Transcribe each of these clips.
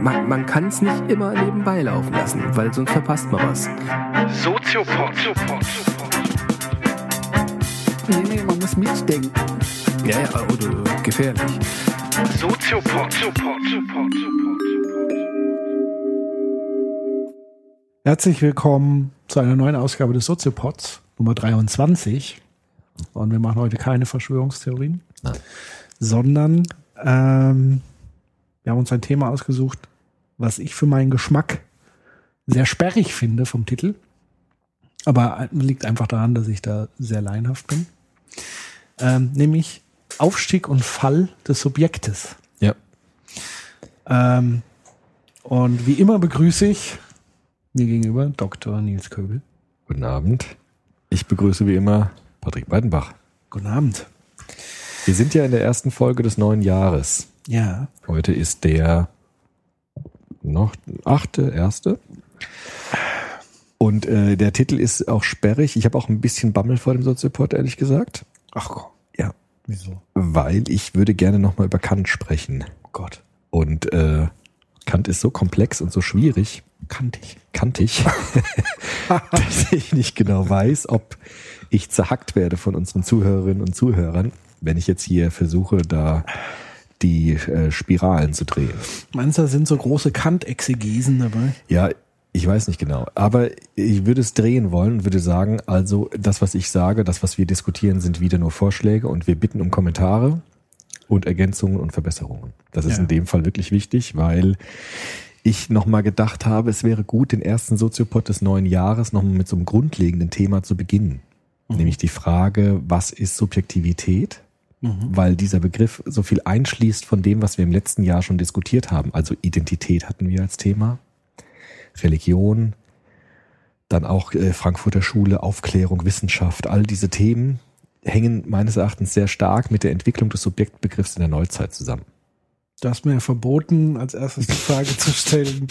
Man, man kann es nicht immer nebenbei laufen lassen, weil sonst verpasst man was. Soziopod. Nee, nee, man muss mitdenken. Ja, ja, oder gefährlich. Soziopod. Herzlich willkommen zu einer neuen Ausgabe des Soziopods, Nummer 23. Und wir machen heute keine Verschwörungstheorien, Nein. sondern ähm, wir haben uns ein Thema ausgesucht, was ich für meinen Geschmack sehr sperrig finde vom Titel. Aber liegt einfach daran, dass ich da sehr laienhaft bin. Ähm, nämlich Aufstieg und Fall des Subjektes. Ja. Ähm, und wie immer begrüße ich mir gegenüber Dr. Nils Köbel. Guten Abend. Ich begrüße wie immer Patrick Beidenbach. Guten Abend. Wir sind ja in der ersten Folge des neuen Jahres. Ja, Heute ist der noch achte, erste. Und äh, der Titel ist auch sperrig. Ich habe auch ein bisschen Bammel vor dem Soziopod, ehrlich gesagt. ach komm, Ja. wieso? Weil ich würde gerne nochmal über Kant sprechen. Oh Gott, Und äh, Kant ist so komplex und so schwierig, kantig. kantig, dass ich nicht genau weiß, ob ich zerhackt werde von unseren Zuhörerinnen und Zuhörern, wenn ich jetzt hier versuche, da die äh, Spiralen zu drehen. Meinst du, da sind so große Kant-Exegesen dabei? Ja, ich weiß nicht genau. Aber ich würde es drehen wollen und würde sagen, also das, was ich sage, das, was wir diskutieren, sind wieder nur Vorschläge und wir bitten um Kommentare und Ergänzungen und Verbesserungen. Das ist Ja. in dem Fall wirklich wichtig, weil ich nochmal gedacht habe, es wäre gut, den ersten Soziopod des neuen Jahres nochmal mit so einem grundlegenden Thema zu beginnen. Nämlich die Frage, was ist Subjektivität? Weil dieser Begriff so viel einschließt von dem, was wir im letzten Jahr schon diskutiert haben. Also Identität hatten wir als Thema. Religion, dann auch äh, Frankfurter Schule, Aufklärung, Wissenschaft, all diese Themen hängen meines Erachtens sehr stark mit der Entwicklung des Subjektbegriffs in der Neuzeit zusammen. Du hast mir ja verboten, als erstes die Frage zu stellen,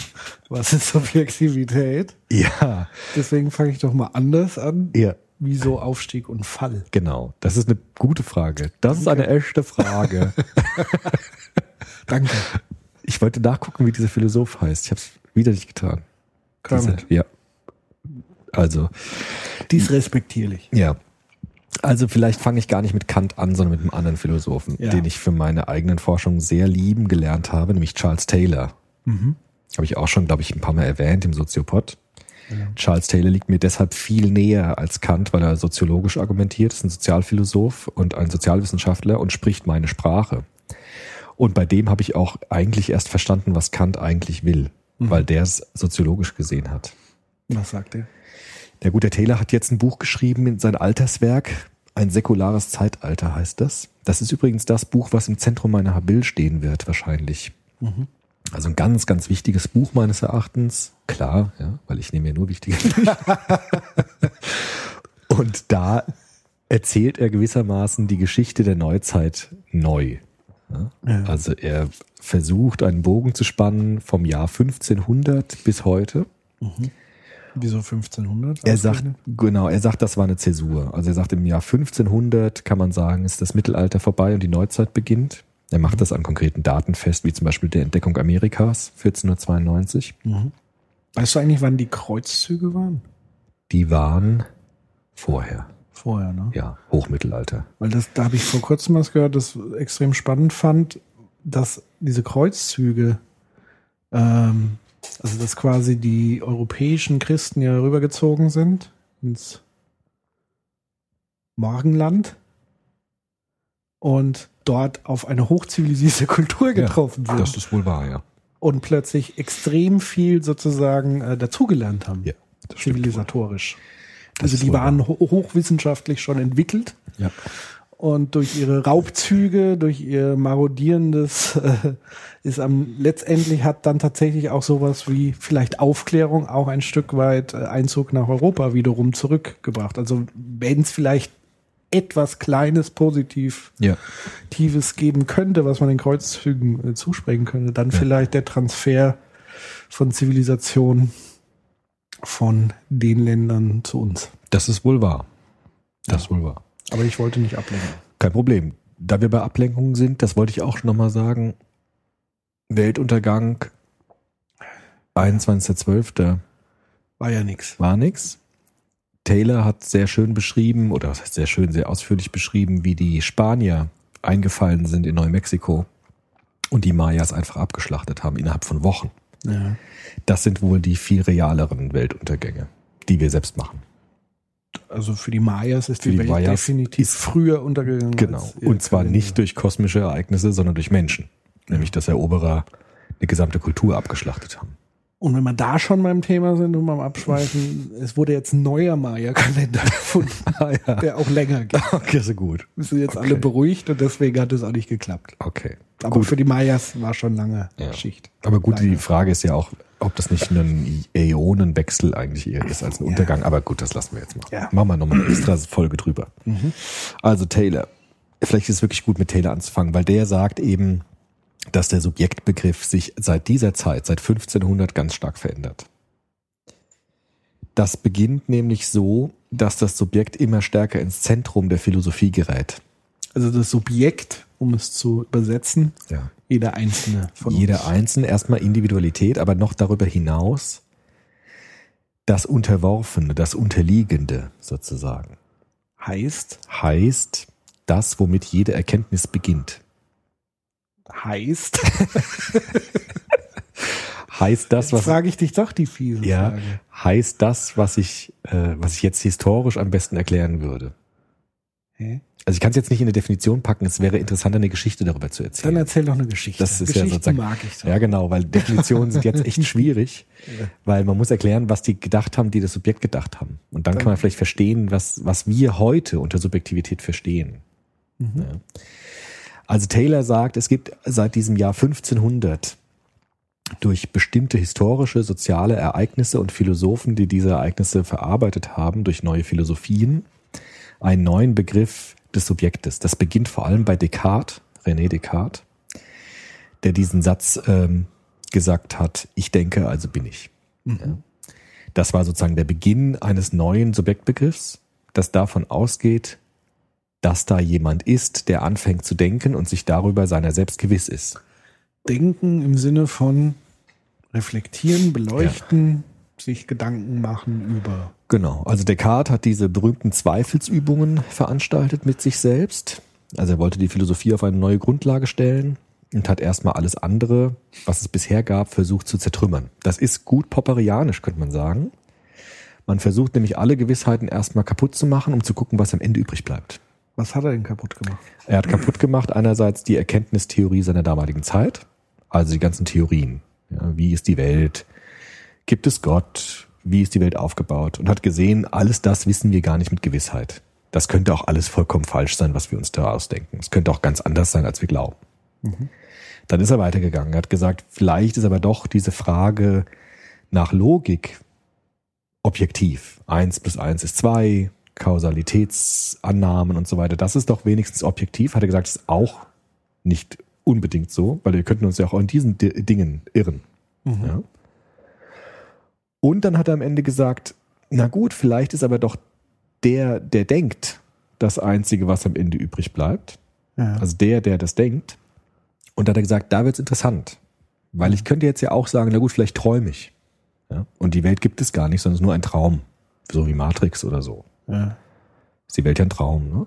was ist Subjektivität? Ja, Deswegen fange ich doch mal anders an. ja, Wieso Aufstieg und Fall? genau. Das ist eine gute Frage. Das ist eine echte Frage. Danke. Ich wollte nachgucken, wie dieser Philosoph heißt. Ich habe es wieder nicht getan. Diese- ja. Also, Dies respektierlich. Ja. Also vielleicht fange ich gar nicht mit Kant an, sondern mit einem anderen Philosophen, Ja. den ich für meine eigenen Forschungen sehr lieben gelernt habe, nämlich Charles Taylor. Mhm. Habe ich auch schon, glaube ich, ein paar Mal erwähnt im Soziopod. Charles Taylor liegt mir deshalb viel näher als Kant, weil er soziologisch argumentiert, ist ein Sozialphilosoph und ein Sozialwissenschaftler und spricht meine Sprache. Und bei dem habe ich auch eigentlich erst verstanden, was Kant eigentlich will, weil der es soziologisch gesehen hat. Was sagt er? Der gute Taylor hat jetzt ein Buch geschrieben in sein Alterswerk. Ein säkulares Zeitalter heißt das. Das ist übrigens das Buch, was im Zentrum meiner Habil stehen wird, wahrscheinlich. Also ein ganz, ganz wichtiges Buch meines Erachtens. Klar, ja, weil ich nehme ja nur wichtige Bücher. Und da erzählt er gewissermaßen die Geschichte der Neuzeit neu. Ja? Also er versucht, einen Bogen zu spannen vom Jahr 1500 bis heute. Wieso 1500? Er sagt, genau, er sagt, das war eine Zäsur. Also er sagt, im Jahr 1500 kann man sagen, ist das Mittelalter vorbei und die Neuzeit beginnt. Er macht das an konkreten Daten fest, wie zum Beispiel der Entdeckung Amerikas, 1492. Weißt du eigentlich, wann die Kreuzzüge waren? Die waren vorher, Vorher, ne? ja, Hochmittelalter. Weil das, da habe ich vor kurzem was gehört, das extrem spannend fand, dass diese Kreuzzüge, ähm, also dass quasi die europäischen Christen ja rübergezogen sind ins Morgenland und dort auf eine hochzivilisierte Kultur getroffen sind Das ist wohl wahr, ja. und plötzlich extrem viel sozusagen äh, dazugelernt haben, Ja, das zivilisatorisch. Das Also die waren ho hochwissenschaftlich schon entwickelt Ja. und durch ihre Raubzüge, durch ihr marodierendes äh, ist am letztendlich hat dann tatsächlich auch sowas wie vielleicht Aufklärung auch ein Stück weit äh, Einzug nach Europa wiederum zurückgebracht. Also wenn es vielleicht etwas Kleines positiv Ja. Tiefes geben könnte, was man den Kreuzzügen äh, zusprechen könnte, dann vielleicht der Transfer von Zivilisation von den Ländern zu uns. Das ist wohl wahr. Das ist wohl wahr. Aber ich wollte nicht ablenken. Kein Problem. da wir bei Ablenkungen sind, das wollte ich auch schon nochmal sagen. Weltuntergang 21.12. War ja nix. war nix. Taylor hat sehr schön beschrieben, oder was heißt sehr schön, sehr ausführlich beschrieben, wie die Spanier eingefallen sind in Neumexiko und die Mayas einfach abgeschlachtet haben innerhalb von Wochen. Ja. Das sind wohl die viel realeren Weltuntergänge, die wir selbst machen. Also für die Mayas ist Für die die Welt Mayas definitiv ist- früher untergegangen. Genau. Und zwar Kalender. nicht durch kosmische Ereignisse, sondern durch Menschen. Nämlich, dass Eroberer eine gesamte Kultur abgeschlachtet haben. Und wenn wir da schon beim Thema sind und beim Abschweifen, es wurde jetzt ein neuer Maya-Kalender gefunden, Ah ja. der auch länger geht. Okay, so gut. Wir sind jetzt Okay. alle beruhigt und deswegen hat es auch nicht geklappt. Okay. Aber gut. für die Mayas war schon lange Ja. Schicht. Aber gut, die Leider. Frage ist ja auch, ob das nicht ein Äonenwechsel eigentlich eher ist als ein Untergang. Aber gut, das lassen wir jetzt mal. Ja. Machen wir nochmal eine extra Folge drüber. Also Taylor. Vielleicht ist es wirklich gut, mit Taylor anzufangen, weil der sagt eben, dass der Subjektbegriff sich seit dieser Zeit, seit 1500 ganz stark verändert. Das beginnt nämlich so, dass das Subjekt immer stärker ins Zentrum der Philosophie gerät. Also das Subjekt, um es zu übersetzen, Ja. jeder einzelne von Jeder uns. Einzelne erstmal Individualität, aber noch darüber hinaus das Unterworfene, das Unterliegende sozusagen. Heißt, Heißt das, womit jede Erkenntnis beginnt. Heißt, Heißt das, was frage ich dich doch die fiese ja, Frage. heißt das, was ich, äh, was ich jetzt historisch am besten erklären würde. Hä? Also ich kann es jetzt nicht in eine Definition packen, es wäre interessanter, eine Geschichte darüber zu Dann erzählen. erzähl doch eine Geschichte. Das ist ja sozusagen- mag ich doch. Ja, genau, weil Definitionen sind jetzt echt schwierig, weil man muss erklären, was die gedacht haben, die das Subjekt gedacht haben. Und dann kann man vielleicht verstehen, was, was wir heute unter Subjektivität verstehen. Ja. Also Taylor sagt, es gibt seit diesem Jahr 1500 durch bestimmte historische, soziale Ereignisse und Philosophen, die diese Ereignisse verarbeitet haben, durch neue Philosophien, einen neuen Begriff des Subjektes. Das beginnt vor allem bei Descartes, René Descartes, der diesen Satz ähm, gesagt hat, ich denke, also bin ich. Ja. Das war sozusagen der Beginn eines neuen Subjektbegriffs, das davon ausgeht, dass da jemand ist, der anfängt zu denken und sich darüber seiner selbst gewiss ist. Denken im Sinne von reflektieren, beleuchten, sich Gedanken machen über. Genau. Also Descartes hat diese berühmten Zweifelsübungen veranstaltet mit sich selbst. Also er wollte die Philosophie auf eine neue Grundlage stellen und hat erstmal alles andere, was es bisher gab, versucht zu zertrümmern. Das ist gut popperianisch, könnte man sagen. Man versucht nämlich alle Gewissheiten erstmal kaputt zu machen, um zu gucken, was am Ende übrig bleibt. Was hat er denn kaputt gemacht? Er hat kaputt gemacht einerseits die Erkenntnistheorie seiner damaligen Zeit, also die ganzen Theorien. Ja, wie ist die Welt? Gibt es Gott? Wie ist die Welt aufgebaut? Und hat gesehen, alles das wissen wir gar nicht mit Gewissheit. Das könnte auch alles vollkommen falsch sein, was wir uns da ausdenken. Es könnte auch ganz anders sein, als wir glauben. Dann ist er weitergegangen. Er hat gesagt, vielleicht ist aber doch diese Frage nach Logik objektiv. Eins plus eins ist zwei, Kausalitätsannahmen und so weiter. Das ist doch wenigstens objektiv, hat er gesagt, ist auch nicht unbedingt so, weil wir könnten uns ja auch in diesen Di- Dingen irren. Ja. Und dann hat er am Ende gesagt, na gut, vielleicht ist aber doch der, der denkt, das Einzige, was am Ende übrig bleibt. Ja. Also der, der das denkt. Und da hat er gesagt, da wird's interessant. Weil ich könnte jetzt ja auch sagen, na gut, vielleicht träume ich. Ja? Und die Welt gibt es gar nicht, sondern es ist nur ein Traum. So wie Matrix oder so. Ja. Ist die Welt ja ein Traum, ne?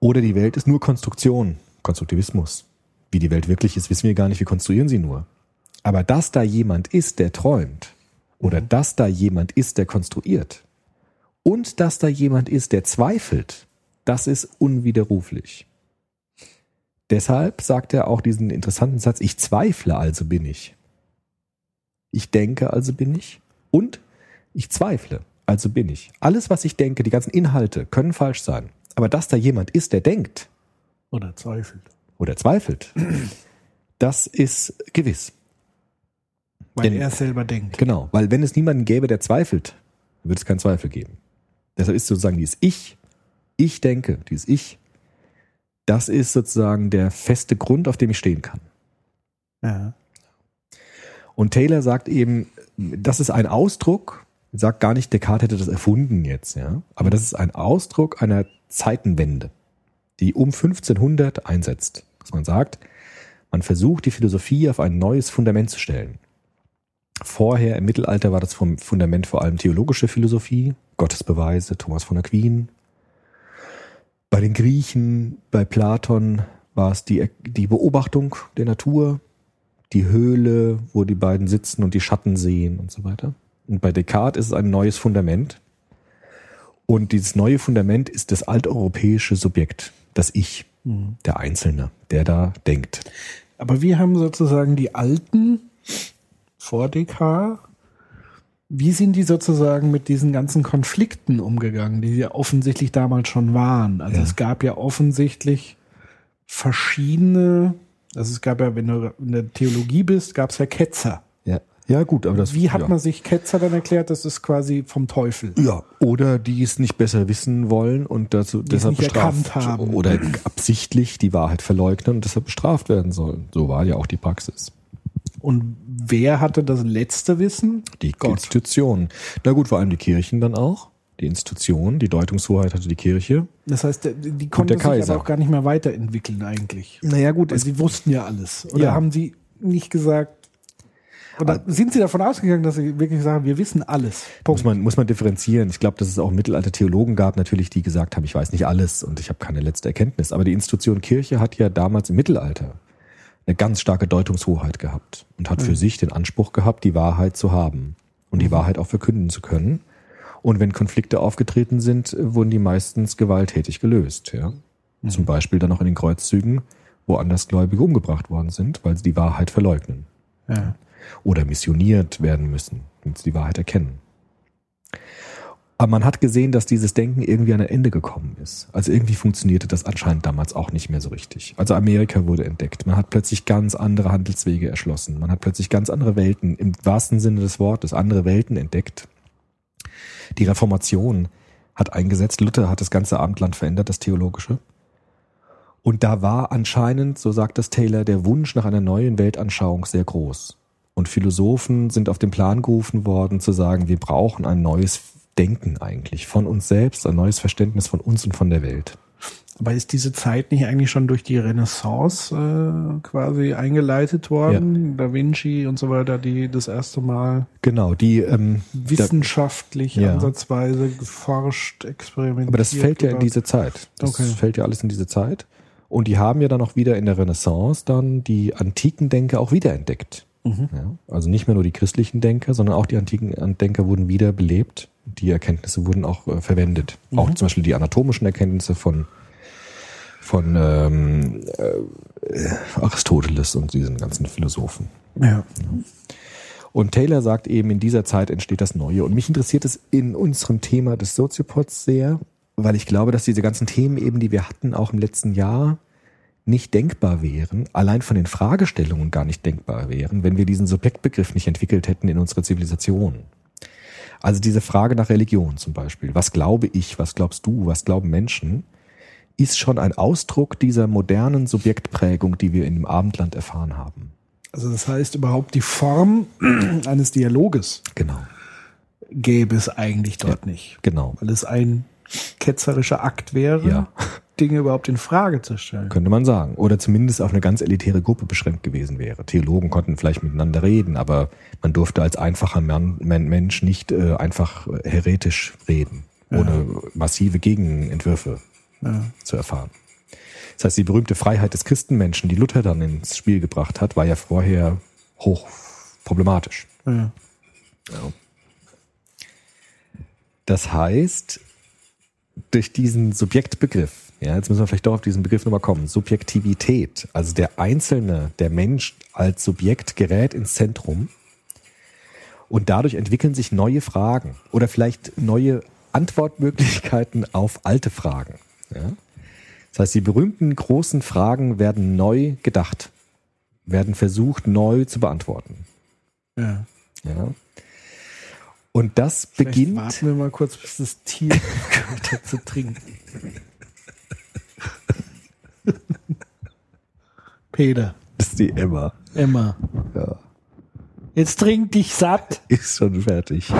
Oder die Welt ist nur Konstruktion, Konstruktivismus. Wie die Welt wirklich ist, wissen wir gar nicht, wir konstruieren sie nur. Aber dass da jemand ist, der träumt, oder dass da jemand ist, der konstruiert, und dass da jemand ist, der zweifelt, das ist unwiderruflich. Deshalb sagt er auch diesen interessanten Satz, ich zweifle, also bin ich. Ich denke, also bin ich. Und ich zweifle, also bin ich. Alles, was ich denke, die ganzen Inhalte können falsch sein. Aber dass da jemand ist, der denkt Oder zweifelt. oder zweifelt, das ist gewiss. Weil Denn- er selber denkt. Genau, weil wenn es niemanden gäbe, der zweifelt, würde es keinen Zweifel geben. Deshalb ist sozusagen dieses Ich, ich denke, dieses Ich, das ist sozusagen der feste Grund, auf dem ich stehen kann. Ja. Und Taylor sagt eben, das ist ein Ausdruck, sagt gar nicht, Descartes hätte das erfunden jetzt, ja, aber das ist ein Ausdruck einer Zeitenwende. die um 1500 einsetzt. Dass man sagt, man versucht die Philosophie auf ein neues Fundament zu stellen. Vorher im Mittelalter war das vom Fundament vor allem theologische Philosophie, Gottesbeweise, Thomas von Aquin. Bei den Griechen, bei Platon war es die, die Beobachtung der Natur, die Höhle, wo die beiden sitzen und die Schatten sehen und so weiter. Und bei Descartes ist es ein neues Fundament. Und dieses neue Fundament ist das alteuropäische Subjekt, das Ich, der Einzelne, der da denkt. Aber wir haben sozusagen die Alten vor Descartes. Wie sind die sozusagen mit diesen ganzen Konflikten umgegangen, die ja offensichtlich damals schon waren? Also Ja. es gab ja offensichtlich verschiedene, also es gab ja, wenn du in der Theologie bist, gab es ja Ketzer. Ja, gut, aber das Wie hat ja. man sich Ketzer dann erklärt? Das ist quasi vom Teufel. Ja, oder die es nicht besser wissen wollen und dazu Die es deshalb bestraft haben. oder absichtlich die Wahrheit verleugnen und deshalb bestraft werden sollen. So war ja auch die Praxis. Und wer hatte das letzte Wissen? Die Gott. Institutionen. Na gut, vor allem die Kirchen dann auch. Die Institutionen, die Deutungshoheit hatte die Kirche. Das heißt, die- der sich Kaiser. aber auch gar nicht mehr weiterentwickeln eigentlich. Naja gut, Weil sie wussten ja alles. Oder Ja. haben sie nicht gesagt, oder sind sie davon ausgegangen, dass sie wirklich sagen, wir wissen alles? Punkt. muss man, muss man differenzieren. Ich glaube, dass es auch Mittelalter Theologen gab, natürlich, die gesagt haben, ich weiß nicht alles und ich habe keine letzte Erkenntnis. Aber die Institution Kirche hat ja damals im Mittelalter eine ganz starke Deutungshoheit gehabt und hat für sich den Anspruch gehabt, die Wahrheit zu haben und die Wahrheit auch verkünden zu können. Und wenn Konflikte aufgetreten sind, wurden die meistens gewalttätig gelöst. Ja? Zum Beispiel dann auch in den Kreuzzügen, wo Andersgläubige umgebracht worden sind, weil sie die Wahrheit verleugnen Ja. Oder missioniert werden müssen, damit sie die Wahrheit erkennen. Aber man hat gesehen, dass dieses Denken irgendwie an ein Ende gekommen ist. Also irgendwie funktionierte das anscheinend damals auch nicht mehr so richtig. Also Amerika wurde entdeckt. Man hat plötzlich ganz andere Handelswege erschlossen. Man hat plötzlich ganz andere Welten, im wahrsten Sinne des Wortes, andere Welten entdeckt. Die Reformation hat eingesetzt. Luther hat das ganze Abendland verändert, das Theologische. Und da war anscheinend, so sagt das Taylor, der Wunsch nach einer neuen Weltanschauung sehr groß. Und Philosophen sind auf den Plan gerufen worden, zu sagen, wir brauchen ein neues Denken eigentlich von uns selbst, ein neues Verständnis von uns und von der Welt. Aber ist diese Zeit nicht eigentlich schon durch die Renaissance äh, quasi eingeleitet worden? Da Vinci und so weiter, die das erste Mal Genau, die, ähm, da, wissenschaftlich Ja. ansatzweise geforscht, experimentiert. aber das fällt ja in diese Zeit. Das Okay. fällt ja alles in diese Zeit. Und die haben ja dann auch wieder in der Renaissance dann die antiken Denker auch wiederentdeckt. Mhm. Ja, also nicht mehr nur die christlichen Denker, sondern auch die antiken Denker wurden wiederbelebt. Die Erkenntnisse wurden auch äh, verwendet. Mhm. Auch zum Beispiel die anatomischen Erkenntnisse von, von ähm, äh, Aristoteles und diesen ganzen Philosophen. Ja. Und Taylor sagt eben, in dieser Zeit entsteht das Neue. Und mich interessiert es in unserem Thema des Soziopods sehr, weil ich glaube, dass diese ganzen Themen eben, die wir hatten, auch im letzten Jahr, nicht denkbar wären, allein von den Fragestellungen gar nicht denkbar wären, wenn wir diesen Subjektbegriff nicht entwickelt hätten in unserer Zivilisation. Also diese Frage nach Religion zum Beispiel. Was glaube ich? Was glaubst du? Was glauben Menschen? Ist schon ein Ausdruck dieser modernen Subjektprägung, die wir in dem Abendland erfahren haben. Also das heißt überhaupt die Form eines Dialoges Genau. gäbe es eigentlich dort nicht. Genau. Weil es ein ketzerischer Akt wäre, Ja. Dinge überhaupt in Frage zu stellen. könnte man sagen. Oder zumindest auf eine ganz elitäre Gruppe beschränkt gewesen wäre. Theologen konnten vielleicht miteinander reden, aber man durfte als einfacher Man Men Mensch nicht äh, einfach äh, heretisch reden, ohne massive Gegenentwürfe Ja. zu erfahren. Das heißt, die berühmte Freiheit des Christenmenschen, die Luther dann ins Spiel gebracht hat, war ja vorher hoch problematisch. Ja. Das heißt, durch diesen Subjektbegriff, ja, jetzt müssen wir vielleicht doch auf diesen Begriff nochmal kommen, Subjektivität, also der Einzelne, der Mensch als Subjekt gerät ins Zentrum und dadurch entwickeln sich neue Fragen oder vielleicht neue Antwortmöglichkeiten auf alte Fragen. Ja? Das heißt, die berühmten großen Fragen werden neu gedacht, werden versucht neu zu beantworten. Ja. Ja? Und das Vielleicht beginnt. warten wir mal kurz, bis das Tier zu trinken. Peter, Das ist die Emma. Emma. Ja. Jetzt trink dich satt. Ist schon fertig.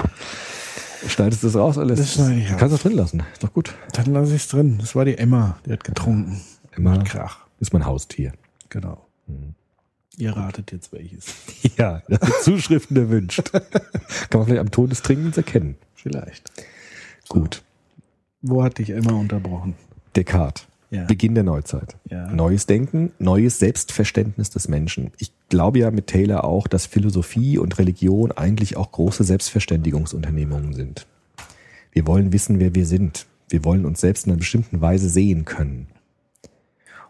Schneidest du das raus oder lässt Das schneide ich raus. Kannst du drin lassen. Ist doch gut. Dann lasse ich es drin. Das war die Emma, die hat getrunken. Emma Mit Krach. ist mein Haustier. Genau. Ihr ratet jetzt welches. Ja, Zuschriften erwünscht. Kann man vielleicht am Ton des Trinkens erkennen. Vielleicht. Gut. Wo hat dich Emma unterbrochen? Descartes. Ja. Beginn der Neuzeit. Ja. Neues Denken, neues Selbstverständnis des Menschen. Ich glaube ja mit Taylor auch, dass Philosophie und Religion eigentlich auch große Selbstverständigungsunternehmungen sind. Wir wollen wissen, wer wir sind. Wir wollen uns selbst in einer bestimmten Weise sehen können.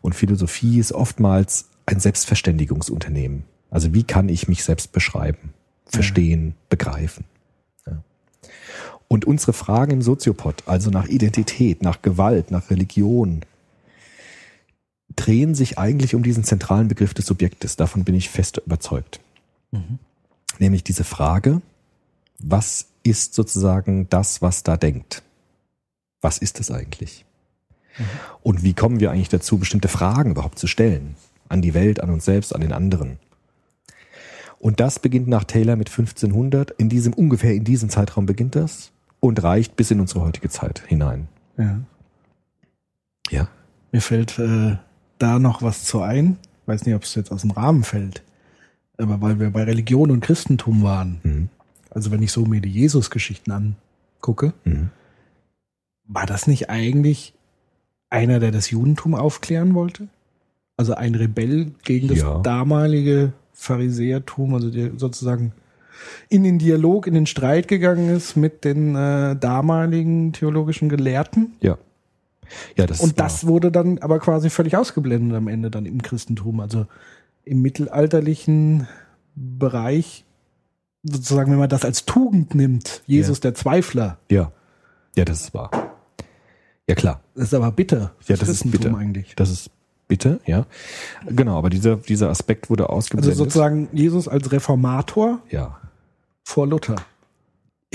Und Philosophie ist oftmals ein Selbstverständigungsunternehmen. Also wie kann ich mich selbst beschreiben, verstehen, begreifen? Ja. Und unsere Fragen im Soziopod, also nach Identität, nach Gewalt, nach Religion, drehen sich eigentlich um diesen zentralen Begriff des Subjektes. Davon bin ich fest überzeugt. Nämlich diese Frage, was ist sozusagen das, was da denkt? Was ist es eigentlich? Und wie kommen wir eigentlich dazu, bestimmte Fragen überhaupt zu stellen? An die Welt, an uns selbst, an den anderen. Und das beginnt nach Taylor mit 1500. In diesem, ungefähr in diesem Zeitraum beginnt das und reicht bis in unsere heutige Zeit hinein. Ja. Ja. Mir fällt äh, da noch was zu ein. Weiß nicht, ob es jetzt aus dem Rahmen fällt. Aber weil wir bei Religion und Christentum waren. Mhm. Also wenn ich so mir die Jesus-Geschichten angucke, Mhm. war das nicht eigentlich einer, der das Judentum aufklären wollte? Also ein Rebell gegen das Ja. damalige Pharisäertum, also der sozusagen in den Dialog, in den Streit gegangen ist mit den äh, damaligen theologischen Gelehrten. Ja. Ja, das Und das wurde dann aber quasi völlig ausgeblendet am Ende dann im Christentum. Also im mittelalterlichen Bereich, sozusagen, wenn man das als Tugend nimmt, Jesus der Zweifler, Ja. Ja, das ist wahr. Ja, klar. das ist aber bitter. Ja, das ist Christentum bitter. eigentlich. Das ist bitte, ja. Genau, aber dieser, dieser Aspekt wurde Also ausgeblendet. sozusagen Jesus als Reformator ja. vor Luther.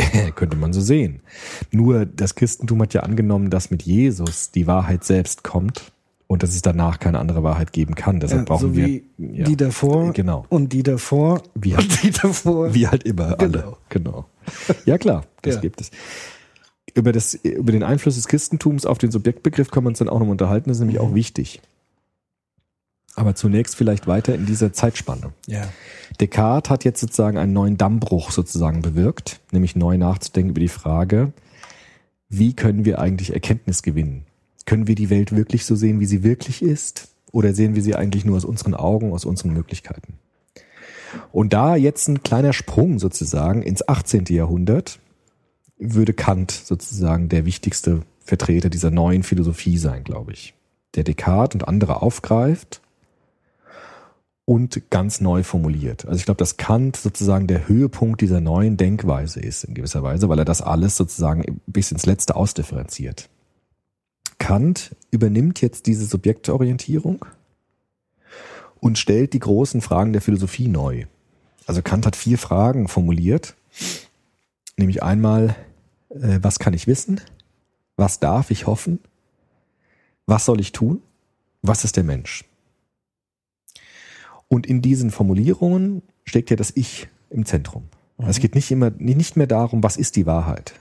Könnte man so sehen. Nur das Christentum hat ja angenommen, dass mit Jesus die Wahrheit selbst kommt und dass es danach keine andere Wahrheit geben kann. Deshalb Ja, brauchen so wir ja, die davor Genau. und die davor Wie und die davor. Wie halt immer alle. Genau. Genau. Ja, klar, das Ja. gibt es. Über, das, über den Einfluss des Christentums auf den Subjektbegriff kann man uns dann auch noch unterhalten, das ist nämlich Mhm. auch wichtig. Aber zunächst vielleicht weiter in dieser Zeitspanne. Ja. Descartes hat jetzt sozusagen einen neuen Dammbruch sozusagen bewirkt, nämlich neu nachzudenken über die Frage, wie können wir eigentlich Erkenntnis gewinnen? Können wir die Welt wirklich so sehen, wie sie wirklich ist? Oder sehen wir sie eigentlich nur aus unseren Augen, aus unseren Möglichkeiten? Und da jetzt ein kleiner Sprung sozusagen ins 18. Jahrhundert, würde Kant sozusagen der wichtigste Vertreter dieser neuen Philosophie sein, glaube ich. Der Descartes und andere aufgreift und ganz neu formuliert. Also ich glaube, dass Kant sozusagen der Höhepunkt dieser neuen Denkweise ist in gewisser Weise, weil er das alles sozusagen bis ins Letzte ausdifferenziert. Kant übernimmt jetzt diese Subjektorientierung und stellt die großen Fragen der Philosophie neu. Also Kant hat vier Fragen formuliert, nämlich einmal, äh, was kann ich wissen? Was darf ich hoffen? Was soll ich tun? Was ist der Mensch? Und in diesen Formulierungen steckt ja das Ich im Zentrum. Also Es geht nicht immer, nicht mehr darum, was ist die Wahrheit?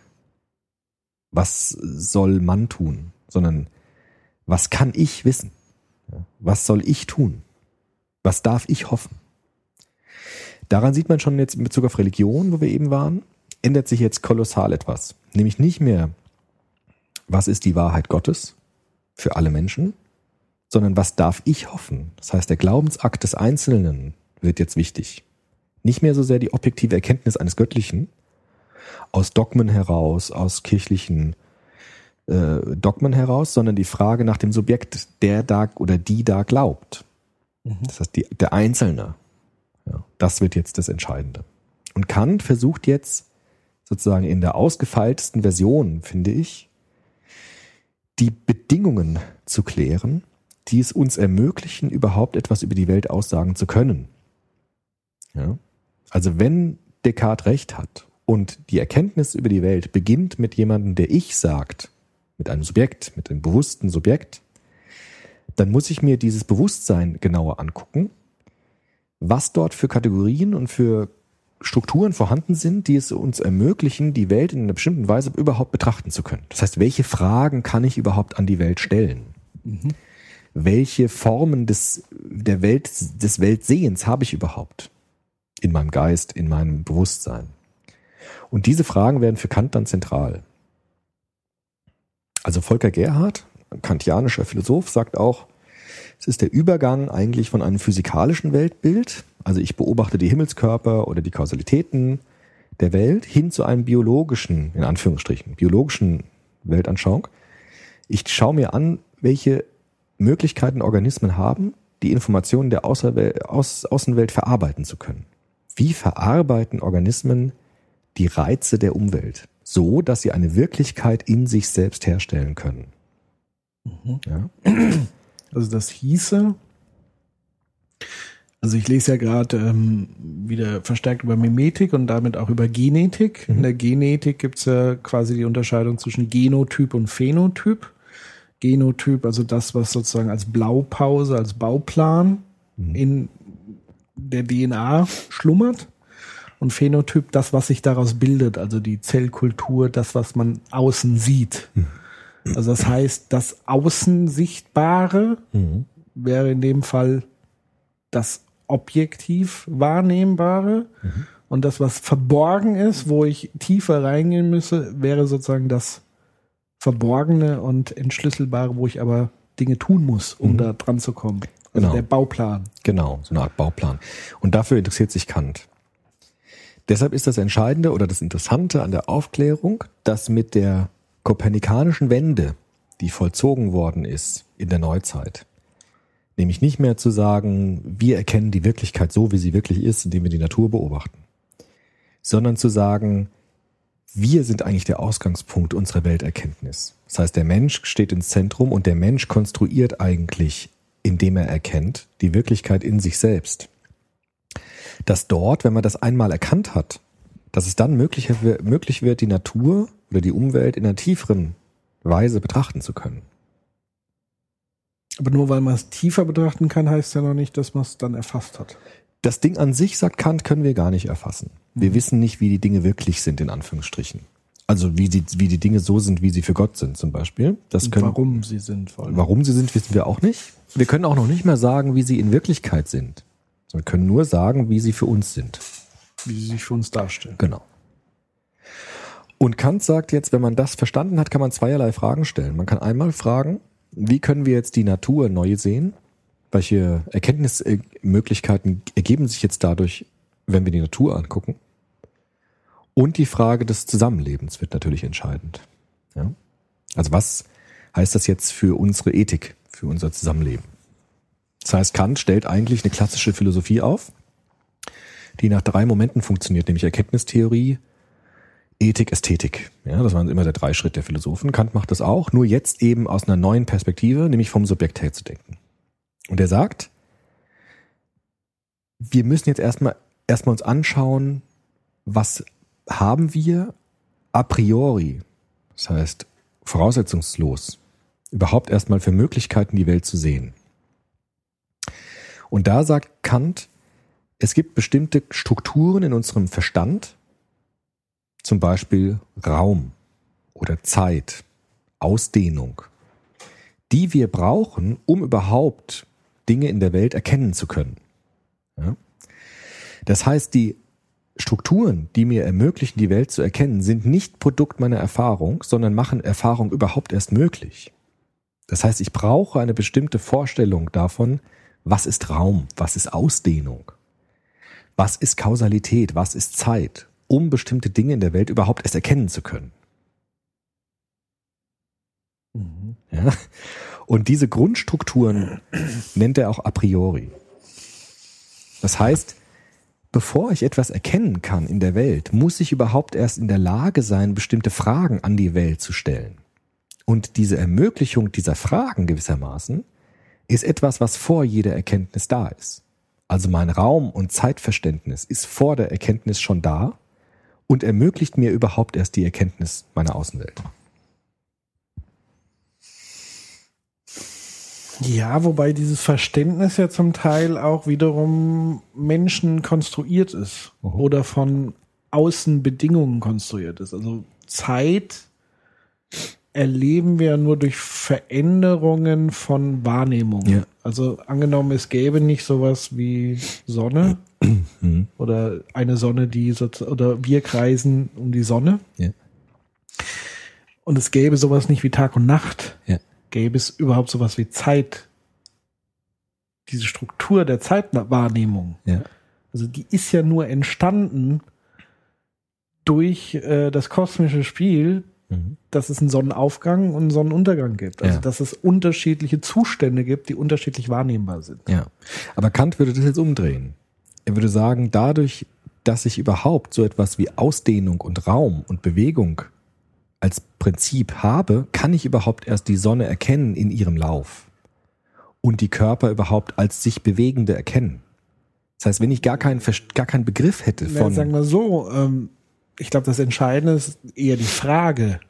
Was soll man tun? Sondern was kann ich wissen? Was soll ich tun? Was darf ich hoffen? Daran sieht man schon jetzt in Bezug auf Religion, wo wir eben waren, ändert sich jetzt kolossal etwas. Nämlich nicht mehr, was ist die Wahrheit Gottes für alle Menschen, sondern was darf ich hoffen? Das heißt, der Glaubensakt des Einzelnen wird jetzt wichtig. Nicht mehr so sehr die objektive Erkenntnis eines Göttlichen aus Dogmen heraus, aus kirchlichen äh, Dogmen heraus, sondern die Frage nach dem Subjekt, der da oder die da glaubt. Das heißt, die, der Einzelne. Ja, das wird jetzt das Entscheidende. Und Kant versucht jetzt sozusagen in der ausgefeiltesten Version, finde ich, die Bedingungen zu klären, die es uns ermöglichen, überhaupt etwas über die Welt aussagen zu können. Ja? Also wenn Descartes recht hat und die Erkenntnis über die Welt beginnt mit jemandem, der ich sagt, mit einem Subjekt, mit einem bewussten Subjekt, dann muss ich mir dieses Bewusstsein genauer angucken, was dort für Kategorien und für Strukturen vorhanden sind, die es uns ermöglichen, die Welt in einer bestimmten Weise überhaupt betrachten zu können. Das heißt, welche Fragen kann ich überhaupt an die Welt stellen? Welche Formen des, der Welt, des Weltsehens habe ich überhaupt? In meinem Geist, in meinem Bewusstsein. Und diese Fragen werden für Kant dann zentral. Also Volker Gerhard, kantianischer Philosoph, sagt auch, es ist der Übergang eigentlich von einem physikalischen Weltbild, also ich beobachte die Himmelskörper oder die Kausalitäten der Welt, hin zu einem biologischen, in Anführungsstrichen, biologischen Weltanschauung. Ich schaue mir an, welche Möglichkeiten Organismen haben, die Informationen der Außerwelt, Aus, Außenwelt verarbeiten zu können. Wie verarbeiten Organismen die Reize der Umwelt? So, dass sie eine Wirklichkeit in sich selbst herstellen können. Ja? Also das hieße, also ich lese ja gerade ähm, wieder verstärkt über Mimetik und damit auch über Genetik. In der Genetik gibt's ja quasi die Unterscheidung zwischen Genotyp und Phänotyp. Genotyp, also das, was sozusagen als Blaupause, als Bauplan in der DNA schlummert. Und Phänotyp, das, was sich daraus bildet, also die Zellkultur, das, was man außen sieht. Also das heißt, das Außen Sichtbare wäre in dem Fall das objektiv Wahrnehmbare. Und das, was verborgen ist, wo ich tiefer reingehen müsse, wäre sozusagen das Verborgene und Entschlüsselbare, wo ich aber Dinge tun muss, um da dran zu kommen. Also Genau. der Bauplan. Genau, so eine Art Bauplan. Und dafür interessiert sich Kant. Deshalb ist das Entscheidende oder das Interessante an der Aufklärung, dass mit der kopernikanischen Wende, die vollzogen worden ist in der Neuzeit, nämlich nicht mehr zu sagen, wir erkennen die Wirklichkeit so, wie sie wirklich ist, indem wir die Natur beobachten, sondern zu sagen, wir sind eigentlich der Ausgangspunkt unserer Welterkenntnis. Das heißt, der Mensch steht ins Zentrum und der Mensch konstruiert eigentlich, indem er erkennt, die Wirklichkeit in sich selbst. Dass dort, wenn man das einmal erkannt hat, dass es dann möglich, möglich wird, die Natur oder die Umwelt in einer tieferen Weise betrachten zu können. Aber nur weil man es tiefer betrachten kann, heißt ja noch nicht, dass man es dann erfasst hat. Das Ding an sich, sagt Kant, können wir gar nicht erfassen. Wir wissen nicht, wie die Dinge wirklich sind, in Anführungsstrichen. Also wie, die, wie die Dinge so sind, wie sie für Gott sind, zum Beispiel. Das Und können, warum sie sind vor allem. Warum sie sind, wissen wir auch nicht. Wir können auch noch nicht mehr sagen, wie sie in Wirklichkeit sind. Wir können nur sagen, wie sie für uns sind. Wie sie sich für uns darstellen. Genau. Und Kant sagt jetzt, wenn man das verstanden hat, kann man zweierlei Fragen stellen. Man kann einmal fragen, wie können wir jetzt die Natur neu sehen? Welche Erkenntnismöglichkeiten ergeben sich jetzt dadurch, wenn wir die Natur angucken? Und die Frage des Zusammenlebens wird natürlich entscheidend. Ja? Also was heißt das jetzt für unsere Ethik, für unser Zusammenleben? Das heißt, Kant stellt eigentlich eine klassische Philosophie auf, die nach drei Momenten funktioniert, nämlich Erkenntnistheorie, Ethik, Ästhetik. Ja, das waren immer der drei Schritt der Philosophen. Kant macht das auch, nur jetzt eben aus einer neuen Perspektive, nämlich vom Subjekt her zu denken. Und er sagt, wir müssen jetzt erstmal erstmal uns anschauen, was haben wir a priori, das heißt voraussetzungslos, überhaupt erstmal für Möglichkeiten, die Welt zu sehen. Und da sagt Kant, es gibt bestimmte Strukturen in unserem Verstand, zum Beispiel Raum oder Zeit, Ausdehnung, die wir brauchen, um überhaupt Dinge in der Welt erkennen zu können. Ja? Das heißt, die Strukturen, die mir ermöglichen, die Welt zu erkennen, sind nicht Produkt meiner Erfahrung, sondern machen Erfahrung überhaupt erst möglich. Das heißt, ich brauche eine bestimmte Vorstellung davon, was ist Raum, was ist Ausdehnung, was ist Kausalität, was ist Zeit, um bestimmte Dinge in der Welt überhaupt erst erkennen zu können. Ja? Und diese Grundstrukturen nennt er auch a priori. Das heißt, bevor ich etwas erkennen kann in der Welt, muss ich überhaupt erst in der Lage sein, bestimmte Fragen an die Welt zu stellen. Und diese Ermöglichung dieser Fragen gewissermaßen ist etwas, was vor jeder Erkenntnis da ist. Also mein Raum- und Zeitverständnis ist vor der Erkenntnis schon da und ermöglicht mir überhaupt erst die Erkenntnis meiner Außenwelt. Ja, wobei dieses Verständnis ja zum Teil auch wiederum Menschen konstruiert ist Mhm. oder von Außenbedingungen konstruiert ist. Also Zeit erleben wir nur durch Veränderungen von Wahrnehmungen. Ja. Also angenommen, es gäbe nicht sowas wie Sonne Mhm. oder eine Sonne, die oder wir kreisen um die Sonne Ja. und es gäbe sowas nicht wie Tag und Nacht, Ja. Gäbe es überhaupt sowas wie Zeit. Diese Struktur der Zeitwahrnehmung, Ja. also die ist ja nur entstanden durch äh, das kosmische Spiel, Mhm. dass es einen Sonnenaufgang und einen Sonnenuntergang gibt. Also Ja. dass es unterschiedliche Zustände gibt, die unterschiedlich wahrnehmbar sind. Ja. Aber Kant würde das jetzt umdrehen. Er würde sagen, dadurch, dass ich überhaupt so etwas wie Ausdehnung und Raum und Bewegung als Prinzip habe, kann ich überhaupt erst die Sonne erkennen in ihrem Lauf und die Körper überhaupt als sich bewegende erkennen. Das heißt, wenn ich gar keinen, gar keinen Begriff hätte von, sagen wir so, ähm, ich glaube, das Entscheidende ist eher die Frage,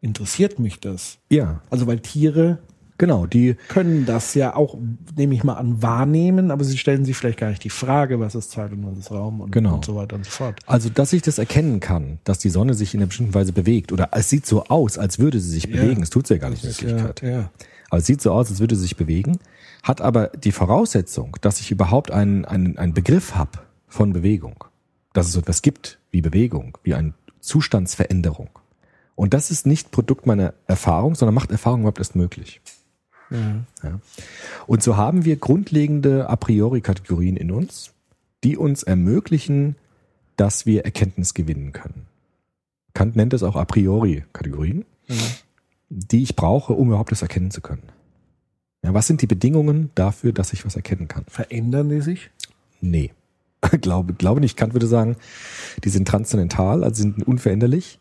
interessiert mich das? ja, Also weil Tiere genau, die, können das ja auch, nehme ich mal an, wahrnehmen, aber sie stellen sich vielleicht gar nicht die Frage, was ist Zeit und was ist Raum und, Genau. und so weiter und so fort. also, dass ich das erkennen kann, dass die Sonne sich in einer bestimmten Weise bewegt oder es sieht so aus, als würde sie sich Ja. bewegen. Es tut sie ja gar nicht in Wirklichkeit. ja, ja. Aber es sieht so aus, als würde sie sich bewegen, hat aber die Voraussetzung, dass ich überhaupt einen, einen, einen Begriff habe von Bewegung. Dass es so etwas gibt wie Bewegung, wie eine Zustandsveränderung. Und das ist nicht Produkt meiner Erfahrung, sondern macht Erfahrung überhaupt erst möglich. Ja. Und so haben wir grundlegende a priori Kategorien in uns, die uns ermöglichen, dass wir Erkenntnis gewinnen können. Kant nennt es auch a priori Kategorien, die ich brauche, um überhaupt das erkennen zu können. Ja, was sind die Bedingungen dafür, dass ich was erkennen kann? Verändern die sich? Nee. glaube, glaube nicht. Kant würde sagen, die sind transzendental, also sind unveränderlich.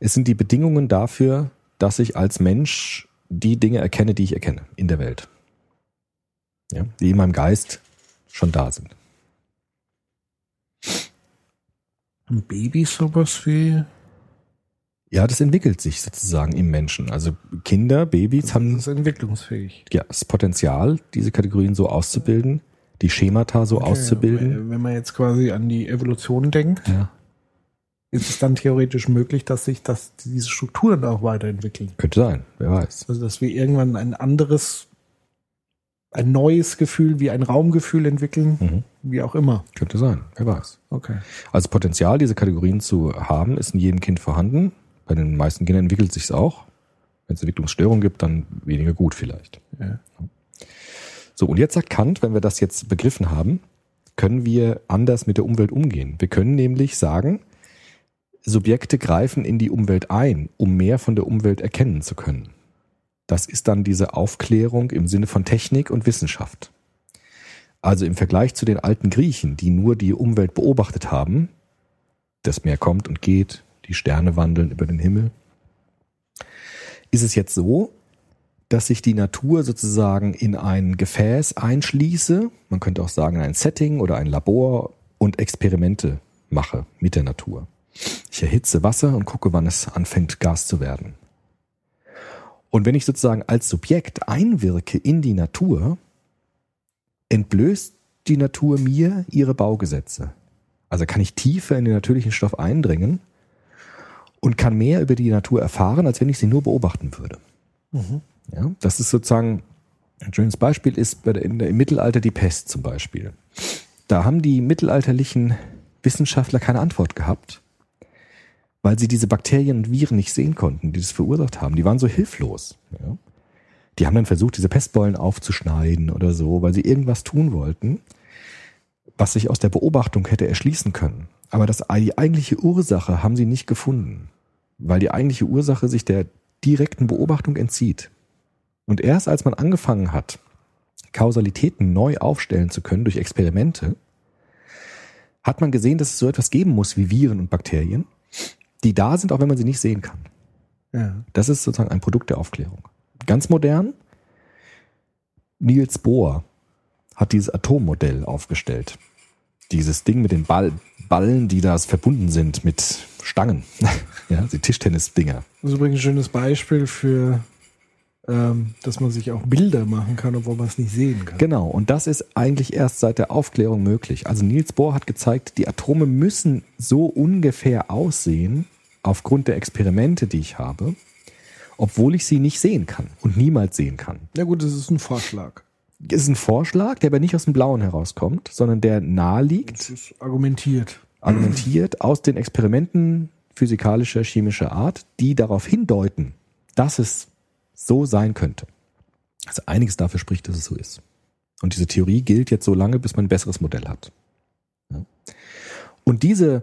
Es sind die Bedingungen dafür, dass ich als Mensch die Dinge erkenne, die ich erkenne in der Welt. Ja, die in meinem Geist schon da sind. Ein Baby sowas wie Ja, das entwickelt sich sozusagen im Menschen. Also Kinder, Babys das haben ist entwicklungsfähig. ja, das Potenzial, diese Kategorien so auszubilden, die Schemata so Okay, auszubilden. aber Wenn man jetzt quasi an die Evolution denkt, Ja, ist es dann theoretisch möglich, dass sich das, diese Strukturen auch weiterentwickeln. könnte sein, wer weiß. Also dass wir irgendwann ein anderes, ein neues Gefühl wie ein Raumgefühl entwickeln, Mhm. wie auch immer. Könnte sein, wer weiß. Okay. Also Potenzial, diese Kategorien zu haben, ist in jedem Kind vorhanden. Bei den meisten Kindern entwickelt sich auch. Wenn es Entwicklungsstörungen gibt, dann weniger gut vielleicht. Ja. So, und jetzt sagt Kant, wenn wir das jetzt begriffen haben, können wir anders mit der Umwelt umgehen. Wir können nämlich sagen, Subjekte greifen in die Umwelt ein, um mehr von der Umwelt erkennen zu können. Das ist dann diese Aufklärung im Sinne von Technik und Wissenschaft. Also im Vergleich zu den alten Griechen, die nur die Umwelt beobachtet haben, das Meer kommt und geht, die Sterne wandeln über den Himmel, ist es jetzt so, dass sich die Natur sozusagen in ein Gefäß einschließe, man könnte auch sagen ein Setting oder ein Labor und Experimente mache mit der Natur. Ich erhitze Wasser und gucke, wann es anfängt Gas zu werden. Und wenn ich sozusagen als Subjekt einwirke in die Natur, entblößt die Natur mir ihre Baugesetze. Also kann ich tiefer in den natürlichen Stoff eindringen und kann mehr über die Natur erfahren, als wenn ich sie nur beobachten würde. Ja, das ist sozusagen ein schönes Beispiel ist der, im Mittelalter die Pest zum Beispiel. Da haben die mittelalterlichen Wissenschaftler keine Antwort gehabt, weil sie diese Bakterien und Viren nicht sehen konnten, die das verursacht haben. Die waren so hilflos. Ja. Die haben dann versucht, diese Pestbeulen aufzuschneiden oder so, weil sie irgendwas tun wollten, was sich aus der Beobachtung hätte erschließen können. Aber das, die eigentliche Ursache haben sie nicht gefunden, weil die eigentliche Ursache sich der direkten Beobachtung entzieht. Und erst als man angefangen hat, Kausalitäten neu aufstellen zu können durch Experimente, hat man gesehen, dass es so etwas geben muss wie Viren und Bakterien, die da sind, auch wenn man sie nicht sehen kann. Ja. Das ist sozusagen ein Produkt der Aufklärung. Ganz modern. Niels Bohr hat dieses Atommodell aufgestellt. Dieses Ding mit den Ball, Ballen, die da verbunden sind mit Stangen. ja, die Tischtennis-Dinger. Das ist übrigens ein schönes Beispiel für ähm, dass man sich auch Bilder machen kann, obwohl man es nicht sehen kann. Genau, und das ist eigentlich erst seit der Aufklärung möglich. Also Niels Bohr hat gezeigt, die Atome müssen so ungefähr aussehen, aufgrund der Experimente, die ich habe, obwohl ich sie nicht sehen kann und niemals sehen kann. Ja gut, das ist ein Vorschlag. Es ist ein Vorschlag, der aber nicht aus dem Blauen herauskommt, sondern der nahe liegt, Das ist argumentiert. argumentiert aus den Experimenten physikalischer, chemischer Art, die darauf hindeuten, dass es so sein könnte. Also einiges dafür spricht, dass es so ist. Und diese Theorie gilt jetzt so lange, bis man ein besseres Modell hat. Und diese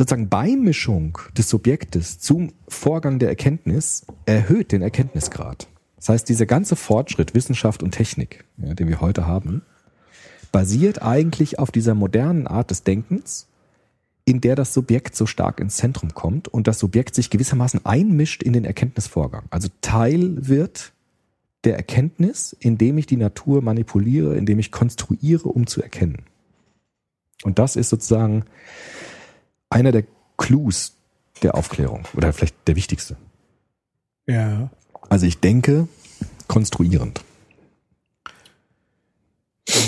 sozusagen Beimischung des Subjektes zum Vorgang der Erkenntnis erhöht den Erkenntnisgrad. Das heißt, dieser ganze Fortschritt, Wissenschaft und Technik, ja, den wir heute haben, basiert eigentlich auf dieser modernen Art des Denkens, in der das Subjekt so stark ins Zentrum kommt und das Subjekt sich gewissermaßen einmischt in den Erkenntnisvorgang. Also Teil wird der Erkenntnis, indem ich die Natur manipuliere, indem ich konstruiere, um zu erkennen. Und das ist sozusagen einer der Clues der Aufklärung oder vielleicht der wichtigste. Ja. Also ich denke konstruierend.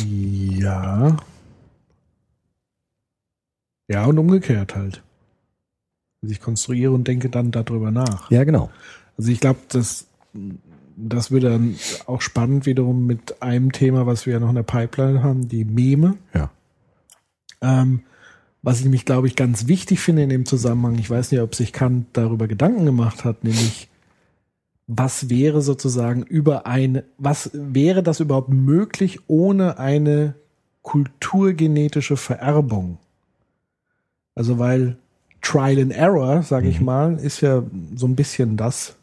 Ja. Ja, und umgekehrt halt. Also ich konstruiere und denke dann darüber nach. Ja, genau. Also ich glaube, das, das wird dann auch spannend wiederum mit einem Thema, was wir ja noch in der Pipeline haben, die Meme. Ja. Ähm, was ich nämlich, glaube ich, ganz wichtig finde in dem Zusammenhang, ich weiß nicht, ob sich Kant darüber Gedanken gemacht hat, nämlich was wäre sozusagen über eine, was wäre das überhaupt möglich ohne eine kulturgenetische Vererbung? Also weil Trial and Error, sage ich mal, ist ja so ein bisschen das.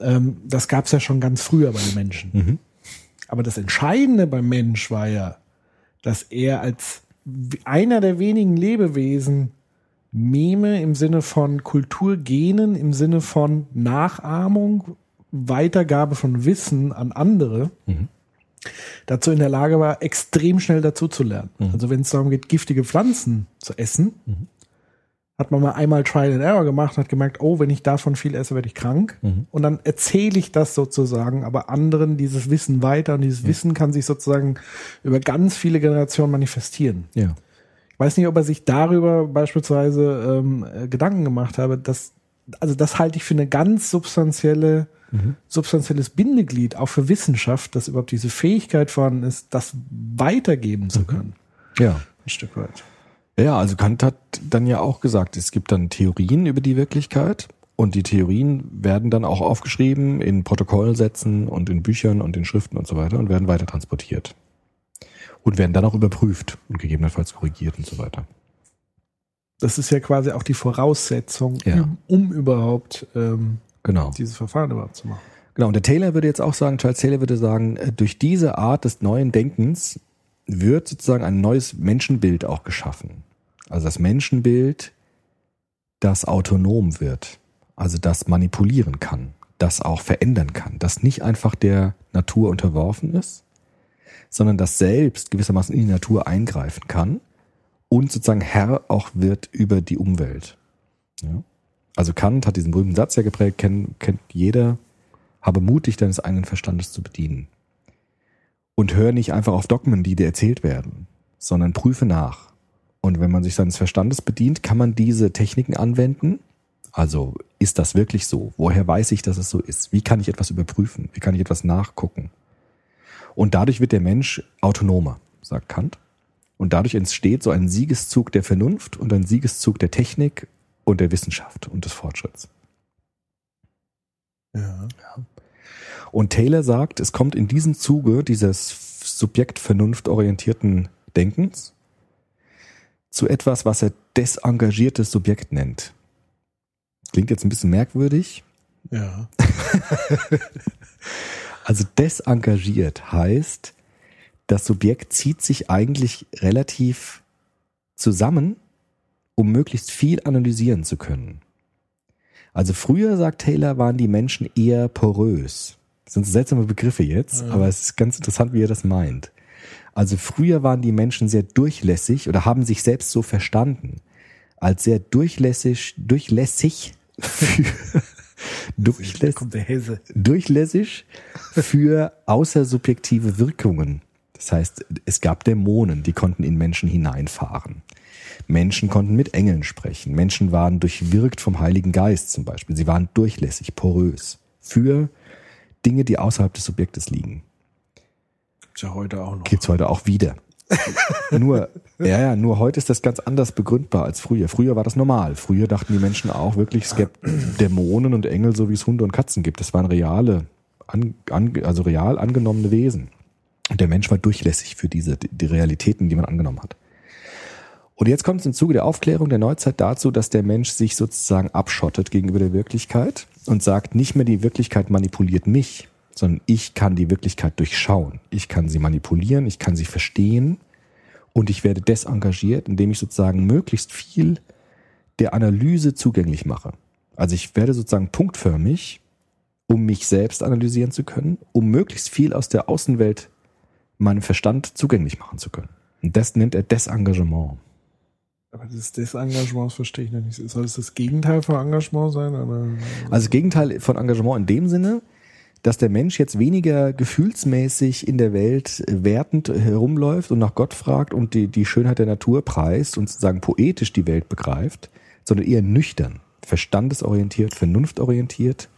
Ähm, das gab es ja schon ganz früher bei den Menschen. Mhm. Aber das Entscheidende beim Mensch war ja, dass er als einer der wenigen Lebewesen Meme im Sinne von Kulturgenen, im Sinne von Nachahmung, Weitergabe von Wissen an andere, dazu in der Lage war, extrem schnell dazu zu lernen. Also wenn es darum geht, giftige Pflanzen zu essen, hat man mal einmal Trial and Error gemacht und hat gemerkt, oh, wenn ich davon viel esse, werde ich krank. Und dann erzähle ich das sozusagen, aber anderen dieses Wissen weiter und dieses Wissen kann sich sozusagen über ganz viele Generationen manifestieren. Ja. Ich weiß nicht, ob er sich darüber beispielsweise ähm, äh, Gedanken gemacht habe, dass, also das halte ich für eine ganz substanzielle, substanzielles Bindeglied, auch für Wissenschaft, dass überhaupt diese Fähigkeit vorhanden ist, das weitergeben zu können. Ja. Ein Stück weit. Ja, also Kant hat dann ja auch gesagt, es gibt dann Theorien über die Wirklichkeit und die Theorien werden dann auch aufgeschrieben in Protokollsätzen und in Büchern und in Schriften und so weiter und werden weiter transportiert. Und werden dann auch überprüft und gegebenenfalls korrigiert und so weiter. Das ist ja quasi auch die Voraussetzung, Ja. um, überhaupt ähm, Genau. dieses Verfahren überhaupt zu machen. Genau, und der Taylor würde jetzt auch sagen, Charles Taylor würde sagen, äh, durch diese Art des neuen Denkens wird sozusagen ein neues Menschenbild auch geschaffen. Also das Menschenbild, das autonom wird, also das manipulieren kann, das auch verändern kann, das nicht einfach der Natur unterworfen ist, sondern das selbst gewissermaßen in die Natur eingreifen kann und sozusagen Herr auch wird über die Umwelt. Ja? Also Kant hat diesen berühmten Satz ja geprägt, kennt, kennt jeder, habe Mut, dich deines eigenen Verstandes zu bedienen. Und hör nicht einfach auf Dogmen, die dir erzählt werden, sondern prüfe nach. Und wenn man sich seines Verstandes bedient, kann man diese Techniken anwenden. Also ist das wirklich so? Woher weiß ich, dass es so ist? Wie kann ich etwas überprüfen? Wie kann ich etwas nachgucken? Und dadurch wird der Mensch autonomer, sagt Kant. Und dadurch entsteht so ein Siegeszug der Vernunft und ein Siegeszug der Technik und der Wissenschaft und des Fortschritts. Ja. Und Taylor sagt, es kommt in diesem Zuge dieses subjektvernunftorientierten Denkens zu etwas, was er desengagiertes Subjekt nennt. Klingt jetzt ein bisschen merkwürdig. Ja. Also desengagiert heißt, das Subjekt zieht sich eigentlich relativ zusammen, um möglichst viel analysieren zu können. Also früher, sagt Taylor, waren die Menschen eher porös. Das sind seltsame Begriffe jetzt, aber es ist ganz interessant, wie er das meint. Also früher waren die Menschen sehr durchlässig oder haben sich selbst so verstanden, als sehr durchlässig, durchlässig für, Hesse. durchlässig für außersubjektive Wirkungen. Das heißt, es gab Dämonen, die konnten in Menschen hineinfahren. Menschen konnten mit Engeln sprechen. Menschen waren durchwirkt vom Heiligen Geist zum Beispiel. Sie waren durchlässig, porös für Dinge, die außerhalb des Subjektes liegen. Gibt's ja heute auch noch. Gibt's heute auch wieder. nur, ja, ja, nur heute ist das ganz anders begründbar als früher. Früher war das normal. Früher dachten die Menschen auch wirklich, es gäbe Dämonen und Engel, so wie es Hunde und Katzen gibt. Das waren reale, an, an, also real angenommene Wesen. Und der Mensch war durchlässig für diese, die, die Realitäten, die man angenommen hat. Und jetzt kommt es im Zuge der Aufklärung der Neuzeit dazu, dass der Mensch sich sozusagen abschottet gegenüber der Wirklichkeit und sagt, nicht mehr die Wirklichkeit manipuliert mich, sondern ich kann die Wirklichkeit durchschauen. Ich kann sie manipulieren, ich kann sie verstehen und ich werde desengagiert, indem ich sozusagen möglichst viel der Analyse zugänglich mache. Also ich werde sozusagen punktförmig, um mich selbst analysieren zu können, um möglichst viel aus der Außenwelt meinem Verstand zugänglich machen zu können. Und das nennt er Desengagement. Aber das Desengagement verstehe ich noch nicht. Soll es das Gegenteil von Engagement sein? Oder? Also das Gegenteil von Engagement in dem Sinne, dass der Mensch jetzt weniger gefühlsmäßig in der Welt wertend herumläuft und nach Gott fragt und die, die Schönheit der Natur preist und sozusagen poetisch die Welt begreift, sondern eher nüchtern, verstandesorientiert, vernunftorientiert,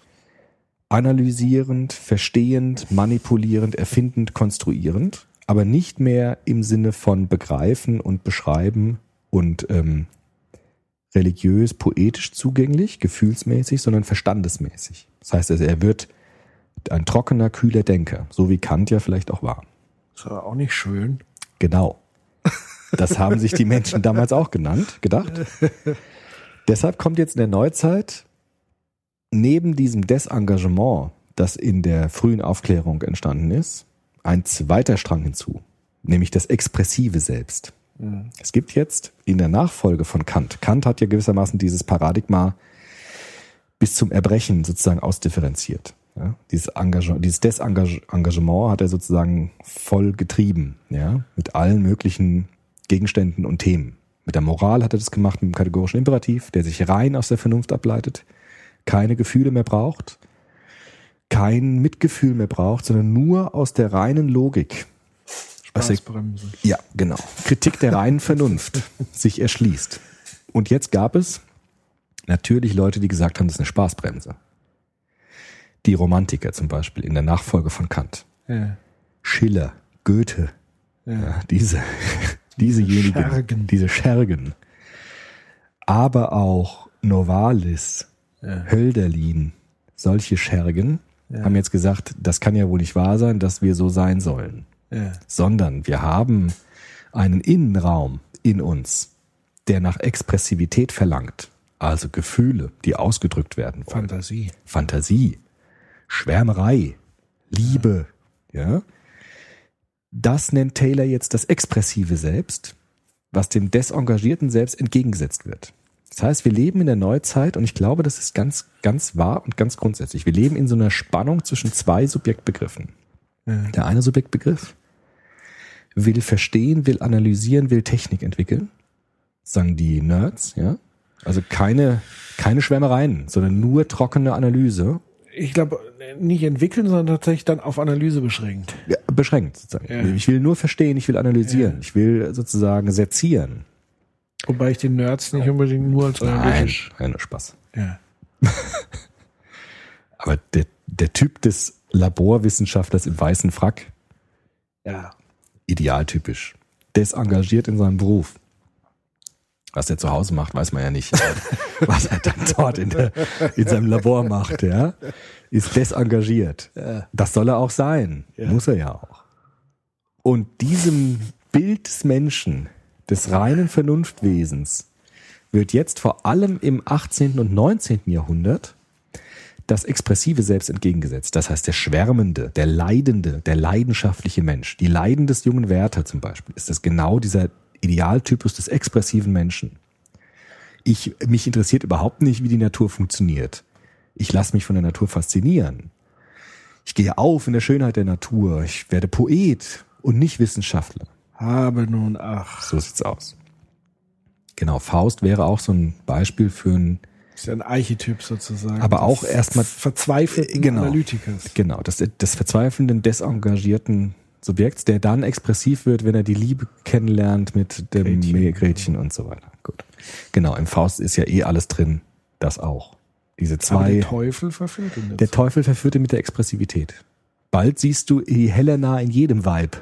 analysierend, verstehend, manipulierend, erfindend, konstruierend, aber nicht mehr im Sinne von begreifen und beschreiben und ähm, religiös, poetisch zugänglich, gefühlsmäßig, sondern verstandesmäßig. Das heißt also, er wird ein trockener, kühler Denker, so wie Kant ja vielleicht auch war. ist aber auch nicht schön. Genau. Das haben sich die Menschen damals auch genannt, gedacht. Deshalb kommt jetzt in der Neuzeit neben diesem Desengagement, das in der frühen Aufklärung entstanden ist, ein zweiter Strang hinzu, nämlich das expressive Selbst. Es gibt jetzt in der Nachfolge von Kant, Kant hat ja gewissermaßen dieses Paradigma bis zum Erbrechen sozusagen ausdifferenziert. Ja, dieses, Engagement, dieses Desengagement hat er sozusagen voll getrieben, ja, mit allen möglichen Gegenständen und Themen. Mit der Moral hat er das gemacht, mit dem kategorischen Imperativ, der sich rein aus der Vernunft ableitet, keine Gefühle mehr braucht, kein Mitgefühl mehr braucht, sondern nur aus der reinen Logik. Was Spaßbremse. ja, genau. Kritik der reinen Vernunft sich erschließt. Und jetzt gab es natürlich Leute, die gesagt haben, das ist eine Spaßbremse. Die Romantiker zum Beispiel in der Nachfolge von Kant. Ja. Schiller, Goethe, ja, diese, diesejenigen, Schergen. diese Schergen. Aber auch Novalis, Ja. Hölderlin, solche Schergen haben jetzt gesagt, das kann ja wohl nicht wahr sein, dass wir so sein sollen Ja. sondern wir haben einen Innenraum in uns, der nach Expressivität verlangt, also Gefühle, die ausgedrückt werden wollen. Fantasie. Fantasie, Schwärmerei, Liebe, ja. Das nennt Taylor jetzt das expressive Selbst, was dem desengagierten Selbst entgegengesetzt wird. Das heißt, wir leben in der Neuzeit und ich glaube, das ist ganz, ganz wahr und ganz grundsätzlich. Wir leben in so einer Spannung zwischen zwei Subjektbegriffen. Ja. Der eine Subjektbegriff will verstehen, will analysieren, will Technik entwickeln, sagen die Nerds, ja. Also keine, keine Schwärmereien, sondern nur trockene Analyse, Ich glaube, nicht entwickeln, sondern tatsächlich dann auf Analyse beschränkt. ja, beschränkt sozusagen. Ja. Ich will nur verstehen, ich will analysieren, Ja. ich will sozusagen sezieren. Wobei ich den Nerds nicht unbedingt nur als analytisch. Nein, nur Spaß. Ja. Aber der, der Typ des Laborwissenschaftlers im weißen Frack, Ja. Idealtypisch. Desengagiert in seinem Beruf. Was er zu Hause macht, weiß man ja nicht. Was er dann dort in, der, in seinem Labor macht, ja, ist desengagiert. Das soll er auch sein. Ja. Muss er ja auch. Und diesem Bild des Menschen, des reinen Vernunftwesens, wird jetzt vor allem im 18. und 19. Jahrhundert das expressive Selbst entgegengesetzt. Das heißt, der schwärmende, der leidende, der leidenschaftliche Mensch, die Leiden des jungen Werther zum Beispiel, ist das genau dieser Idealtypus des expressiven Menschen. Ich, mich interessiert überhaupt nicht, wie die Natur funktioniert. Ich lasse mich von der Natur faszinieren. Ich gehe auf in der Schönheit der Natur. Ich werde Poet und nicht Wissenschaftler. Habe nun ach. So sieht's aus. Genau, Faust wäre auch so ein Beispiel für einen Ist ja ein Archetyp sozusagen. Aber auch erstmal- verzweifelten Genau. Analytikers. Genau, des, des verzweifelnden, desengagierten Subjekts, der dann expressiv wird, wenn er die Liebe kennenlernt mit dem Gretchen. Gretchen, und so weiter. Gut. Genau, im Faust ist ja eh alles drin, das auch. Diese Aber zwei. der Teufel verführt ihn Der. Teufel verführt ihn mit der Expressivität. Bald siehst du Helena in jedem Vibe.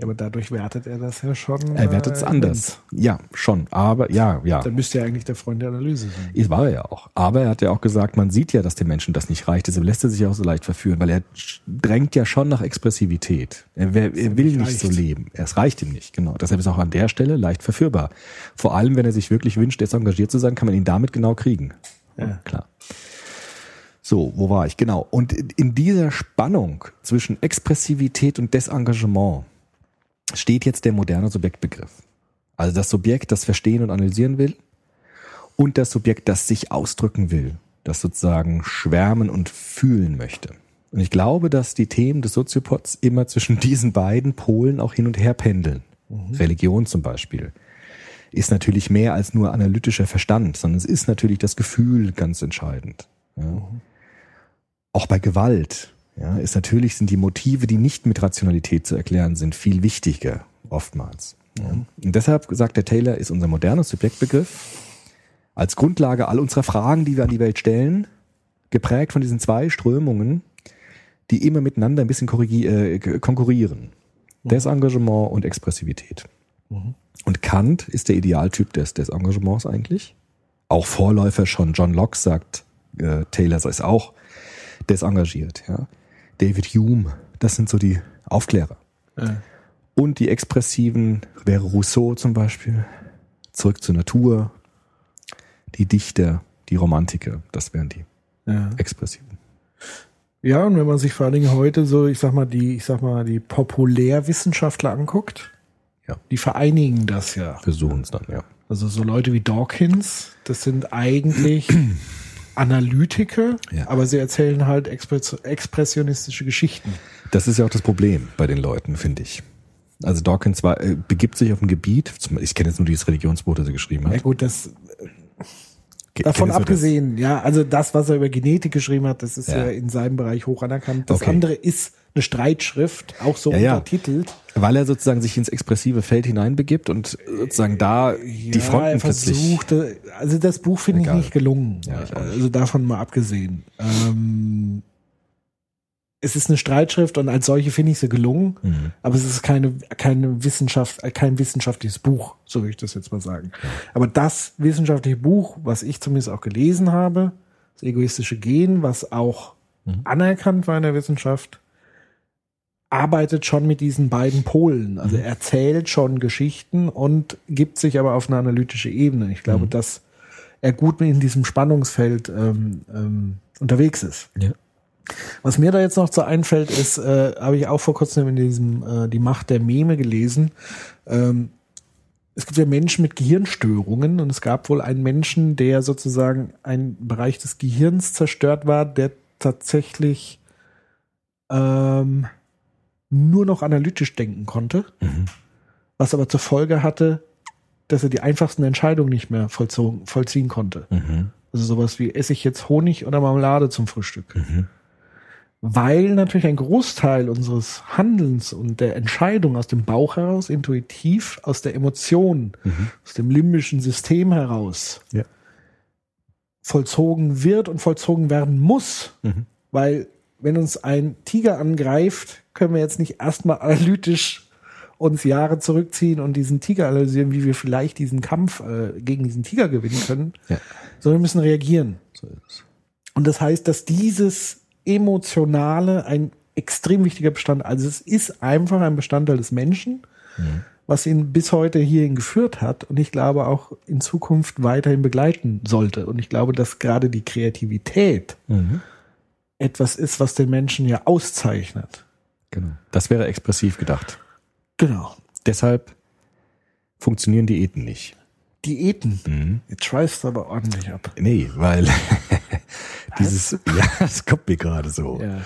Ja, aber dadurch wertet er das ja schon. Er wertet es äh, anders. Ja, schon. Aber ja, ja. Dann müsste er eigentlich der Freund der Analyse sein. War er ja auch. Aber er hat ja auch gesagt, man sieht ja, dass dem Menschen das nicht reicht. Deshalb lässt er sich auch so leicht verführen, weil er drängt ja schon nach Expressivität. Er, wer- er will nicht nicht so leben. Es reicht ihm nicht, genau. Deshalb ist er auch an der Stelle leicht verführbar. Vor allem, wenn er sich wirklich wünscht, jetzt engagiert zu sein, kann man ihn damit genau kriegen. Ja. Klar. So, wo war ich? Genau. Und in dieser Spannung zwischen Expressivität und Desengagement steht jetzt der moderne Subjektbegriff. Also das Subjekt, das verstehen und analysieren will und das Subjekt, das sich ausdrücken will, das sozusagen schwärmen und fühlen möchte. Und ich glaube, dass die Themen des Soziopods immer zwischen diesen beiden Polen auch hin und her pendeln. Religion zum Beispiel ist natürlich mehr als nur analytischer Verstand, sondern es ist natürlich das Gefühl ganz entscheidend. Ja. Auch bei Gewalt ja, ist natürlich sind die Motive, die nicht mit Rationalität zu erklären sind, viel wichtiger oftmals. Ja. Und deshalb sagt der Taylor, ist unser moderner Subjektbegriff als Grundlage all unserer Fragen, die wir an die Welt stellen, geprägt von diesen zwei Strömungen, die immer miteinander ein bisschen äh, konkurrieren. Desengagement und Expressivität. Und Kant ist der Idealtyp des, des Engagements eigentlich. Auch Vorläufer schon John Locke sagt, äh, Taylor ist auch desengagiert. Ja. David Hume, das sind so die Aufklärer. Ja. Und die Expressiven wäre Rousseau zum Beispiel. Zurück zur Natur. Die Dichter, die Romantiker, das wären die Ja. Expressiven. ja, und wenn man sich vor allen Dingen heute so, ich sag mal, die, ich sag mal, die Populärwissenschaftler anguckt, Ja. die vereinigen das ja. Versuchen es dann, ja. Also so Leute wie Dawkins, das sind eigentlich Analytiker, Ja. aber sie erzählen halt expres expressionistische Geschichten. Das ist ja auch das Problem bei den Leuten, finde ich. Also Dawkins war, äh, begibt sich auf ein Gebiet, ich kenne jetzt nur dieses Religionsbuch, das er geschrieben Ja hat. gut, das davon du das? abgesehen, ja, also das, was er über Genetik geschrieben hat, das ist ja, Ja. in seinem Bereich hoch anerkannt. Das Okay. andere ist eine Streitschrift, auch so Ja, ja. untertitelt. Weil er sozusagen sich ins expressive Feld hineinbegibt und sozusagen da die Ja, Fronten er versuchte, also das Buch finde ich nicht gelungen. Ja, ich also davon mal abgesehen. Ähm, es ist eine Streitschrift und als solche finde ich sie gelungen, Mhm. aber es ist keine, keine Wissenschaft, äh, kein wissenschaftliches Buch, so will ich das jetzt mal sagen. Aber das wissenschaftliche Buch, was ich zumindest auch gelesen habe, das egoistische Gen, was auch Mhm. anerkannt war in der Wissenschaft, arbeitet schon mit diesen beiden Polen. Also er erzählt schon Geschichten und gibt sich aber auf eine analytische Ebene. Ich glaube, dass er gut in diesem Spannungsfeld ähm, ähm, unterwegs ist. Ja. Was mir da jetzt noch so einfällt, ist, äh, habe ich auch vor kurzem in diesem äh, Die Macht der Meme gelesen. Ähm, es gibt ja Menschen mit Gehirnstörungen und es gab wohl einen Menschen, der sozusagen ein Bereich des Gehirns zerstört war, der tatsächlich ähm, nur noch analytisch denken konnte, Mhm. was aber zur Folge hatte, dass er die einfachsten Entscheidungen nicht mehr vollzogen, vollziehen konnte. Mhm. Also sowas wie, esse ich jetzt Honig oder Marmelade zum Frühstück? Mhm. Weil natürlich ein Großteil unseres Handelns und der Entscheidung aus dem Bauch heraus, intuitiv, aus der Emotion, Mhm. aus dem limbischen System heraus Ja. vollzogen wird und vollzogen werden muss. Mhm. Weil wenn uns ein Tiger angreift, können wir jetzt nicht erstmal analytisch uns Jahre zurückziehen und diesen Tiger analysieren, wie wir vielleicht diesen Kampf äh, gegen diesen Tiger gewinnen können, Ja. sondern wir müssen reagieren. So. Und das heißt, dass dieses Emotionale ein extrem wichtiger Bestand, also es ist einfach ein Bestandteil des Menschen, was ihn bis heute hierhin geführt hat und ich glaube auch in Zukunft weiterhin begleiten sollte. Und ich glaube, dass gerade die Kreativität Mhm. etwas ist, was den Menschen ja auszeichnet. Genau. Das wäre expressiv gedacht. Genau. Deshalb funktionieren Diäten nicht. Diäten. Mhm. Jetzt schreist du aber ordentlich ab. Nee, weil dieses, ja, das kommt mir gerade so. Ja.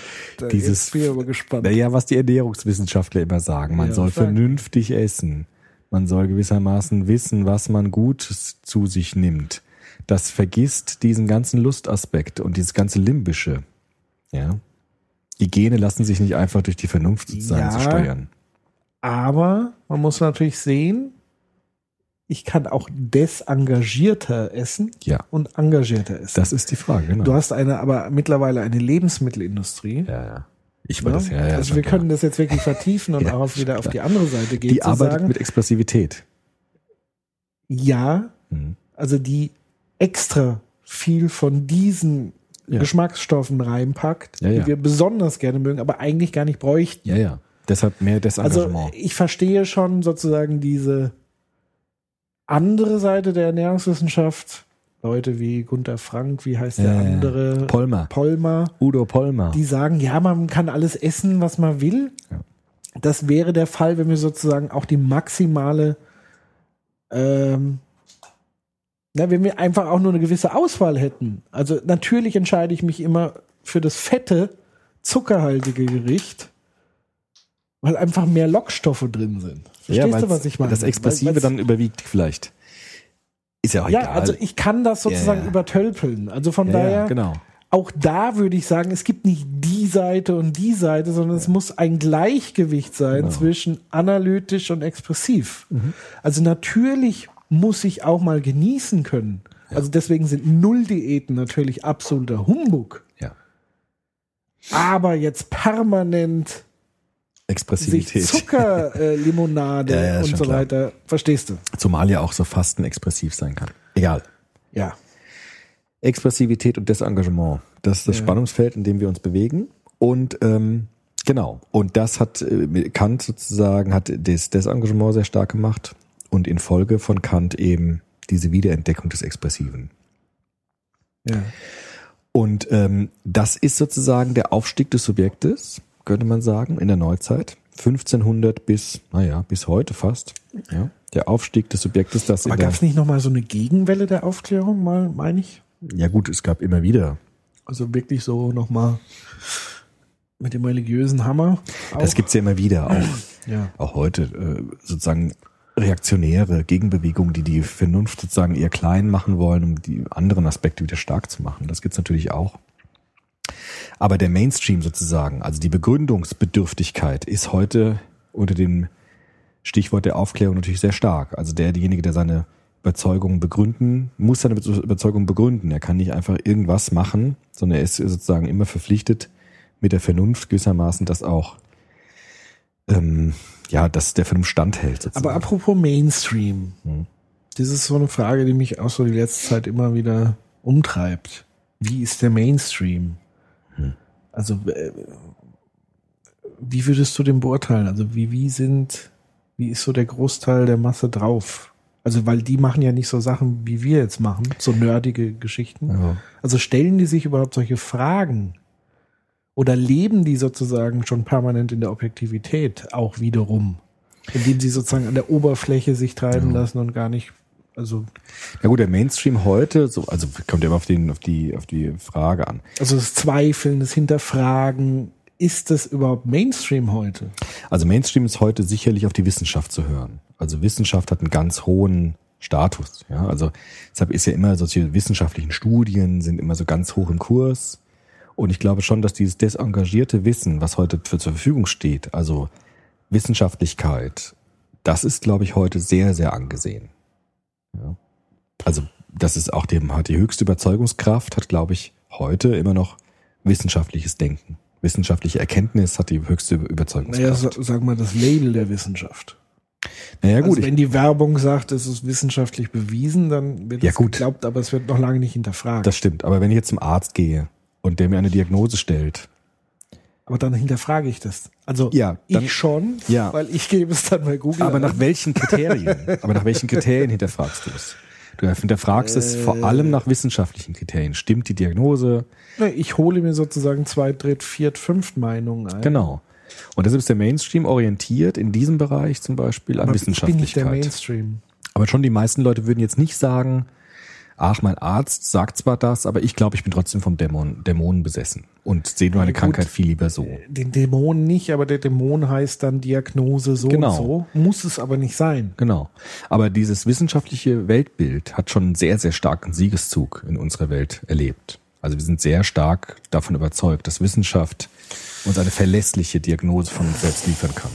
Dieses- bin ich aber gespannt. Naja, was die Ernährungswissenschaftler immer sagen. Man Ja, soll sag. vernünftig essen. Man soll gewissermaßen wissen, was man Gutes zu sich nimmt. das vergisst diesen ganzen Lustaspekt und dieses ganze Limbische. Ja. Die Gene lassen sich nicht einfach durch die Vernunft sozusagen Ja. zu steuern. Aber man muss natürlich sehen, ich kann auch desengagierter essen Ja. und engagierter essen. Das ist die Frage, genau. du hast eine, aber mittlerweile eine Lebensmittelindustrie. ja, ja. Ich war ne? das, ja, ja. also wir klar. können das jetzt wirklich vertiefen und Ja, auch wieder auf die andere Seite gehen. die arbeitet sagen, mit Expressivität. ja, Mhm. also die extra viel von diesen Ja. Geschmacksstoffen reinpackt, Ja, ja. die wir besonders gerne mögen, aber eigentlich gar nicht bräuchten. Ja, ja. Deshalb mehr Also Desengagement. ich verstehe schon sozusagen diese andere Seite der Ernährungswissenschaft. Leute wie Gunther Frank, wie heißt der Ja, andere? Polmer. Polmer. Udo Polmer. Die sagen, ja, man kann alles essen, was man will. Ja. Das wäre der Fall, wenn wir sozusagen auch die maximale, ähm, na, wenn wir einfach auch nur eine gewisse Auswahl hätten. Also natürlich entscheide ich mich immer für das fette, zuckerhaltige Gericht, weil einfach mehr Lockstoffe drin sind. Verstehst weil's- du, was ich meine? Das Expressive Weil- weil's- dann überwiegt vielleicht. Ist ja auch Ja, egal. also ich kann das sozusagen Ja, ja. übertölpeln. Also von ja, daher, ja, genau. auch da würde ich sagen, es gibt nicht die Seite und die Seite, sondern es muss ein Gleichgewicht sein Genau. zwischen analytisch und expressiv. Mhm. Also natürlich muss ich auch mal genießen können. Also deswegen sind Null-Diäten natürlich absoluter Humbug. Ja. Aber jetzt permanent sich Expressivität. Zuckerlimonade äh, Limonade Ja, ja, und so klar. weiter, verstehst du? Zumal ja auch so Fasten expressiv sein kann. Egal. Ja. Expressivität und Desengagement. Das ist das Ja. Spannungsfeld, in dem wir uns bewegen. Und ähm, genau. Und das hat äh, Kant sozusagen hat das Desengagement sehr stark gemacht und in Folge von Kant eben diese Wiederentdeckung des Expressiven. Ja. Und ähm, das ist sozusagen der Aufstieg des Subjektes, könnte man sagen, in der Neuzeit. 1500 bis, naja, bis heute fast. Ja, der Aufstieg des Subjektes, das Aber gab es nicht nochmal so eine Gegenwelle der Aufklärung, mal, meine ich? ja gut, es gab immer wieder. Also wirklich so nochmal mit dem religiösen Hammer. Das auch? gibt's ja immer wieder, auch, Ja. auch heute äh, sozusagen reaktionäre Gegenbewegungen, die die Vernunft sozusagen eher klein machen wollen, um die anderen Aspekte wieder stark zu machen. Das gibt's natürlich auch. Aber der Mainstream sozusagen, also die Begründungsbedürftigkeit ist heute unter dem Stichwort der Aufklärung natürlich sehr stark. Also der, derjenige, der seine Überzeugung begründen, muss seine Überzeugung begründen. Er kann nicht einfach irgendwas machen, sondern er ist sozusagen immer verpflichtet, mit der Vernunft gewissermaßen das auch, ähm, ja, dass der Vernunft standhält. Sozusagen. Aber apropos Mainstream. Hm. Das ist so eine Frage, die mich auch so die letzte Zeit immer wieder umtreibt. Wie ist der Mainstream? Also, äh, wie würdest du den beurteilen? Also, wie, wie sind, wie ist so der Großteil der Masse drauf? Also, weil die machen ja nicht so Sachen, wie wir jetzt machen, so nerdige Geschichten. ja. Also stellen die sich überhaupt solche Fragen? Oder leben die sozusagen schon permanent in der Objektivität auch wiederum? Indem sie sozusagen an der Oberfläche sich treiben Ja. lassen und gar nicht, also, ja gut, der Mainstream heute, so, also kommt ja immer auf, den, auf, die, auf die Frage an. also das Zweifeln, das Hinterfragen, ist das überhaupt Mainstream heute? Also Mainstream ist heute sicherlich auf die Wissenschaft zu hören. Also Wissenschaft hat einen ganz hohen Status. Ja, also deshalb ist ja immer solche wissenschaftlichen Studien sind immer so ganz hoch im Kurs. Und ich glaube schon, dass dieses desengagierte Wissen, was heute für zur Verfügung steht, also Wissenschaftlichkeit, das ist, glaube ich, heute sehr, sehr angesehen. Ja. Also das ist auch dem, hat die höchste Überzeugungskraft, hat, glaube ich, heute immer noch wissenschaftliches Denken. Wissenschaftliche Erkenntnis hat die höchste Naja, Überzeugungskraft. sa- sag mal, das Label der Wissenschaft. Naja, gut, also wenn die Werbung sagt, es ist wissenschaftlich bewiesen, dann wird Ja, es gut. geglaubt, aber es wird noch lange nicht hinterfragt. das stimmt. Aber wenn ich jetzt zum Arzt gehe und der mir eine Diagnose stellt, aber dann hinterfrage ich das. Also Ja, dann- ich schon, Ja. weil ich gebe es dann bei Google. aber ein. nach welchen Kriterien? aber nach welchen Kriterien hinterfragst du es? Du hinterfragst es Äh. vor allem nach wissenschaftlichen Kriterien. Stimmt die Diagnose? Ich hole mir sozusagen zwei, dritt, viert, fünft Meinungen ein. Genau. Und deshalb ist der Mainstream orientiert in diesem Bereich zum Beispiel an Aber ich bin nicht der Wissenschaftlichkeit. Mainstream. Aber schon die meisten Leute würden jetzt nicht sagen, ach, mein Arzt sagt zwar das, aber ich glaube, ich bin trotzdem vom Dämon, Dämonen besessen und sehe meine Ja, gut. Krankheit viel lieber so. Den Dämon nicht, aber der Dämon heißt dann Diagnose so Genau. und so. Muss es aber nicht sein. Genau. Aber dieses wissenschaftliche Weltbild hat schon einen sehr, sehr starken Siegeszug in unserer Welt erlebt. Also wir sind sehr stark davon überzeugt, dass Wissenschaft uns eine verlässliche Diagnose von uns selbst liefern kann.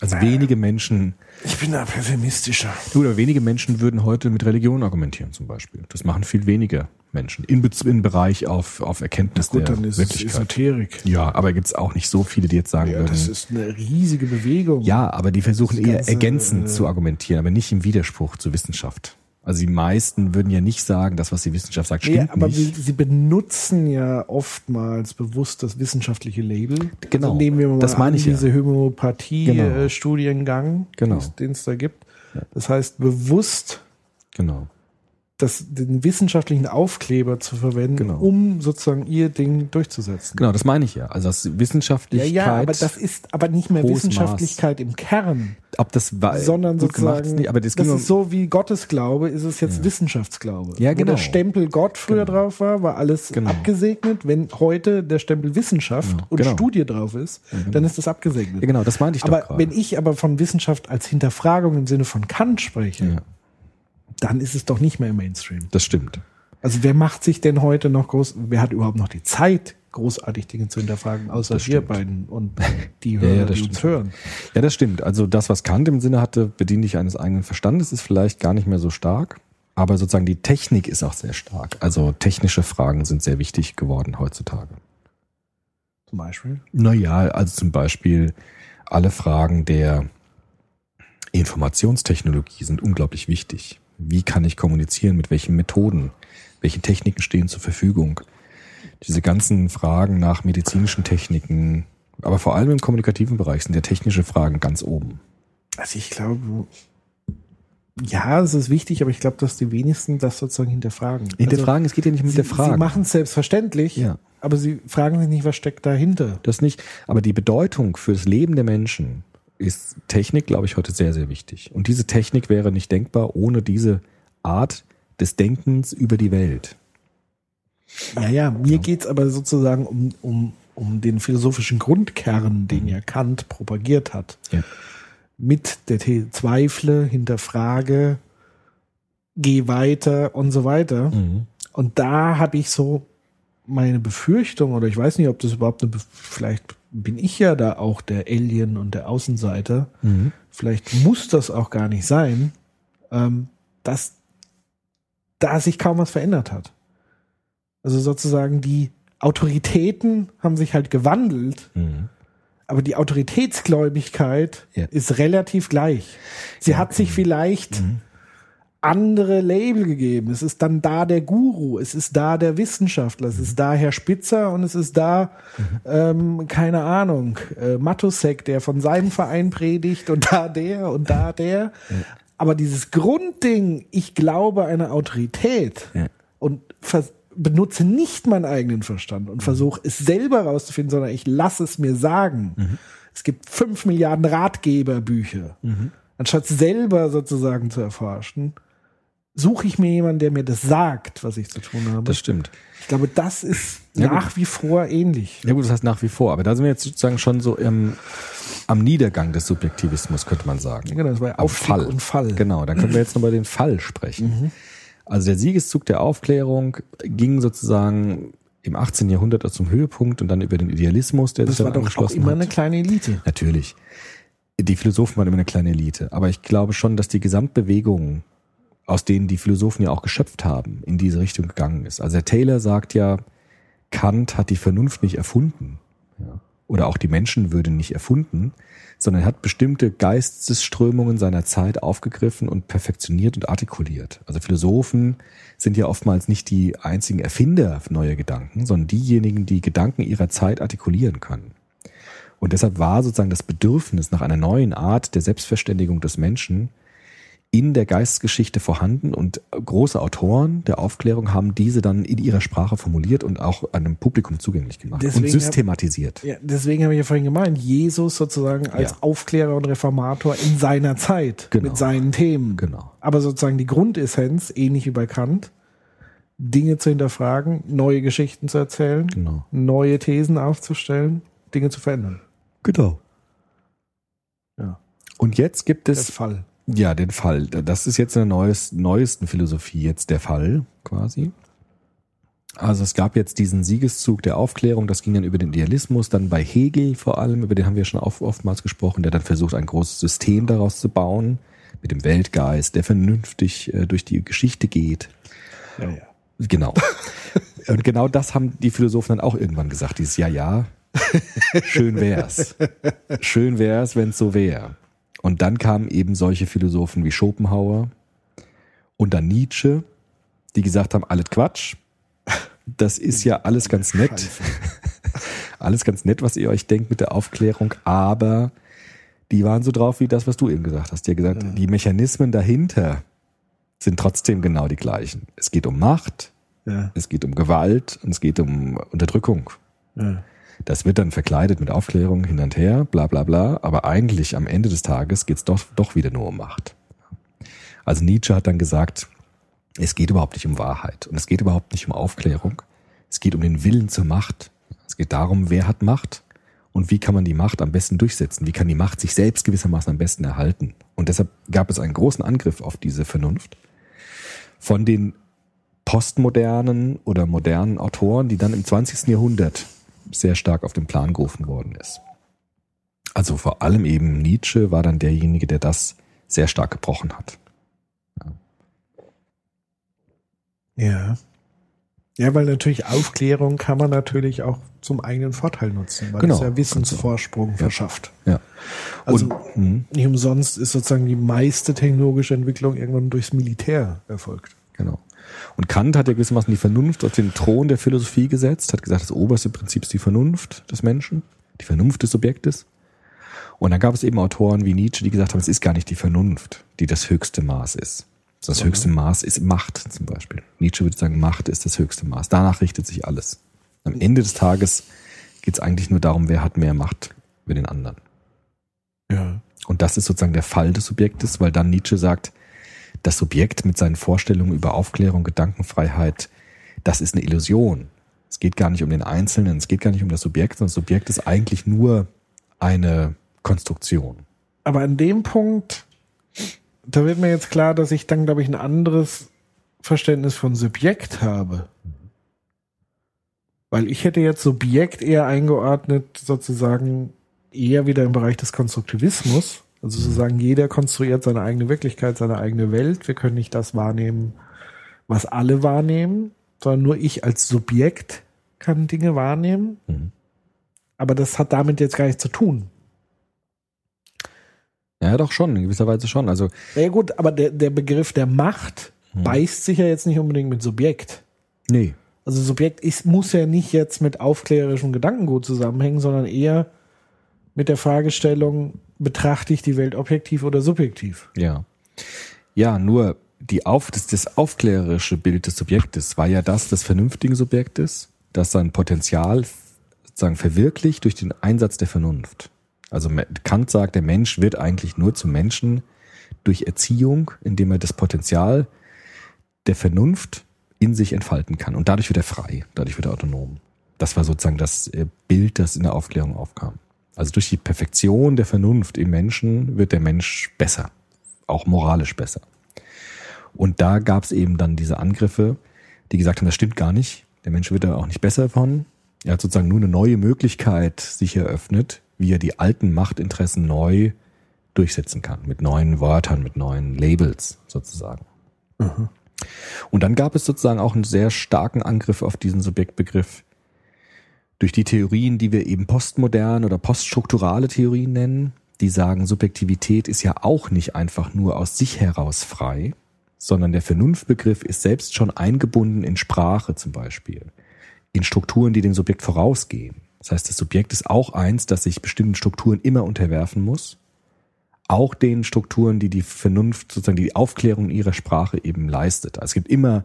Also wenige Menschen, Ich bin da pessimistischer. oder wenige Menschen würden heute mit Religion argumentieren zum Beispiel. Das machen viel weniger Menschen in, Bez- im Bereich auf, auf Erkenntnis Gut, der dann ist es Wirklichkeit. Esoterik. Ja, aber gibt's auch nicht so viele, die jetzt sagen Ja, das würden, ist eine riesige Bewegung. ja, aber die versuchen Das eher ganze, ergänzend äh, zu argumentieren, aber nicht im Widerspruch zur Wissenschaft. Also die meisten würden ja nicht sagen, das, was die Wissenschaft sagt, Nee, stimmt aber nicht. sie, sie benutzen ja oftmals bewusst das wissenschaftliche Label. Genau, Also nehmen wir mal das meine an, ich ja. diese Genau. Homöopathie-Studiengang, Genau. den es da gibt. Das heißt, bewusst Genau. Das, den wissenschaftlichen Aufkleber zu verwenden, Genau. um sozusagen ihr Ding durchzusetzen. Genau, das meine ich ja. Also das Ja, Wissenschaftlichkeit, ja, aber das ist aber nicht mehr Wissenschaftlichkeit im Kern, ob das war, sondern sozusagen, nicht, aber das, das ist so wie Gottesglaube, ist es jetzt Wissenschaftsglaube. Ja, Wo genau. der Stempel Gott früher Genau. drauf war, war alles Genau. abgesegnet. Wenn heute der Stempel Wissenschaft Ja, und genau. Studie drauf ist, dann ist das abgesegnet. ja, genau, das meinte ich doch aber wenn ich aber von Wissenschaft als Hinterfragung im Sinne von Kant spreche, Ja. Dann ist es doch nicht mehr im Mainstream. das stimmt. Also wer macht sich denn heute noch groß, wer hat überhaupt noch die Zeit, großartig Dinge zu hinterfragen, außer Das wir stimmt. beiden und die Ja, Hörer, ja, das die uns stimmt. hören. Ja, das stimmt. Also das, was Kant im Sinne hatte, bediene dich eines eigenen Verstandes, ist vielleicht gar nicht mehr so stark. Aber sozusagen die Technik ist auch sehr stark. Also technische Fragen sind sehr wichtig geworden heutzutage. Zum Beispiel. Naja, also zum Beispiel alle Fragen der Informationstechnologie sind unglaublich wichtig. Wie kann ich kommunizieren? Mit welchen Methoden? Welche Techniken stehen zur Verfügung? Diese ganzen Fragen nach medizinischen Techniken, aber vor allem im kommunikativen Bereich sind ja technische Fragen ganz oben. Also ich glaube, ja, es ist wichtig, aber ich glaube, dass die wenigsten das sozusagen hinterfragen. Hinterfragen, es geht ja nicht um also, sie, hinterfragen. sie machen es selbstverständlich, Ja. aber sie fragen sich nicht, was steckt dahinter. das nicht. Aber die Bedeutung für das Leben der Menschen ist Technik, glaube ich, heute sehr, sehr wichtig. Und diese Technik wäre nicht denkbar ohne diese Art des Denkens über die Welt. Ja, ja, mir geht's aber sozusagen um, um, um den philosophischen Grundkern, den ja Kant propagiert hat. Ja. Mit der The Zweifle, Hinterfrage, geh weiter und so weiter. Und da habe ich so meine Befürchtung, oder ich weiß nicht, ob das überhaupt eine, vielleicht bin ich ja da auch der Alien und der Außenseiter. Vielleicht muss das auch gar nicht sein, ähm, dass da sich kaum was verändert hat. Also sozusagen die Autoritäten haben sich halt gewandelt, Mhm. aber die Autoritätsgläubigkeit Ja. ist relativ gleich. Sie hat sich vielleicht andere Label gegeben. Es ist dann da der Guru, es ist da der Wissenschaftler, es ist da Herr Spitzer und es ist da, ähm, keine Ahnung, äh, Matusek, der von seinem Verein predigt und da der und da der. Aber dieses Grundding, ich glaube eine Autorität Ja. und benutze nicht meinen eigenen Verstand und versuche es selber rauszufinden, sondern ich lasse es mir sagen. Es gibt fünf Milliarden Ratgeberbücher. Anstatt selber sozusagen zu erforschen, suche ich mir jemanden, der mir das sagt, was ich zu tun habe. Das stimmt. ich glaube, das ist Ja, gut. nach wie vor ähnlich. Ja gut, das heißt nach wie vor. Aber da sind wir jetzt sozusagen schon so im, am Niedergang des Subjektivismus, könnte man sagen. Ja, genau, das war ja Aufstieg und Fall. Genau, dann können wir jetzt noch über den Fall sprechen. Also der Siegeszug der Aufklärung ging sozusagen im 18. Jahrhundert zum Höhepunkt und dann über den Idealismus, der Das sich war dann doch auch immer hat. eine kleine Elite. Natürlich. Die Philosophen waren immer eine kleine Elite. Aber ich glaube schon, dass die Gesamtbewegung, aus denen die Philosophen ja auch geschöpft haben, in diese Richtung gegangen ist. Also der Taylor sagt ja, Kant hat die Vernunft nicht erfunden. Oder auch die Menschenwürde nicht erfunden, sondern er hat bestimmte Geistesströmungen seiner Zeit aufgegriffen und perfektioniert und artikuliert. Also Philosophen sind ja oftmals nicht die einzigen Erfinder neuer Gedanken, sondern diejenigen, die Gedanken ihrer Zeit artikulieren können. Und deshalb war sozusagen das Bedürfnis nach einer neuen Art der Selbstverständigung des Menschen in der Geistesgeschichte vorhanden und große Autoren der Aufklärung haben diese dann in ihrer Sprache formuliert und auch einem Publikum zugänglich gemacht Deswegen und hab- systematisiert. Ja, deswegen habe ich ja vorhin gemeint, Jesus sozusagen als Ja. Aufklärer und Reformator in seiner Zeit Genau. mit seinen Themen. Genau. Aber sozusagen die Grundessenz, ähnlich wie bei Kant, Dinge zu hinterfragen, neue Geschichten zu erzählen, Genau. neue Thesen aufzustellen, Dinge zu verändern. Genau. Ja. Und jetzt gibt es Fall. Ja, den Fall. Das ist jetzt in der neues, neuesten Philosophie jetzt der Fall, quasi. Also es gab jetzt diesen Siegeszug der Aufklärung, das ging dann über den Idealismus, dann bei Hegel vor allem, über den haben wir schon oft, oftmals gesprochen, der dann versucht, ein großes System daraus zu bauen, mit dem Weltgeist, der vernünftig äh, durch die Geschichte geht. Ja, ja. Genau. Und genau das haben die Philosophen dann auch irgendwann gesagt, dieses Ja, ja, schön wär's. Schön wär's, wenn's so wär. Und dann kamen eben solche Philosophen wie Schopenhauer und dann Nietzsche, die gesagt haben, alles Quatsch. Das ist ja alles ganz nett. Scheiße. Alles ganz nett, was ihr euch denkt mit der Aufklärung, aber die waren so drauf wie das, was du eben gesagt hast. Die haben gesagt, die Mechanismen dahinter sind trotzdem genau die gleichen. Es geht um Macht, Ja, es geht um Gewalt und es geht um Unterdrückung. ja. Das wird dann verkleidet mit Aufklärung hin und her, bla bla bla, aber eigentlich am Ende des Tages geht's doch, doch wieder nur um Macht. Also Nietzsche hat dann gesagt, es geht überhaupt nicht um Wahrheit und es geht überhaupt nicht um Aufklärung. Es geht um den Willen zur Macht. Es geht darum, wer hat Macht und wie kann man die Macht am besten durchsetzen? Wie kann die Macht sich selbst gewissermaßen am besten erhalten? Und deshalb gab es einen großen Angriff auf diese Vernunft von den postmodernen oder modernen Autoren, die dann im 20. Jahrhundert sehr stark auf den Plan gerufen worden ist. Also vor allem eben Nietzsche war dann derjenige, der das sehr stark gebrochen hat. Ja. Ja, weil natürlich Aufklärung kann man natürlich auch zum eigenen Vorteil nutzen, weil Genau, es ja Wissensvorsprung verschafft. Ja. Also Und, mh, nicht umsonst ist sozusagen die meiste technologische Entwicklung irgendwann durchs Militär erfolgt. genau. Und Kant hat ja gewissermaßen die Vernunft auf den Thron der Philosophie gesetzt, hat gesagt, das oberste Prinzip ist die Vernunft des Menschen, die Vernunft des Subjektes. Und dann gab es eben Autoren wie Nietzsche, die gesagt haben, es ist gar nicht die Vernunft, die das höchste Maß ist. Das höchste Maß ist Macht zum Beispiel. Nietzsche würde sagen, Macht ist das höchste Maß. Danach richtet sich alles. Am Ende des Tages geht es eigentlich nur darum, wer hat mehr Macht über den anderen. Ja. Und das ist sozusagen der Fall des Subjektes, weil dann Nietzsche sagt, das Subjekt mit seinen Vorstellungen über Aufklärung, Gedankenfreiheit, das ist eine Illusion. Es geht gar nicht um den Einzelnen, es geht gar nicht um das Subjekt, sondern das Subjekt ist eigentlich nur eine Konstruktion. Aber an dem Punkt, da wird mir jetzt klar, dass ich dann, glaube ich, ein anderes Verständnis von Subjekt habe. Weil ich hätte jetzt Subjekt eher eingeordnet, sozusagen eher wieder im Bereich des Konstruktivismus. Also sozusagen jeder konstruiert seine eigene Wirklichkeit, seine eigene Welt. Wir können nicht das wahrnehmen, was alle wahrnehmen, sondern nur ich als Subjekt kann Dinge wahrnehmen. Mhm. Aber das hat damit jetzt gar nichts zu tun. Ja, doch schon, in gewisser Weise schon. Also, Ja gut, aber der, der Begriff der Macht Hm. beißt sich ja jetzt nicht unbedingt mit Subjekt. nee, Also Subjekt ist, muss ja nicht jetzt mit aufklärerischem Gedankengut zusammenhängen, sondern eher mit der Fragestellung, betrachte ich die Welt objektiv oder subjektiv? ja. Ja, nur die Auf, das, das aufklärerische Bild des Subjektes war ja das des vernünftigen Subjektes, das sein Potenzial sozusagen verwirklicht durch den Einsatz der Vernunft. Also Kant sagt, der Mensch wird eigentlich nur zum Menschen durch Erziehung, indem er das Potenzial der Vernunft in sich entfalten kann. Und dadurch wird er frei, dadurch wird er autonom. Das war sozusagen das äh, Bild, das in der Aufklärung aufkam. Also durch die Perfektion der Vernunft im Menschen wird der Mensch besser, auch moralisch besser. Und da gab es eben dann diese Angriffe, die gesagt haben, das stimmt gar nicht. Der Mensch wird da auch nicht besser von. Er hat sozusagen nur eine neue Möglichkeit sich eröffnet, wie er die alten Machtinteressen neu durchsetzen kann. Mit neuen Wörtern, mit neuen Labels sozusagen. Und dann gab es sozusagen auch einen sehr starken Angriff auf diesen Subjektbegriff durch die Theorien, die wir eben postmodern oder poststrukturale Theorien nennen, die sagen, Subjektivität ist ja auch nicht einfach nur aus sich heraus frei, sondern der Vernunftbegriff ist selbst schon eingebunden in Sprache zum Beispiel, in Strukturen, die dem Subjekt vorausgehen. Das heißt, das Subjekt ist auch eins, das sich bestimmten Strukturen immer unterwerfen muss, auch den Strukturen, die die Vernunft, sozusagen die Aufklärung ihrer Sprache eben leistet. Also es gibt immer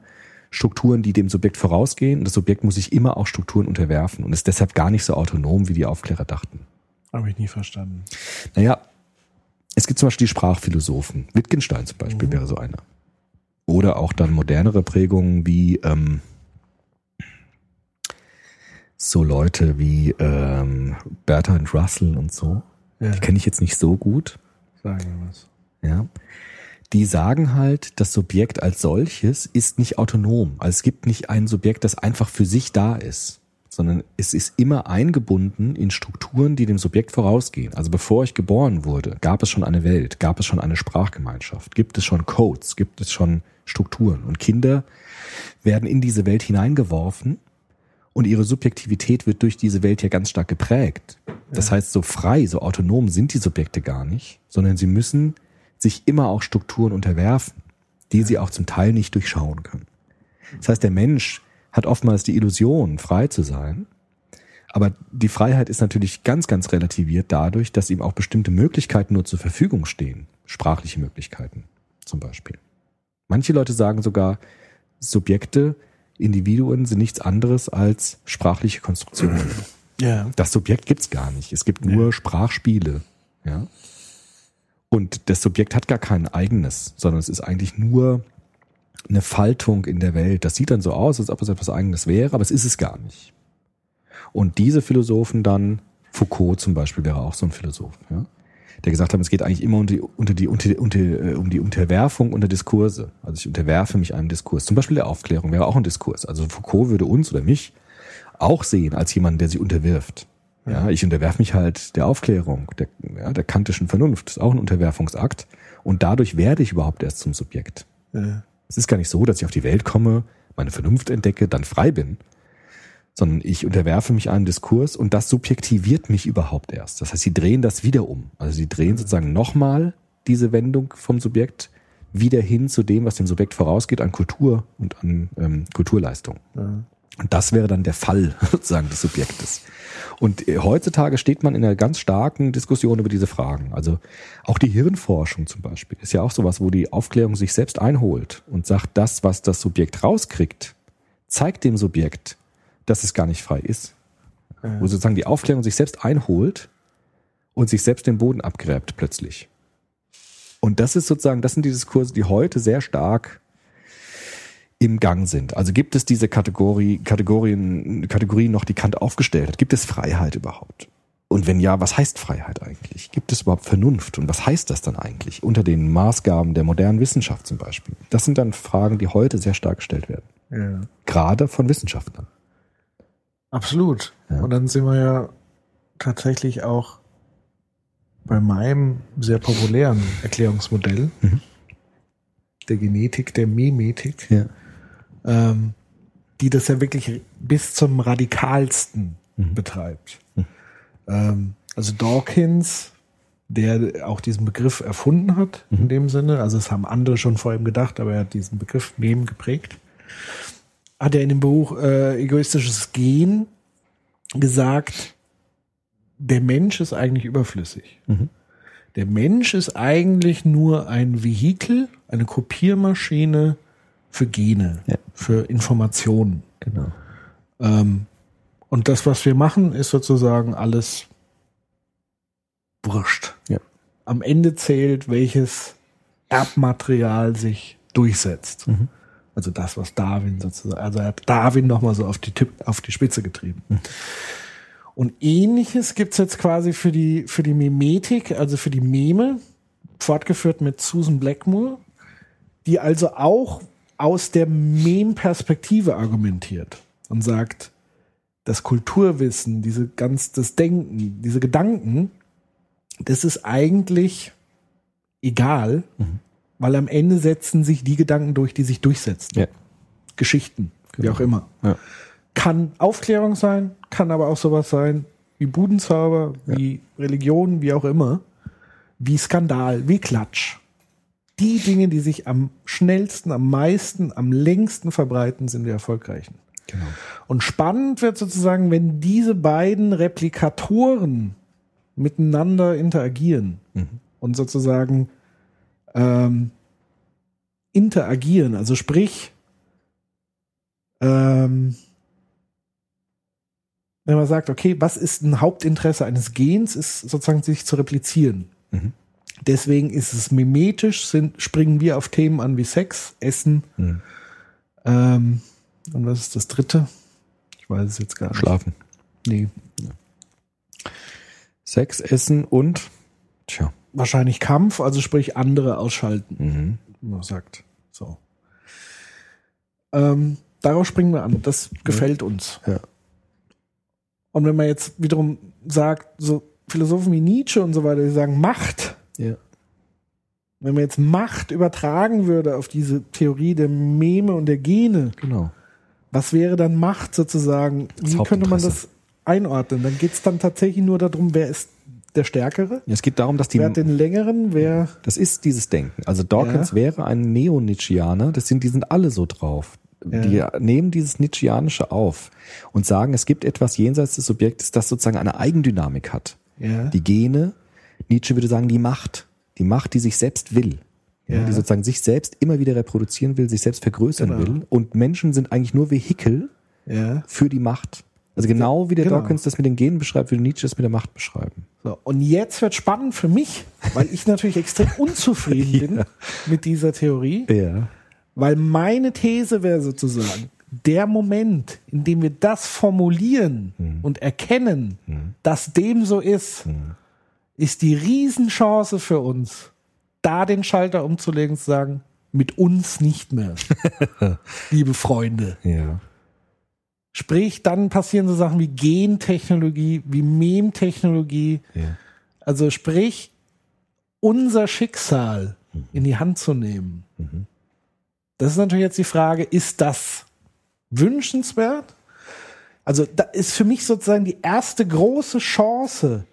Strukturen, die dem Subjekt vorausgehen das Subjekt muss sich immer auch Strukturen unterwerfen und ist deshalb gar nicht so autonom, wie die Aufklärer dachten. Habe ich nie verstanden. Naja, es gibt zum Beispiel die Sprachphilosophen. Wittgenstein zum Beispiel wäre so einer. Oder auch dann modernere Prägungen wie ähm, so Leute wie ähm, Bertrand Russell und so. Ja, Die kenne ich jetzt nicht so gut. sagen wir was. Ja. Die sagen halt, das Subjekt als solches ist nicht autonom. Also es gibt nicht ein Subjekt, das einfach für sich da ist, sondern es ist immer eingebunden in Strukturen, die dem Subjekt vorausgehen. Also bevor ich geboren wurde, gab es schon eine Welt, gab es schon eine Sprachgemeinschaft, gibt es schon Codes, gibt es schon Strukturen. Und Kinder werden in diese Welt hineingeworfen und ihre Subjektivität wird durch diese Welt ja ganz stark geprägt. Das heißt, so frei, so autonom sind die Subjekte gar nicht, sondern sie müssen sich immer auch Strukturen unterwerfen, die sie auch zum Teil nicht durchschauen können. Das heißt, der Mensch hat oftmals die Illusion, frei zu sein, aber die Freiheit ist natürlich ganz, ganz relativiert dadurch, dass ihm auch bestimmte Möglichkeiten nur zur Verfügung stehen. Sprachliche Möglichkeiten zum Beispiel. Manche Leute sagen sogar, Subjekte, Individuen sind nichts anderes als sprachliche Konstruktionen. Ja. Das Subjekt gibt's gar nicht. Es gibt nur Sprachspiele. Ja. Und das Subjekt hat gar kein eigenes, sondern es ist eigentlich nur eine Faltung in der Welt. Das sieht dann so aus, als ob es etwas eigenes wäre, aber es ist es gar nicht. Und diese Philosophen dann, Foucault zum Beispiel wäre auch so ein Philosoph, ja, der gesagt hat, es geht eigentlich immer unter die, unter die, unter, unter, äh, um die Unterwerfung unter Diskurse. Also ich unterwerfe mich einem Diskurs. Zum Beispiel der Aufklärung wäre auch ein Diskurs. Also Foucault würde uns oder mich auch sehen als jemanden, der sie unterwirft. Ja, ich unterwerfe mich halt der Aufklärung, der, ja, der kantischen Vernunft. Das ist auch ein Unterwerfungsakt. Und dadurch werde ich überhaupt erst zum Subjekt. Ja. Es ist gar nicht so, dass ich auf die Welt komme, meine Vernunft entdecke, dann frei bin, sondern ich unterwerfe mich einem Diskurs und das subjektiviert mich überhaupt erst. Das heißt, sie drehen das wieder um. Also sie drehen sozusagen nochmal diese Wendung vom Subjekt wieder hin zu dem, was dem Subjekt vorausgeht an Kultur und an ähm, Kulturleistung. Und das wäre dann der Fall sozusagen des Subjektes. Und äh, heutzutage steht man in einer ganz starken Diskussion über diese Fragen. Also auch die Hirnforschung zum Beispiel ist ja auch sowas, wo die Aufklärung sich selbst einholt und sagt, das, was das Subjekt rauskriegt, zeigt dem Subjekt, dass es gar nicht frei ist. Wo sozusagen die Aufklärung sich selbst einholt und sich selbst den Boden abgräbt plötzlich. Und das ist sozusagen, das sind die Diskurse, die heute sehr stark im Gang sind. Also gibt es diese Kategorie, Kategorien, Kategorien noch, die Kant aufgestellt hat? Gibt es Freiheit überhaupt? Und wenn ja, was heißt Freiheit eigentlich? Gibt es überhaupt Vernunft? Und was heißt das dann eigentlich unter den Maßgaben der modernen Wissenschaft zum Beispiel? Das sind dann Fragen, die heute sehr stark gestellt werden. Ja. Gerade von Wissenschaftlern. Absolut. Ja. Und dann sind wir ja tatsächlich auch bei meinem sehr populären Erklärungsmodell Mhm. der Genetik, der Mimetik, Ja. Ähm, die das ja wirklich bis zum radikalsten Mhm. betreibt. Ähm, also Dawkins, der auch diesen Begriff erfunden hat, Mhm. in dem Sinne, also es haben andere schon vor ihm gedacht, aber er hat diesen Begriff Mem geprägt, hat er in dem Buch äh, Egoistisches Gen gesagt, der Mensch ist eigentlich überflüssig. Mhm. Der Mensch ist eigentlich nur ein Vehikel, eine Kopiermaschine für Gene, Ja. für Informationen. Genau. Ähm, und das, was wir machen, ist sozusagen alles wurscht. Ja. Am Ende zählt, welches Erbmaterial sich durchsetzt. Mhm. Also das, was Darwin sozusagen, also er hat Darwin nochmal so auf die, Tipp, auf die Spitze getrieben. Und ähnliches gibt's jetzt quasi für die, für die Mimetik, also für die Meme, fortgeführt mit Susan Blackmore, die also auch aus der Mem-Perspektive argumentiert und sagt, das Kulturwissen, diese ganz, das Denken, diese Gedanken, das ist eigentlich egal, weil am Ende setzen sich die Gedanken durch, die sich durchsetzen. Ja. Geschichten, wie Genau. auch immer. Ja. Kann Aufklärung sein, kann aber auch sowas sein wie Budenzauber, wie Religion, wie auch immer, wie Skandal, wie Klatsch. Die Dinge, die sich am schnellsten, am meisten, am längsten verbreiten, sind die erfolgreichen. Genau. Und spannend wird sozusagen, wenn diese beiden Replikatoren miteinander interagieren Mhm. und sozusagen ähm, interagieren. Also sprich, ähm, wenn man sagt, okay, was ist ein Hauptinteresse eines Gens, ist sozusagen sich zu replizieren. Mhm. Deswegen ist es mimetisch, sind, springen wir auf Themen an wie Sex, Essen. Hm. Ähm, und was ist das dritte? Ich weiß es jetzt gar nicht. Schlafen. Nee. Sex, Essen und tja. Wahrscheinlich Kampf, also sprich andere ausschalten, Mhm. wie man sagt. So. Ähm, darauf springen wir an. Das gefällt uns. Ja. Und wenn man jetzt wiederum sagt, so Philosophen wie Nietzsche und so weiter, die sagen Macht, Ja. wenn man jetzt Macht übertragen würde auf diese Theorie der Meme und der Gene, Genau. was wäre dann Macht sozusagen? Das Wie könnte man das einordnen? Dann geht es dann tatsächlich nur darum, wer ist der Stärkere? Es geht darum, dass die wer hat den längeren? Wer? Das ist dieses Denken. Also Dawkins Ja. wäre ein Neo-Nietzscheaner. Das sind, die sind alle so drauf. Ja. Die nehmen dieses Nietzscheanische auf und sagen, es gibt etwas jenseits des Subjektes, das sozusagen eine Eigendynamik hat. Ja. Die Gene, Nietzsche würde sagen, die Macht. Die Macht, die sich selbst will. Ja, Ja. Die sozusagen sich selbst immer wieder reproduzieren will, sich selbst vergrößern Genau. will. Und Menschen sind eigentlich nur Vehikel ja. für die Macht. Also genau wie der Genau. Dawkins das mit den Genen beschreibt, würde Nietzsche das mit der Macht beschreiben. So, und jetzt wird spannend für mich, weil ich natürlich extrem unzufrieden bin mit dieser Theorie, Ja. weil meine These wäre sozusagen, der Moment, in dem wir das formulieren und erkennen, dass dem so ist, ist die Riesenchance für uns, da den Schalter umzulegen und zu sagen, mit uns nicht mehr, liebe Freunde. Ja. Sprich, dann passieren so Sachen wie Gentechnologie, wie Memtechnologie, Ja. also sprich, unser Schicksal in die Hand zu nehmen. Das ist natürlich jetzt die Frage, ist das wünschenswert? Also da ist für mich sozusagen die erste große Chance,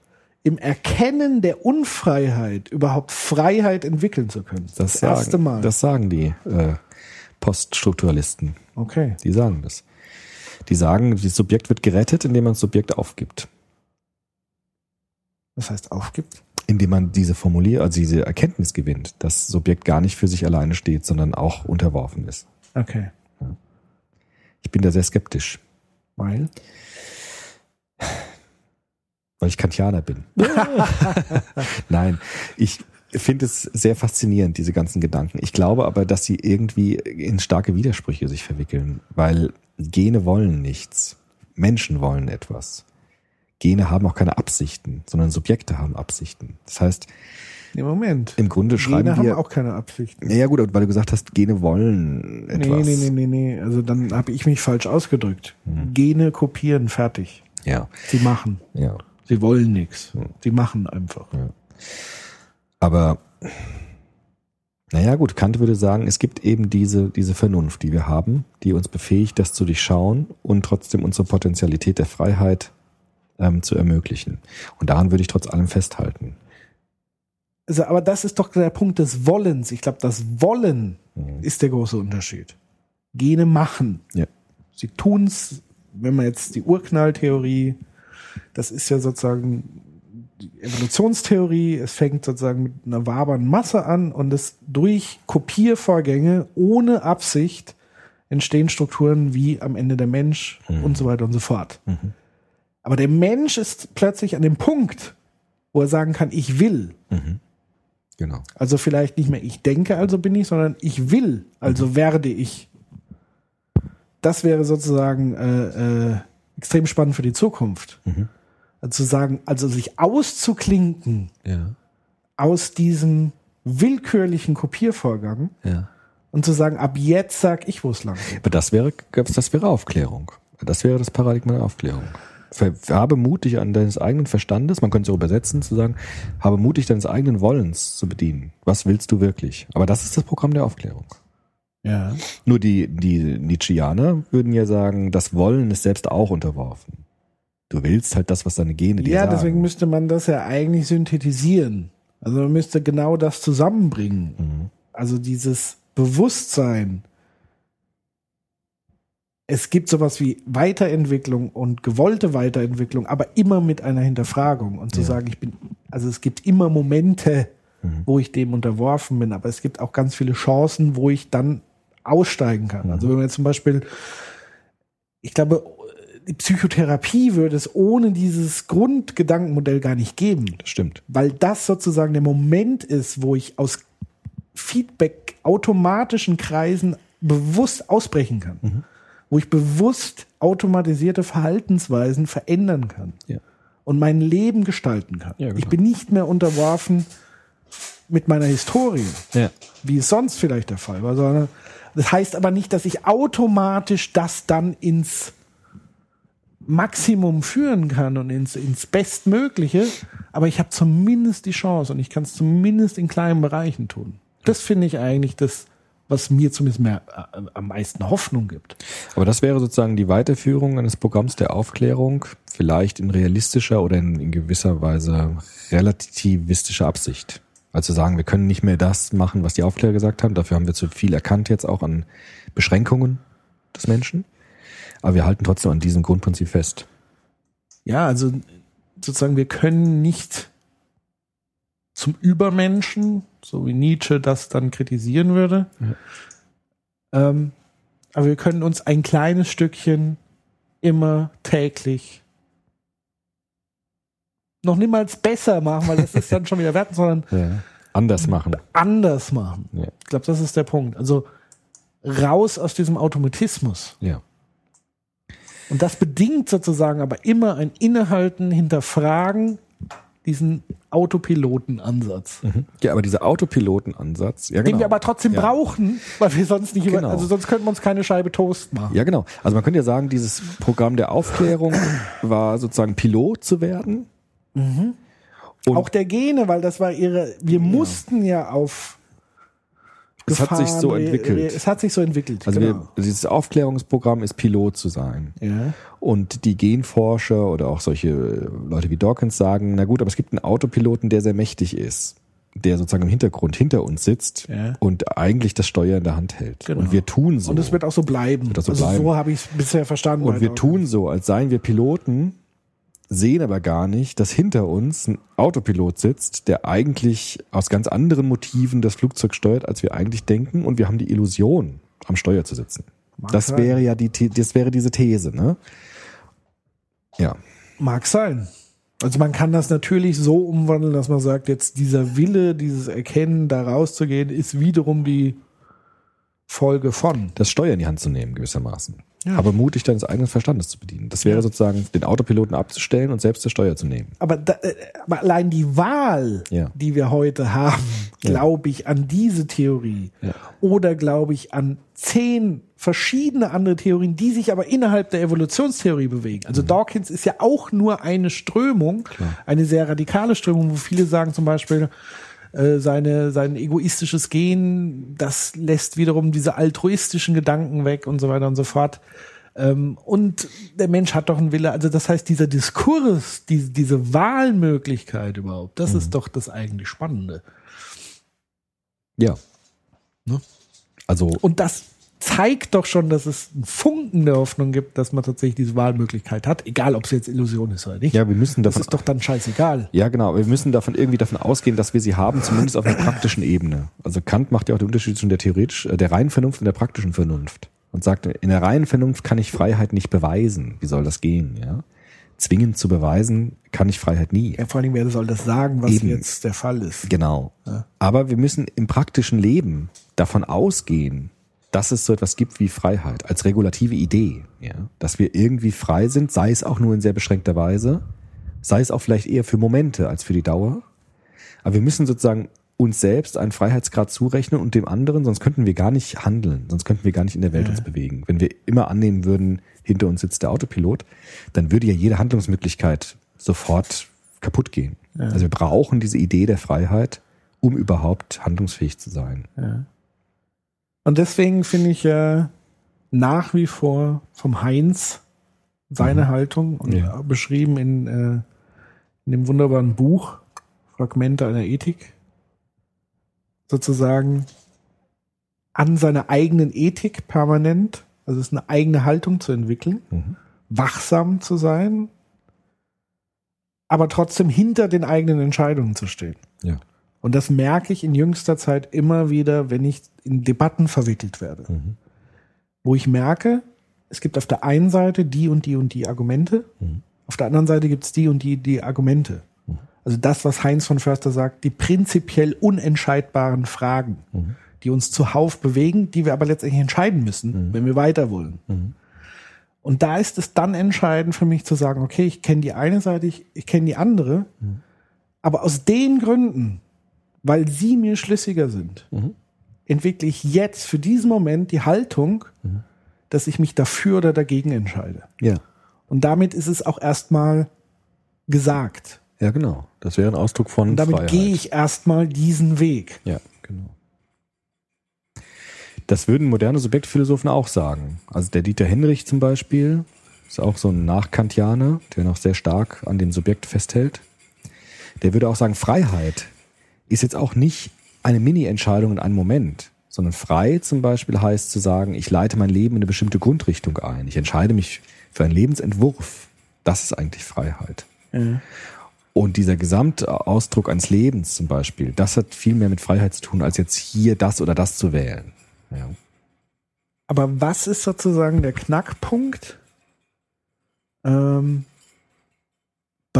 im Erkennen der Unfreiheit überhaupt Freiheit entwickeln zu können. Das, sagen, erste Mal. Das sagen die äh, Poststrukturalisten. okay. Die sagen das. Die sagen, das Subjekt wird gerettet, indem man das Subjekt aufgibt. Das heißt, aufgibt. Indem man diese Formulier, also diese Erkenntnis gewinnt, dass das Subjekt gar nicht für sich alleine steht, sondern auch unterworfen ist. Okay. Ich bin da sehr skeptisch, Weil? Weil ich Kantianer bin. Nein, ich finde es sehr faszinierend, diese ganzen Gedanken. Ich glaube aber, dass sie irgendwie in starke Widersprüche sich verwickeln, weil Gene wollen nichts. Menschen wollen etwas. Gene haben auch keine Absichten, sondern Subjekte haben Absichten. Das heißt, Nee, Moment. im Grunde schreiben Gene haben wir. auch keine Absichten. ja, gut, weil du gesagt hast, Gene wollen Nee, etwas. nee, nee, nee, nee. Also dann habe ich mich falsch ausgedrückt. Mhm. Gene kopieren, fertig. Ja, Sie machen. ja. Sie wollen nichts. Sie machen einfach. Aber naja, gut, Kant würde sagen, es gibt eben diese, diese Vernunft, die wir haben, die uns befähigt, das zu durchschauen und trotzdem unsere Potentialität der Freiheit ähm, zu ermöglichen. Und daran würde ich trotz allem festhalten. Also, aber das ist doch der Punkt des Wollens. Ich glaube, das Wollen Mhm. ist der große Unterschied. Gene machen. Ja. Sie tun's, wenn man jetzt die Urknalltheorie, das ist ja sozusagen die Evolutionstheorie, es fängt sozusagen mit einer wabern Masse an und es durch Kopiervorgänge ohne Absicht entstehen Strukturen wie am Ende der Mensch Mhm. und so weiter und so fort. Mhm. Aber der Mensch ist plötzlich an dem Punkt, wo er sagen kann, ich will. Mhm. Genau. Also vielleicht nicht mehr ich denke, also bin ich, sondern ich will, also werde ich. Das wäre sozusagen äh, äh, extrem spannend für die Zukunft. Mhm. Also zu sagen, also sich auszuklinken Ja. aus diesem willkürlichen Kopiervorgang Ja. und zu sagen, ab jetzt sag ich, wo es lang geht. Aber das wäre, das wäre Aufklärung. Das wäre das Paradigma der Aufklärung. Habe Mut, dich an deines eigenen Verstandes, man könnte es auch übersetzen, zu sagen, habe Mut, dich deines eigenen Wollens zu bedienen. Was willst du wirklich? Aber das ist das Programm der Aufklärung. Ja. Nur die, die Nietzscheaner würden ja sagen, das Wollen ist selbst auch unterworfen. Du willst halt das, was deine Gene dir Ja, sagen. deswegen müsste man das ja eigentlich synthetisieren. Also man müsste genau das zusammenbringen. Mhm. Also dieses Bewusstsein. Es gibt sowas wie Weiterentwicklung und gewollte Weiterentwicklung, aber immer mit einer Hinterfragung und zu Ja. sagen, ich bin, also es gibt immer Momente, Mhm. wo ich dem unterworfen bin, aber es gibt auch ganz viele Chancen, wo ich dann aussteigen kann. Mhm. Also wenn man jetzt zum Beispiel, ich glaube, die Psychotherapie würde es ohne dieses Grundgedankenmodell gar nicht geben. Das stimmt. Weil das sozusagen der Moment ist, wo ich aus Feedback automatischen Kreisen bewusst ausbrechen kann. Mhm. Wo ich bewusst automatisierte Verhaltensweisen verändern kann. Ja. Und mein Leben gestalten kann. Ja, genau. Ich bin nicht mehr unterworfen mit meiner Historie Ja. wie es sonst vielleicht der Fall war, sondern das heißt aber nicht, dass ich automatisch das dann ins Maximum führen kann und ins, ins Bestmögliche, aber ich habe zumindest die Chance und ich kann es zumindest in kleinen Bereichen tun. Das finde ich eigentlich das, was mir zumindest mehr äh, am meisten Hoffnung gibt. Aber das wäre sozusagen die Weiterführung eines Programms der Aufklärung, vielleicht in realistischer oder in, in gewisser Weise relativistischer Absicht. Also sagen, wir können nicht mehr das machen, was die Aufklärer gesagt haben. Dafür haben wir zu viel erkannt jetzt auch an Beschränkungen des Menschen. Aber wir halten trotzdem an diesem Grundprinzip fest. Ja, also sozusagen, wir können nicht zum Übermenschen, so wie Nietzsche das dann kritisieren würde. Ähm, aber wir können uns ein kleines Stückchen immer täglich noch niemals besser machen, weil das ist dann schon wieder wert, sondern Ja. Anders machen. anders machen. Ja. Ich glaube, das ist der Punkt. Also raus aus diesem Automatismus. Ja. Und das bedingt sozusagen aber immer ein Innehalten, Hinterfragen, diesen Autopilotenansatz. Ja, aber dieser Autopilotenansatz, ja genau. Den wir aber trotzdem ja. brauchen, weil wir sonst nicht, über, Genau. also sonst könnten wir uns keine Scheibe Toast machen. Ja, genau. Also man könnte ja sagen, dieses Programm der Aufklärung war sozusagen Pilot zu werden. Und- Auch der Gene, weil das war ihre, wir mussten ja auf Es hat sich so entwickelt. Es hat sich so entwickelt. Also genau. wir, dieses Aufklärungsprogramm ist Pilot zu sein. ja. Und die Genforscher oder auch solche Leute wie Dawkins sagen, na gut, aber es gibt einen Autopiloten, der sehr mächtig ist, der sozusagen im Hintergrund hinter uns sitzt Ja. und eigentlich das Steuer in der Hand hält. Genau. Und wir tun so. Und es wird auch so bleiben. Auch so also so habe ich es bisher verstanden. und wir tun so, als seien wir Piloten, sehen aber gar nicht, dass hinter uns ein Autopilot sitzt, der eigentlich aus ganz anderen Motiven das Flugzeug steuert, als wir eigentlich denken. Und wir haben die Illusion, am Steuer zu sitzen. Mag das sein. wäre ja die, das wäre diese These, ne? Ja. Mag sein. Also man kann das natürlich so umwandeln, dass man sagt, jetzt dieser Wille, dieses Erkennen, da rauszugehen, ist wiederum die Folge von. das Steuer in die Hand zu nehmen, gewissermaßen. Ja. Aber mutig deines eigenen Verstandes zu bedienen. Das wäre sozusagen, den Autopiloten abzustellen und selbst das Steuer zu nehmen. Aber, da, äh, aber allein die Wahl, Ja. die wir heute haben, glaube ich an diese Theorie Ja. oder glaube ich an zehn verschiedene andere Theorien, die sich aber innerhalb der Evolutionstheorie bewegen. Mhm. Also Dawkins ist ja auch nur eine Strömung, eine sehr radikale Strömung, wo viele sagen zum Beispiel, äh, seine, sein egoistisches Gen, das lässt wiederum diese altruistischen Gedanken weg und so weiter und so fort. Ähm, und der Mensch hat doch einen Wille. Also das heißt, dieser Diskurs, die, diese Wahlmöglichkeit überhaupt, das ist doch das eigentlich Spannende. Ja. Ne? Also, Und das zeigt doch schon, dass es einen Funken der Hoffnung gibt, dass man tatsächlich diese Wahlmöglichkeit hat, egal ob es jetzt Illusion ist oder nicht. ja, wir müssen das davon ist doch dann scheißegal. Ja, genau. Wir müssen davon irgendwie davon ausgehen, dass wir sie haben, zumindest auf einer praktischen Ebene. Also Kant macht ja auch den Unterschied zwischen der theoretisch, äh, der reinen Vernunft und der praktischen Vernunft. Und sagt, in der reinen Vernunft kann ich Freiheit nicht beweisen. Wie soll das gehen? Ja? Zwingend zu beweisen kann ich Freiheit nie. Ja, vor allem, wer soll das sagen, was Eben. jetzt der Fall ist? Genau. Aber wir müssen im praktischen Leben davon ausgehen, dass es so etwas gibt wie Freiheit als regulative Idee. Ja? Dass wir irgendwie frei sind, sei es auch nur in sehr beschränkter Weise, sei es auch vielleicht eher für Momente als für die Dauer. Aber wir müssen sozusagen uns selbst einen Freiheitsgrad zurechnen und dem anderen, sonst könnten wir gar nicht handeln, sonst könnten wir gar nicht in der Welt uns bewegen. Wenn wir immer annehmen würden, hinter uns sitzt der Autopilot, dann würde ja jede Handlungsmöglichkeit sofort kaputt gehen. Also wir brauchen diese Idee der Freiheit, um überhaupt handlungsfähig zu sein. Und deswegen finde ich äh, nach wie vor vom Heinz seine Haltung und Ja. beschrieben in, äh, in dem wunderbaren Buch Fragmente einer Ethik sozusagen an seiner eigenen Ethik permanent, also es ist eine eigene Haltung zu entwickeln, Mhm. wachsam zu sein, aber trotzdem hinter den eigenen Entscheidungen zu stehen. Ja. Und das merke ich in jüngster Zeit immer wieder, wenn ich in Debatten verwickelt werde. Mhm. Wo ich merke, es gibt auf der einen Seite die und die und die Argumente, auf der anderen Seite gibt es die und die die Argumente. Also das, was Heinz von Förster sagt, die prinzipiell unentscheidbaren Fragen, die uns zuhauf bewegen, die wir aber letztendlich entscheiden müssen, wenn wir weiter wollen. Und da ist es dann entscheidend für mich zu sagen, okay, ich kenne die eine Seite, ich, ich kenne die andere, aber aus den Gründen, weil sie mir schlüssiger sind, entwickle ich jetzt für diesen Moment die Haltung, dass ich mich dafür oder dagegen entscheide. Ja. Und damit ist es auch erstmal gesagt. Ja, genau. Das wäre ein Ausdruck von Und damit Freiheit. gehe ich erstmal diesen Weg. Ja, genau. Das würden moderne Subjektphilosophen auch sagen. Also der Dieter Henrich zum Beispiel ist auch so ein Nachkantianer, der noch sehr stark an dem Subjekt festhält. Der würde auch sagen, Freiheit ist jetzt auch nicht eine Mini-Entscheidung in einem Moment, sondern frei zum Beispiel heißt zu sagen, ich leite mein Leben in eine bestimmte Grundrichtung ein. Ich entscheide mich für einen Lebensentwurf. Das ist eigentlich Freiheit. Und dieser Gesamtausdruck eines Lebens zum Beispiel, das hat viel mehr mit Freiheit zu tun, als jetzt hier das oder das zu wählen. Ja. Aber was ist sozusagen der Knackpunkt? Ähm,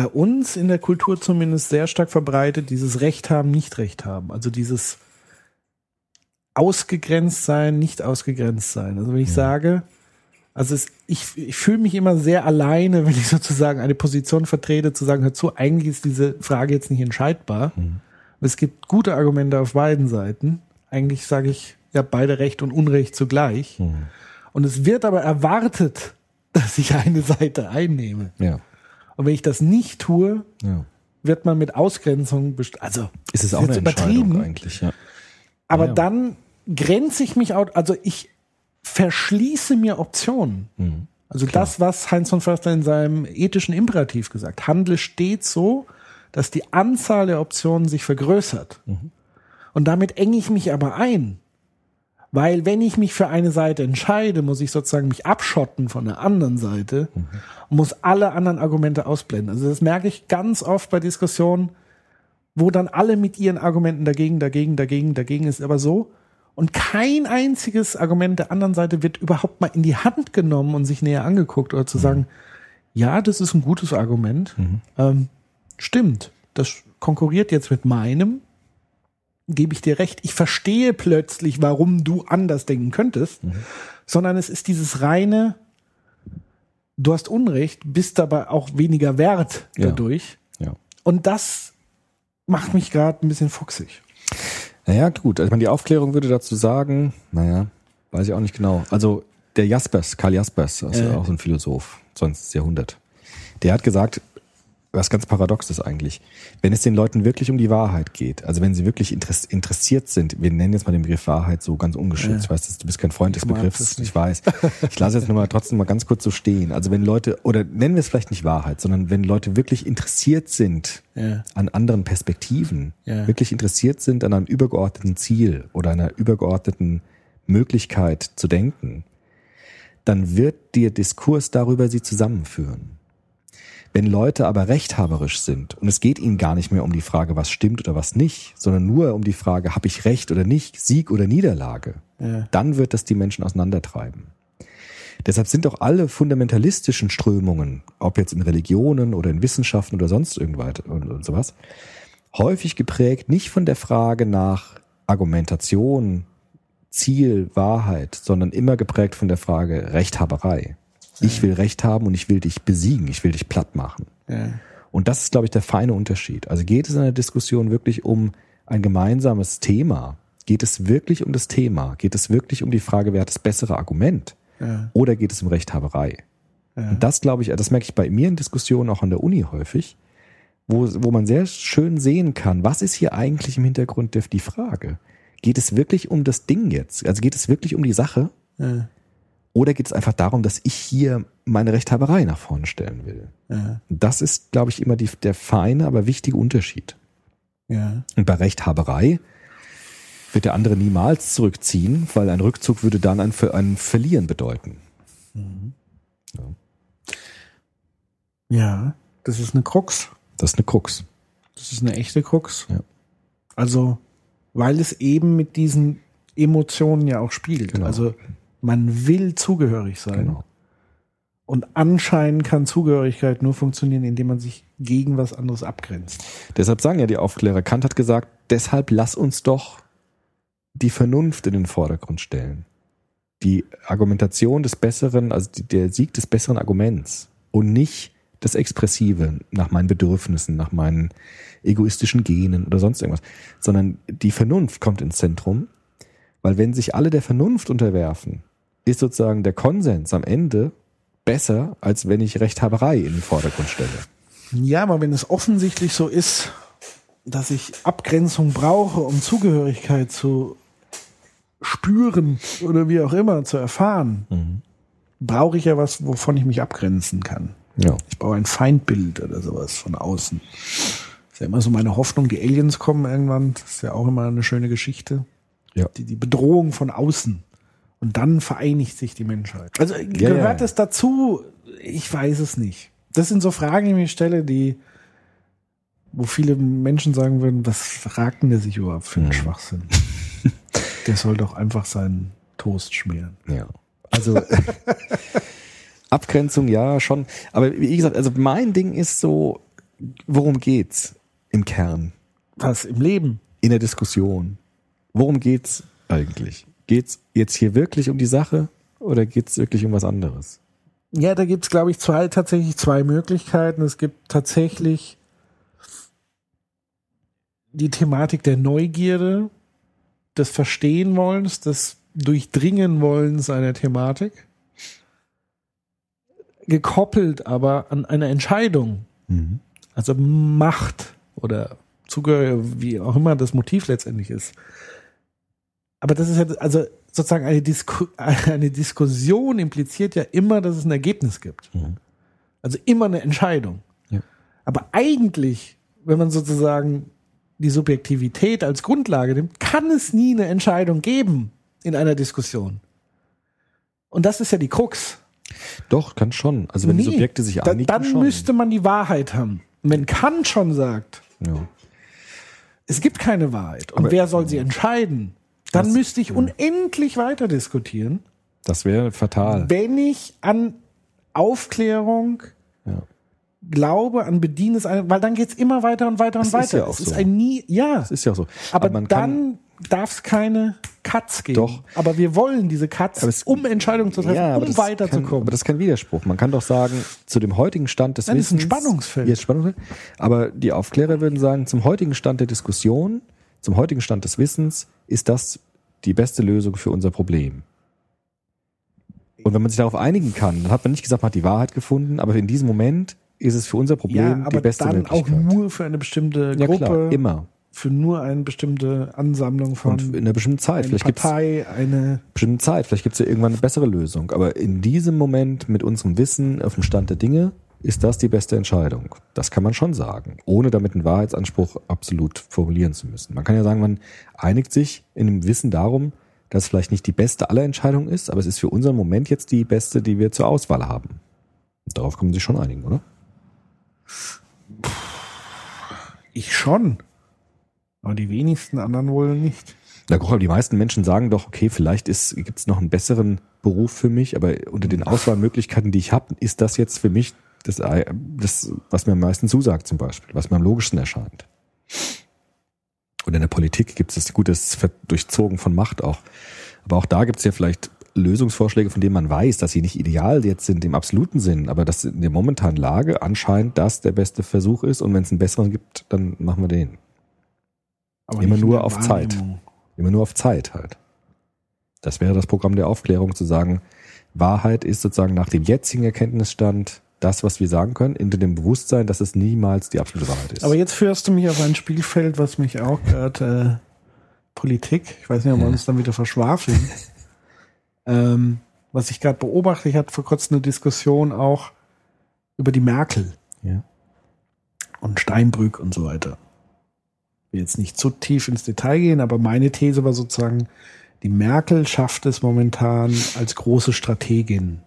bei uns in der Kultur zumindest sehr stark verbreitet, dieses Recht haben, nicht Recht haben. Also dieses ausgegrenzt sein, nicht ausgegrenzt sein. Also wenn ich sage, also es, ich, ich fühle mich immer sehr alleine, wenn ich sozusagen eine Position vertrete, zu sagen, hör zu, eigentlich ist diese Frage jetzt nicht entscheidbar. Es gibt gute Argumente auf beiden Seiten. Eigentlich sage ich, ja, beide Recht und Unrecht zugleich. Und es wird aber erwartet, dass ich eine Seite einnehme. Ja. Und wenn ich das nicht tue, ja. wird man mit Ausgrenzung best also Ist es auch jetzt eine übertrieben, eigentlich, ja. aber Ja. dann grenze ich mich out, also ich verschließe mir Optionen. Mhm. Also das, was Heinz von Förster in seinem ethischen Imperativ gesagt, handle stets so, dass die Anzahl der Optionen sich vergrößert. Mhm. Und damit enge ich mich aber ein. Weil wenn ich mich für eine Seite entscheide, muss ich sozusagen mich abschotten von der anderen Seite Mhm. und muss alle anderen Argumente ausblenden. Also das merke ich ganz oft bei Diskussionen, wo dann alle mit ihren Argumenten dagegen, dagegen, dagegen, dagegen ist aber so. Und kein einziges Argument der anderen Seite wird überhaupt mal in die Hand genommen und sich näher angeguckt oder zu sagen, ja, das ist ein gutes Argument. Ähm, stimmt, das konkurriert jetzt mit meinem. Gebe ich dir recht. Ich verstehe plötzlich, warum du anders denken könntest, sondern es ist dieses reine, du hast Unrecht, bist aber auch weniger wert Ja. dadurch. ja. Und das macht mich gerade ein bisschen fuchsig. Naja, gut. Also ich meine, die Aufklärung würde dazu sagen, naja, weiß ich auch nicht genau. Also der Jaspers, Karl Jaspers, also Ja. auch so ein Philosoph, 20. Jahrhundert, der hat gesagt, was ganz paradox ist eigentlich, wenn es den Leuten wirklich um die Wahrheit geht, also wenn sie wirklich interess interessiert sind, wir nennen jetzt mal den Begriff Wahrheit so ganz ungeschützt, ich weiß, dass du bist kein Freund des Begriffs, ich weiß. Ich lasse jetzt nur mal trotzdem mal ganz kurz so stehen. Also wenn Leute, oder nennen wir es vielleicht nicht Wahrheit, sondern wenn Leute wirklich interessiert sind Ja. an anderen Perspektiven, Ja. wirklich interessiert sind an einem übergeordneten Ziel oder einer übergeordneten Möglichkeit zu denken, dann wird der Diskurs darüber sie zusammenführen. Wenn Leute aber rechthaberisch sind und es geht ihnen gar nicht mehr um die Frage, was stimmt oder was nicht, sondern nur um die Frage, habe ich recht oder nicht, Sieg oder Niederlage, Ja. dann wird das die Menschen auseinandertreiben. Deshalb sind auch alle fundamentalistischen Strömungen, ob jetzt in Religionen oder in Wissenschaften oder sonst irgendwas und, und sowas, häufig geprägt nicht von der Frage nach Argumentation, Ziel, Wahrheit, sondern immer geprägt von der Frage Rechthaberei. Ich will Recht haben und ich will dich besiegen, ich will dich platt machen. Ja. Und das ist, glaube ich, der feine Unterschied. Also geht es in der Diskussion wirklich um ein gemeinsames Thema? Geht es wirklich um das Thema? Geht es wirklich um die Frage, wer hat das bessere Argument? Ja. Oder geht es um Rechthaberei? Ja. Und das, glaube ich, das merke ich bei mir in Diskussionen auch an der Uni häufig, wo, wo man sehr schön sehen kann, was ist hier eigentlich im Hintergrund die Frage? Geht es wirklich um das Ding jetzt? Also geht es wirklich um die Sache? Ja. Oder geht es einfach darum, dass ich hier meine Rechthaberei nach vorne stellen will? Ja. Das ist, glaube ich, immer die, der feine, aber wichtige Unterschied. Ja. Und bei Rechthaberei wird der andere niemals zurückziehen, weil ein Rückzug würde dann ein, ein Verlieren bedeuten. ja, das ist eine Krux. Das ist eine Krux. Das ist eine echte Krux. Ja. Also, weil es eben mit diesen Emotionen ja auch spielt. Genau. Also, man will zugehörig sein. Genau. Und anscheinend kann Zugehörigkeit nur funktionieren, indem man sich gegen was anderes abgrenzt. Deshalb sagen ja die Aufklärer, Kant hat gesagt, deshalb lass uns doch die Vernunft in den Vordergrund stellen. Die Argumentation des besseren, also der Sieg des besseren Arguments und nicht das Expressive nach meinen Bedürfnissen, nach meinen egoistischen Genen oder sonst irgendwas, sondern die Vernunft kommt ins Zentrum, weil wenn sich alle der Vernunft unterwerfen, ist sozusagen der Konsens am Ende besser, als wenn ich Rechthaberei in den Vordergrund stelle. Ja, aber wenn es offensichtlich so ist, dass ich Abgrenzung brauche, um Zugehörigkeit zu spüren oder wie auch immer zu erfahren, brauche ich ja was, wovon ich mich abgrenzen kann. Ja. Ich brauche ein Feindbild oder sowas von außen. ist ja immer so meine Hoffnung, die Aliens kommen irgendwann. Das ist ja auch immer eine schöne Geschichte. Ja. Die, die Bedrohung von außen. Und dann vereinigt sich die Menschheit. Also gehört ja. es dazu? Ich weiß es nicht. Das sind so Fragen, die ich mir stelle, die, wo viele Menschen sagen würden, was fragt denn der sich überhaupt für einen Mhm. Schwachsinn? der soll doch einfach seinen Toast schmieren. Ja. Also Abgrenzung ja schon, aber wie gesagt, also mein Ding ist so, worum geht's im Kern, Was im Leben? in der Diskussion? Worum geht's eigentlich? Geht's jetzt hier wirklich um die Sache oder geht's wirklich um was anderes? Ja, da gibt's glaube ich, zwei, tatsächlich zwei Möglichkeiten. Es gibt tatsächlich die Thematik der Neugierde, des Verstehenwollens, des Durchdringenwollens einer Thematik, gekoppelt aber an eine Entscheidung, also Macht oder Zugehör, wie auch immer das Motiv letztendlich ist. Aber das ist ja, also sozusagen eine, Disku eine Diskussion impliziert ja immer, dass es ein Ergebnis gibt. Mhm. Also immer eine Entscheidung. Ja. Aber eigentlich, wenn man sozusagen die Subjektivität als Grundlage nimmt, kann es nie eine Entscheidung geben in einer Diskussion. Und das ist ja die Krux. Doch, kann schon. Also wenn die Nee, Subjekte sich da, einigen, dann schon. müsste man die Wahrheit haben. Wenn Kant schon sagt, ja. es gibt keine Wahrheit und Aber- wer soll sie entscheiden, dann Das- müsste ich unendlich weiter diskutieren, Das wäre fatal. wenn ich an Aufklärung Ja. glaube, an Bedienen des weil dann geht's immer weiter und weiter und Das weiter. ist ja auch es ist so. ein nie, ja. Das ist ja auch so. aber kann, dann darf es keine Cuts geben. Doch. Aber wir wollen diese Cuts, Aber es- um Entscheidungen zu treffen, ja, aber um weiterzukommen. aber das ist kein Widerspruch. Man kann doch sagen, zu dem heutigen Stand des Nein, das ist ein Wissens. Spannungsfeld. Ja, Spannungsfeld. Aber die Aufklärer würden sagen, zum heutigen Stand der Diskussion, zum heutigen Stand des Wissens, ist das die beste Lösung für unser Problem. Und wenn man sich darauf einigen kann, dann hat man nicht gesagt, man hat die Wahrheit gefunden, aber in diesem Moment ist es für unser Problem ja, die aber beste dann auch Möglichkeit. nur für eine bestimmte ja, Gruppe, klar, immer. für nur eine bestimmte Ansammlung von Und in einer bestimmten Zeit. einer Vielleicht gibt es Partei, eine bestimmten Zeit. Vielleicht gibt es ja irgendwann eine bessere Lösung. Aber in diesem Moment mit unserem Wissen auf dem Stand der Dinge ist das die beste Entscheidung. Das kann man schon sagen, ohne damit einen Wahrheitsanspruch absolut formulieren zu müssen. Man kann ja sagen, man einigt sich in dem Wissen darum, dass es vielleicht nicht die beste aller Entscheidungen ist, aber es ist für unseren Moment jetzt die beste, die wir zur Auswahl haben. Und darauf man sich schon einigen, oder? ich schon. Aber die wenigsten anderen wohl nicht. Na gut, aber die meisten Menschen sagen doch, okay, vielleicht gibt es noch einen besseren Beruf für mich, aber unter den Auswahlmöglichkeiten, die ich habe, ist das jetzt für mich das, das, was mir am meisten zusagt zum Beispiel, was mir am logischsten erscheint. Und in der Politik gibt es das gutes Durchzogen von Macht auch. Aber auch da gibt es ja vielleicht Lösungsvorschläge, von denen man weiß, dass sie nicht ideal jetzt sind im absoluten Sinn, aber dass in der momentanen Lage anscheinend das der beste Versuch ist und wenn es einen besseren gibt, dann machen wir den. Aber Immer nur auf Zeit. Immer nur auf Zeit halt. Das wäre das Programm der Aufklärung, zu sagen, Wahrheit ist sozusagen nach dem jetzigen Erkenntnisstand das, was wir sagen können, in dem Bewusstsein, dass es niemals die absolute Wahrheit ist. Aber jetzt führst du mich auf ein Spielfeld, was mich auch gerade äh, Politik, ich weiß nicht, ob wir uns dann wieder verschwafeln. ähm, was ich gerade beobachte, ich hatte vor kurzem eine Diskussion auch über die Merkel ja. und Steinbrück und so weiter. Ich will jetzt nicht zu tief ins Detail gehen, aber meine These war sozusagen, die Merkel schafft es momentan als große Strategin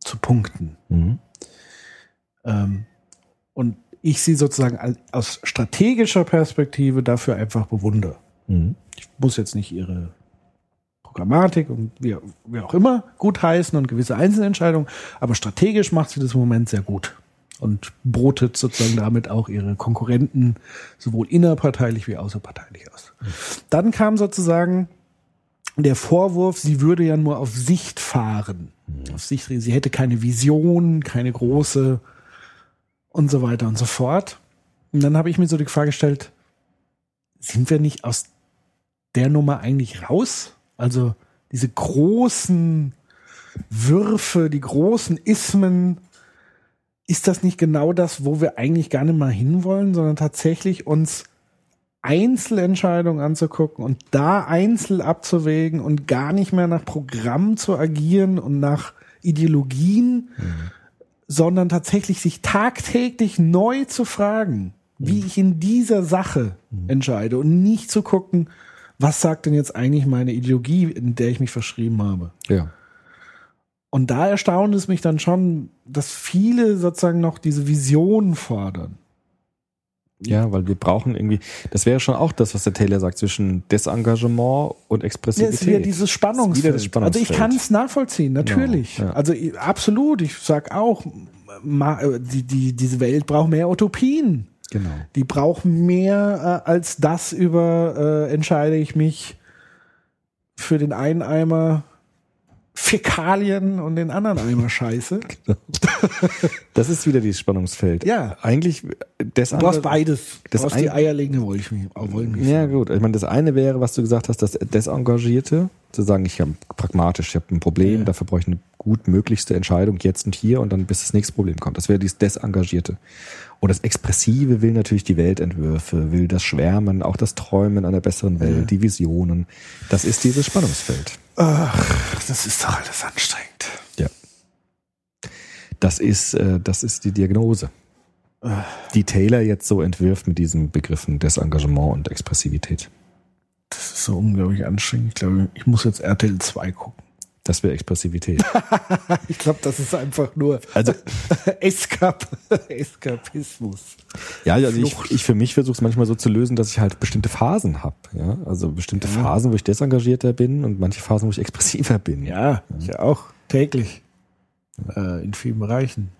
zu punkten. Mhm. Ähm, und ich sie sozusagen aus strategischer Perspektive dafür einfach bewundere. Mhm. Ich muss jetzt nicht ihre Programmatik und wie, wie auch immer gutheißen und gewisse Einzelentscheidungen, aber strategisch macht sie das im Moment sehr gut und brotet sozusagen damit auch ihre Konkurrenten sowohl innerparteilich wie außerparteilich aus. Dann kam sozusagen der Vorwurf, sie würde ja nur auf Sicht fahren. Auf Sicht, sie hätte keine Vision, keine große und so weiter und so fort. Und dann habe ich mir so die Frage gestellt, sind wir nicht aus der Nummer eigentlich raus? Also diese großen Würfe, die großen Ismen, ist das nicht genau das, wo wir eigentlich gar nicht mal hinwollen, sondern tatsächlich uns Einzelentscheidungen anzugucken und da einzeln abzuwägen und gar nicht mehr nach Programm zu agieren und nach Ideologien, sondern tatsächlich sich tagtäglich neu zu fragen, wie ich in dieser Sache entscheide und nicht zu gucken, was sagt denn jetzt eigentlich meine Ideologie, in der ich mich verschrieben habe. Ja. Und da erstaunt es mich dann schon, dass viele sozusagen noch diese Vision fordern. Ja, weil wir brauchen irgendwie, das wäre schon auch das, was der Taylor sagt, zwischen Desengagement und Expressivität. es ist wieder dieses Spannungsfeld. Wieder das Spannungsfeld. Also ich kann es nachvollziehen, natürlich. Genau, ja. Also absolut. Ich sag auch, äh, die, die, diese Welt braucht mehr Utopien. Genau. Die braucht mehr äh, als das über äh, entscheide ich mich für den einen Eimer Fäkalien und den anderen Eimer Scheiße. Das ist wieder dieses Spannungsfeld. Ja. Eigentlich, das Du brauchst beides. Du das brauchst die eierlegende Wollmilch. Ja, gut. Ich meine, das eine wäre, was du gesagt hast, das Desengagierte, zu sagen, ich habe pragmatisch, ich habe ein Problem, Ja. dafür brauche ich eine gut möglichste Entscheidung jetzt und hier und dann bis das nächste Problem kommt. Das wäre dieses Desengagierte. Und das Expressive will natürlich die Weltentwürfe, will das Schwärmen, auch das Träumen einer besseren Welt, die Visionen. Das ist dieses Spannungsfeld. Ach, das ist doch alles anstrengend. Ja. Das ist, äh, das ist die Diagnose. Die Taylor jetzt so entwirft mit diesen Begriffen Desengagement und Expressivität. Das ist so unglaublich anstrengend. Ich glaube, ich muss jetzt RTL 2 gucken. Das wäre Expressivität. Ich glaube, das ist einfach nur Also, Eskap Eskapismus. ja, also ich, ich für mich versuche es manchmal so zu lösen, dass ich halt bestimmte Phasen habe. Ja? Also bestimmte Phasen, wo ich desengagierter bin und manche Phasen, wo ich expressiver bin. Ja, ich auch. Täglich. Äh, in vielen Bereichen.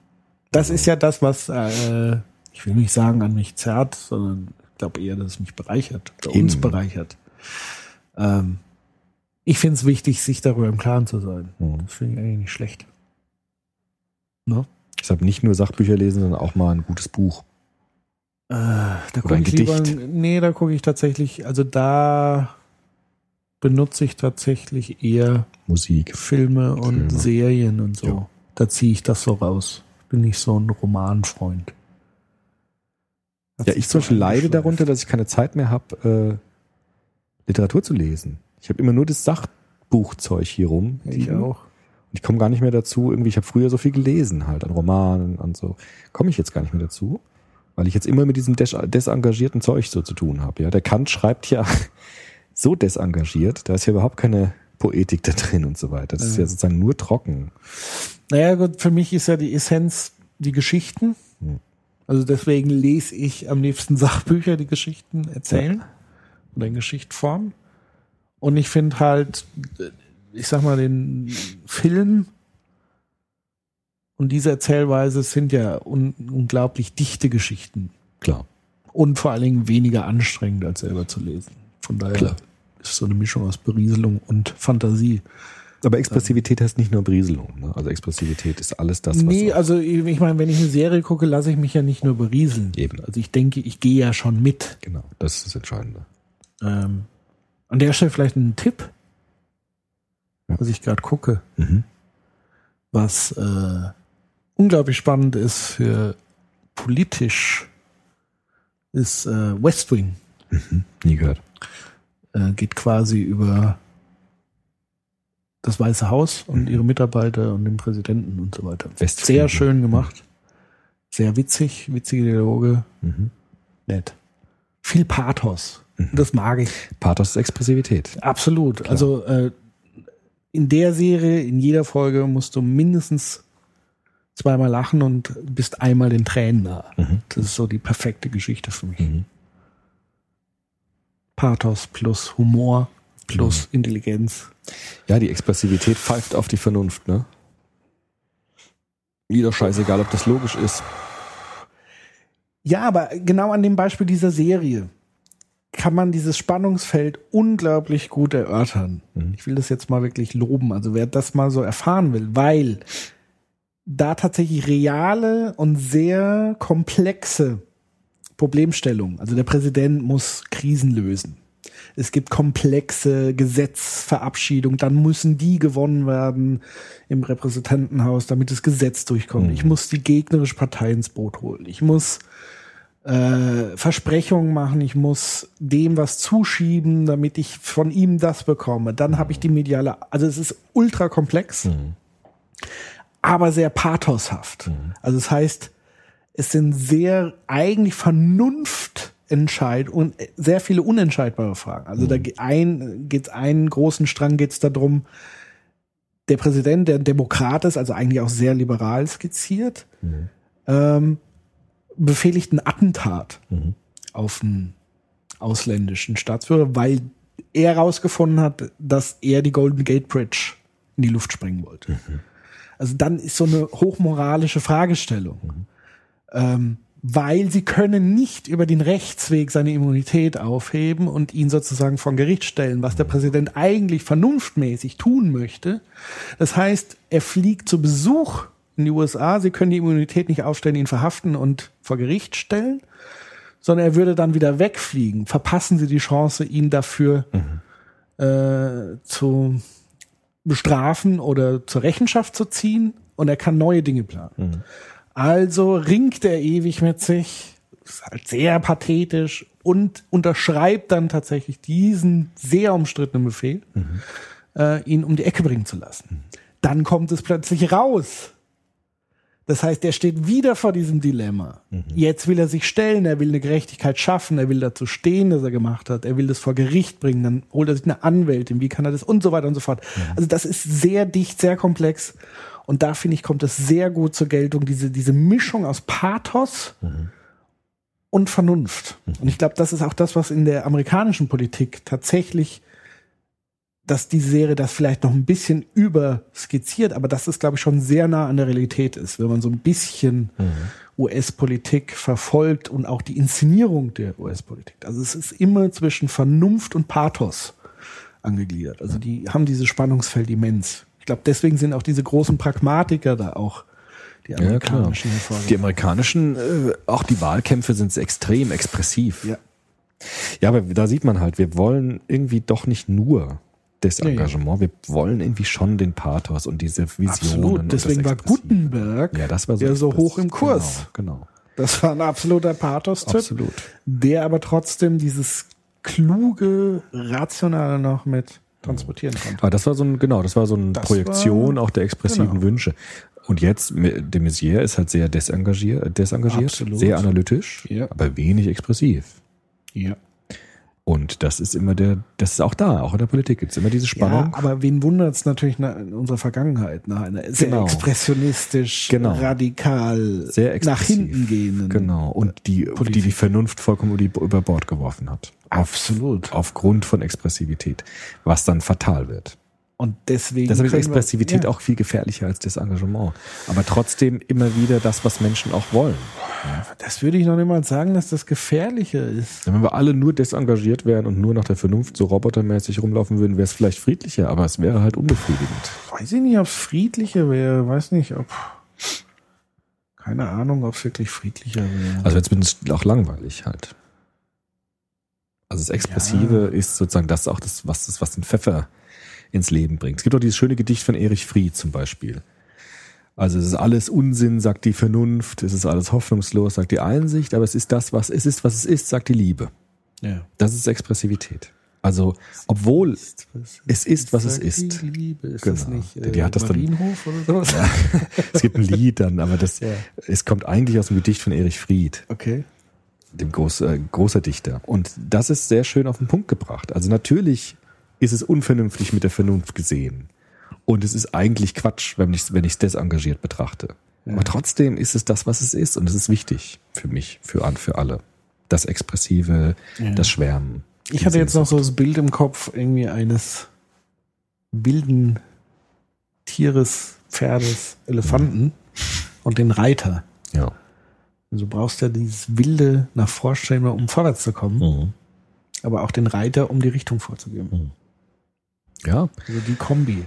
Das ist ja das, was, äh, ich will nicht sagen, an mich zerrt, sondern ich glaube eher, dass es mich bereichert oder uns bereichert. Ähm, ich finde es wichtig, sich darüber im Klaren zu sein. Mhm. Das finde ich eigentlich nicht schlecht. Ne? Deshalb nicht nur Sachbücher lesen, sondern auch mal ein gutes Buch. Äh, da gucke ich lieber, Gedicht. nee, da gucke ich tatsächlich, also da benutze ich tatsächlich eher Musik. Filme und Filme. Serien und so. Ja. Da ziehe ich das so raus. Bin nicht so ein Romanfreund. Hat Ja, ich zum Beispiel leide darunter, dass ich keine Zeit mehr habe, äh, Literatur zu lesen. Ich habe immer nur das Sachbuchzeug hier rum. Ja, Ich auch. Und ich komme gar nicht mehr dazu, irgendwie, ich habe früher so viel gelesen, halt an Romanen und so. Komme ich jetzt gar nicht mehr dazu, weil ich jetzt immer mit diesem des desengagierten Zeug so zu tun habe. Ja, der Kant schreibt ja so desengagiert, da ist ja überhaupt keine Poetik da drin und so weiter. Das ist ja sozusagen nur trocken. Naja, gut, für mich ist ja die Essenz die Geschichten. Hm. Also deswegen lese ich am liebsten Sachbücher, die Geschichten erzählen. Oder in Geschichtform. Und ich finde halt, ich sag mal, den Film und diese Erzählweise sind ja un unglaublich dichte Geschichten. Klar. Und vor allen Dingen weniger anstrengend als selber zu lesen. Von daher Klar. ist so eine Mischung aus Berieselung und Fantasie. Aber Expressivität heißt nicht nur Berieselung. Ne? Also Expressivität ist alles das, was nee, also ich ich meine, wenn ich eine Serie gucke, lasse ich mich ja nicht nur berieseln. Eben. Also ich denke, ich gehe ja schon mit. genau, das ist das Entscheidende. Ähm, an der Stelle vielleicht ein Tipp, Ja. was ich gerade gucke, Mhm. was äh, unglaublich spannend ist für politisch, ist äh, West Wing. Nie gehört. Äh, geht quasi über das Weiße Haus und Mhm. ihre Mitarbeiter und den Präsidenten und so weiter. West Sehr Wing. schön gemacht. Sehr witzig, witzige Dialoge. Mhm. Nett. Viel Pathos. Mhm. Das mag ich. Pathos ist Expressivität. Absolut. Also äh, in der Serie, in jeder Folge musst du mindestens zweimal lachen und bist einmal den Tränen nah. Mhm. Das ist so die perfekte Geschichte für mich. Mhm. Pathos plus Humor. plus Intelligenz. Ja, die Expressivität pfeift auf die Vernunft, ne? Wieder scheißegal, ob das logisch ist. Ja, aber genau an dem Beispiel dieser Serie kann man dieses Spannungsfeld unglaublich gut erörtern. Ich will das jetzt mal wirklich loben. Also wer das mal so erfahren will, weil da tatsächlich reale und sehr komplexe Problemstellungen. Also der Präsident muss Krisen lösen. Es gibt komplexe Gesetzverabschiedungen, dann müssen die gewonnen werden im Repräsentantenhaus, damit das Gesetz durchkommt. Ich muss die gegnerische Partei ins Boot holen. Ich muss äh, Versprechungen machen, ich muss dem was zuschieben, damit ich von ihm das bekomme. Dann habe ich die mediale, also es ist ultra komplex, aber sehr pathoshaft. Also es heißt, es sind sehr eigentlich Vernunft entscheid und sehr viele unentscheidbare Fragen. Also da geht ein, geht's einen großen Strang geht's darum, der Präsident, der Demokrat ist, also eigentlich auch sehr liberal skizziert, ähm, befehligt ein Attentat auf einen ausländischen Staatsführer, weil er herausgefunden hat, dass er die Golden Gate Bridge in die Luft sprengen wollte. Also dann ist so eine hochmoralische Fragestellung. Ähm, weil sie können nicht über den Rechtsweg seine Immunität aufheben und ihn sozusagen vor Gericht stellen, was der Präsident eigentlich vernunftmäßig tun möchte. Das heißt, er fliegt zu Besuch in die USA, sie können die Immunität nicht aufstellen, ihn verhaften und vor Gericht stellen, sondern er würde dann wieder wegfliegen. Verpassen sie die Chance, ihn dafür äh, zu bestrafen oder zur Rechenschaft zu ziehen und er kann neue Dinge planen. Also ringt er ewig mit sich, ist halt sehr pathetisch und unterschreibt dann tatsächlich diesen sehr umstrittenen Befehl, äh, ihn um die Ecke bringen zu lassen. Dann kommt es plötzlich raus. Das heißt, er steht wieder vor diesem Dilemma. Jetzt will er sich stellen, er will eine Gerechtigkeit schaffen, er will dazu stehen, dass er gemacht hat, er will das vor Gericht bringen, dann holt er sich eine Anwältin, wie kann er das und so weiter und so fort. Also das ist sehr dicht, sehr komplex. Und da finde ich, kommt es sehr gut zur Geltung, diese, diese Mischung aus Pathos und Vernunft. Und ich glaube, das ist auch das, was in der amerikanischen Politik tatsächlich, dass die Serie das vielleicht noch ein bisschen überskizziert, aber dass es, glaube ich, schon sehr nah an der Realität ist, wenn man so ein bisschen US-Politik verfolgt und auch die Inszenierung der US-Politik. Also es ist immer zwischen Vernunft und Pathos angegliedert. Also die haben dieses Spannungsfeld immens. Ich glaube, deswegen sind auch diese großen Pragmatiker da auch die Ja, klar. amerikanischen. Die amerikanischen, äh, auch die Wahlkämpfe sind extrem expressiv. Ja. Ja, aber da sieht man halt, wir wollen irgendwie doch nicht nur das. Engagement, wir wollen irgendwie schon den Pathos und diese Visionen. Absolut. und Deswegen war. Gutenberg ja, das war so ja so hoch im Kurs. Genau, genau. Das war ein absoluter Pathos-Typ, Absolut. der aber trotzdem dieses kluge, rationale noch mit transportieren konnte. Aber das war so ein, genau, das war so eine Das Projektion war- auch der expressiven genau. Wünsche. Und jetzt, de Maizière ist halt sehr desengagiert, desengagiert Absolut. sehr analytisch, Ja. aber wenig expressiv. Ja. Und das ist immer der, das ist auch da, auch in der Politik gibt es immer diese Spannung. Ja, aber wen wundert es natürlich nach, in unserer Vergangenheit, nach einer sehr Genau. expressionistisch, Genau. radikal, sehr nach hinten gehenden. Genau. Und die, die die Vernunft vollkommen über über Bord geworfen hat. Absolut. Aufgrund von Expressivität. Was dann fatal wird. Und deswegen. Deshalb ist wir- Expressivität ja. auch viel gefährlicher als das Engagement. Aber trotzdem immer wieder das, was Menschen auch wollen. Das würde ich noch niemals sagen, dass das gefährlicher ist. Wenn wir alle nur desengagiert wären und nur nach der Vernunft so robotermäßig rumlaufen würden, wäre es vielleicht friedlicher, aber es wäre halt unbefriedigend. Weiß ich nicht, ob es friedlicher wäre. Weiß nicht, ob. Keine Ahnung, ob es wirklich friedlicher wäre. Also jetzt wird es auch langweilig halt. Also das Expressive ist sozusagen das auch das, was das, was den Pfeffer ins Leben bringt. Es gibt auch dieses schöne Gedicht von Erich Fried zum Beispiel. Also es ist alles Unsinn, sagt die Vernunft, es ist alles hoffnungslos, sagt die Einsicht, aber es ist das, was es ist, was es ist, sagt die Liebe. ja. Das ist Expressivität. Also, obwohl es ist, was es ist. Die Liebe, ist das Genau. nicht Die- die hat das dann- oder sowas? es gibt ein Lied dann, aber das, Ja. es kommt eigentlich aus dem Gedicht von Erich Fried. Okay. dem groß, äh, großer Dichter. Und das ist sehr schön auf den Punkt gebracht. Also natürlich ist es unvernünftig mit der Vernunft gesehen. Und es ist eigentlich Quatsch, wenn ich es wenn ich's desengagiert betrachte. Aber trotzdem ist es das, was es ist. Und es ist wichtig für mich, für, für alle. Das Expressive, Ja. das Schwärmen. Ich hatte jetzt noch so das Bild im Kopf irgendwie eines wilden Tieres, Pferdes, Elefanten und den Reiter. Ja. Also du brauchst ja dieses wilde nach Vorstellen, um vorwärts zu kommen, Mhm. aber auch den Reiter, um die Richtung vorzugeben. Ja, Also die Kombi.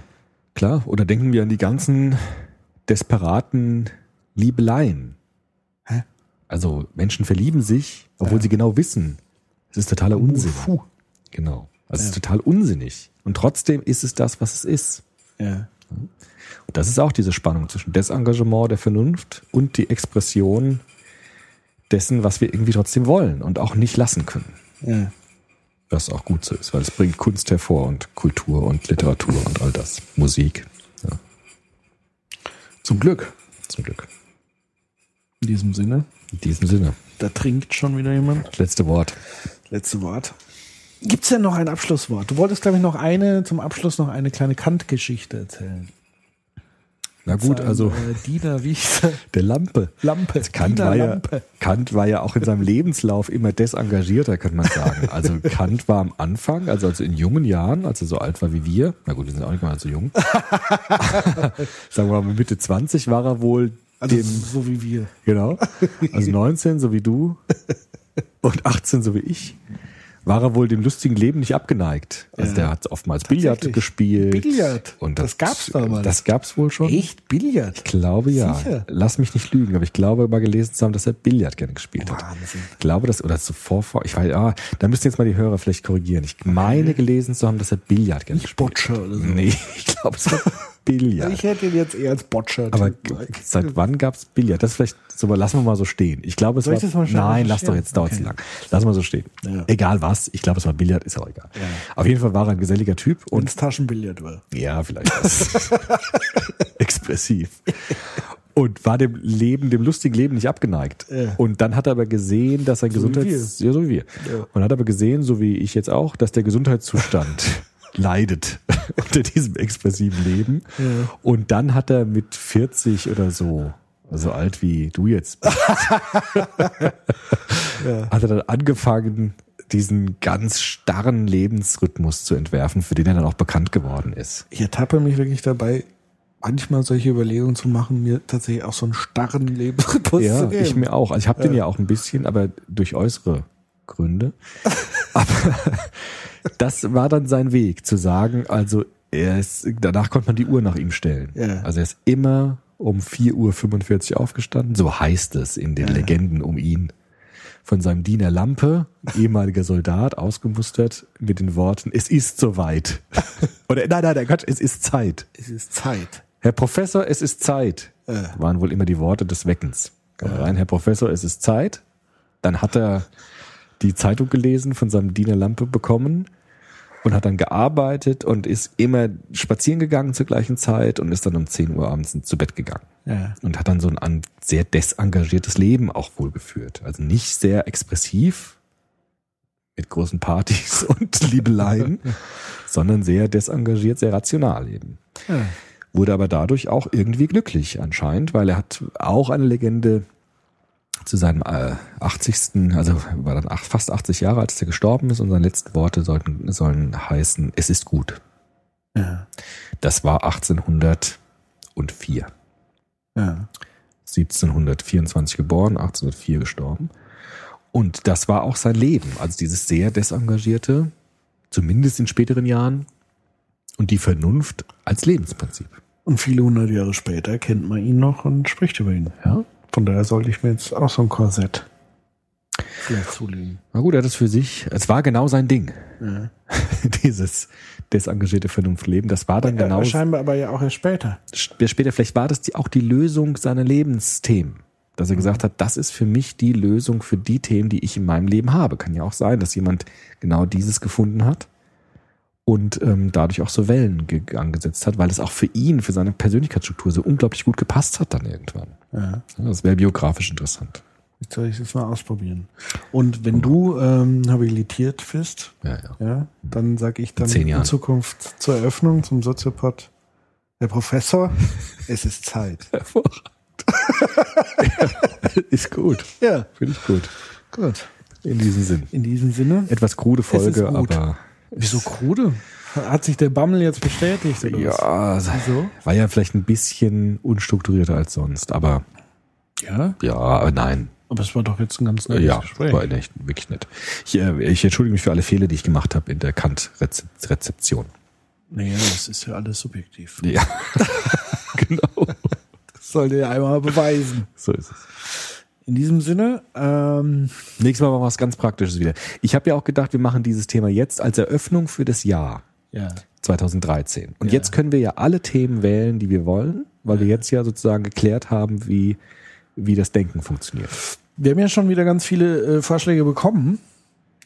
klar. Oder denken wir an die ganzen desperaten Liebeleien. Hä? Also Menschen verlieben sich, obwohl sie genau wissen, es ist totaler Unsinn. Puh. Genau. Also es ist Ja. total unsinnig. Und trotzdem ist es das, was es ist. Ja. Und das ist auch diese Spannung zwischen Desengagement der Vernunft und die Expression dessen, was wir irgendwie trotzdem wollen und auch nicht lassen können. ja. Was auch gut so ist, weil es bringt Kunst hervor und Kultur und Literatur und all das. Musik. Ja, Zum Glück. zum Glück. In diesem Sinne. In diesem Sinne. Da trinkt schon wieder jemand. Letzte Wort. Letzte Wort. Gibt's denn noch ein Abschlusswort? Du wolltest, glaube ich, noch eine, zum Abschluss noch eine kleine Kant-Geschichte erzählen. Na gut, Sein, also Äh, Diener, wie er? der Lampe. Lampe. Kant Diener war, ja, Lampe. Kant war ja auch in seinem Lebenslauf immer desengagierter, könnte man sagen. Also Kant war am Anfang, also, also in jungen Jahren, als er so alt war wie wir, na gut, wir sind auch nicht mal so jung, sagen wir mal Mitte 20 war er wohl Also dem, so wie wir. genau, also 19 so wie du und 18 so wie ich, war er wohl dem lustigen Leben nicht abgeneigt. Also Ja. der hat oftmals Billard gespielt. Billard? Und Das gab's damals. Das gab's wohl schon. Echt? Billard? Ich glaube ja. Sicher? Lass mich nicht lügen, aber ich glaube mal gelesen zu haben, dass er Billard gerne gespielt hat. Wahnsinn. Ich glaube das, oder zuvor, vor, ich weiß, ah, da müssen jetzt mal die Hörer vielleicht korrigieren. Ich meine gelesen zu haben, dass er Billard gerne Nicht gespielt Boccia oder so. hat. Nee, ich glaube es war Billard. Ich hätte ihn jetzt eher als Boccia. aber seit wann gab's Billard? Das ist vielleicht, so, lassen wir mal so stehen. Ich glaube, es Soll war, mal nein, lass doch jetzt, dauert Okay. zu lang. Lass mal so stehen. Ja. Egal was, ich glaube, es war Billard, ist auch egal. Auf jeden Fall war er ein geselliger Typ und ins Taschenbillard war. ja, vielleicht expressiv. Und war dem Leben, dem lustigen Leben nicht abgeneigt. Ja. Und dann hat er aber gesehen, dass sein So Gesundheits... Ja, so wie wir. Ja. Und hat aber gesehen, so wie ich jetzt auch, dass der Gesundheitszustand leidet unter diesem expressiven Leben. Ja. Und dann hat er mit 40 oder so, so alt wie du jetzt bist, hat er dann angefangen, diesen ganz starren Lebensrhythmus zu entwerfen, für den er dann auch bekannt geworden ist. Ich ertappe mich wirklich dabei, manchmal solche Überlegungen zu machen, mir tatsächlich auch so einen starren Lebensrhythmus zu Ja, geben. ich mir auch. Also ich habe den ja auch ein bisschen, aber durch äußere Gründe. aber das war dann sein Weg, zu sagen, also er ist, danach konnte man die Uhr nach ihm stellen. Ja. Also er ist immer um 4.45 Uhr aufgestanden, so heißt es in den Legenden um ihn. Von seinem Diener Lampe, ehemaliger Soldat, ausgemustert mit den Worten, es ist soweit. Oder nein, nein, nein, Gott, es ist Zeit. es ist Zeit. Herr Professor, es ist Zeit. Äh. Waren wohl immer die Worte des Weckens. Kam rein, Herr Professor, es ist Zeit. Dann hat er die Zeitung gelesen, von seinem Diener Lampe bekommen und hat dann gearbeitet und ist immer spazieren gegangen zur gleichen Zeit und ist dann um 10 Uhr abends zu Bett gegangen. Ja. Und hat dann so ein sehr desengagiertes Leben auch wohl geführt. Also nicht sehr expressiv mit großen Partys und Liebeleien, sondern sehr desengagiert, sehr rational eben ja. wurde aber dadurch auch irgendwie glücklich anscheinend, weil er hat auch eine Legende zu seinem äh, 80. also war dann fast 80 Jahre, als er gestorben ist und seine letzten Worte sollten, sollen heißen, es ist gut. Ja. Das war 1804. Ja. 1724 geboren, 1804 gestorben. Und das war auch sein Leben, also dieses sehr desengagierte, zumindest in späteren Jahren, und die Vernunft als Lebensprinzip. Und viele hundert Jahre später kennt man ihn noch und spricht über ihn. Ja, Von daher sollte ich mir jetzt auch so ein Korsett vielleicht zulegen. Na gut, er hat es für sich, es war genau sein Ding, Ja. dieses desengagierte Vernunftleben. Das war dann genau, Äh, scheinbar aber ja auch erst später. später, vielleicht war das die, auch die Lösung seiner Lebensthemen. Dass er gesagt hat, das ist für mich die Lösung für die Themen, die ich in meinem Leben habe. Kann ja auch sein, dass jemand genau dieses gefunden hat und ähm, dadurch auch so Wellen ge- angesetzt hat, weil es auch für ihn, für seine Persönlichkeitsstruktur so unglaublich gut gepasst hat dann irgendwann. Ja. Ja, das wäre biografisch interessant. Jetzt soll ich das mal ausprobieren. Und wenn du ähm, habilitiert bist, Ja, ja. ja, dann sage ich dann Jahren. in Zukunft zur Eröffnung zum Soziopod, Herr Professor, es ist Zeit. Hervorragend. ist gut. Ja, Finde ich gut. gut. In diesem Sinn. In diesem Sinne. Etwas krude Folge, aber Wieso krude? Hat sich der Bammel jetzt bestätigt? Oder ja, Wieso? war ja vielleicht ein bisschen unstrukturierter als sonst, aber Ja, ja, aber nein. aber es war doch jetzt ein ganz nettes Ja, Gespräch. war echt, wirklich nett. Ich, äh, ich entschuldige mich für alle Fehler, die ich gemacht habe in der Kant-Rezeption. Naja, das ist ja alles subjektiv. Ja, genau. Das sollte ja einmal beweisen. So ist es. In diesem Sinne, ähm, Nächstes Mal machen wir was ganz Praktisches wieder. Ich habe ja auch gedacht, wir machen dieses Thema jetzt als Eröffnung für das Jahr ja. 2013. Und Ja. jetzt können wir ja alle Themen wählen, die wir wollen, weil wir jetzt ja sozusagen geklärt haben, wie, wie das Denken funktioniert. Wir haben ja schon wieder ganz viele äh, Vorschläge bekommen,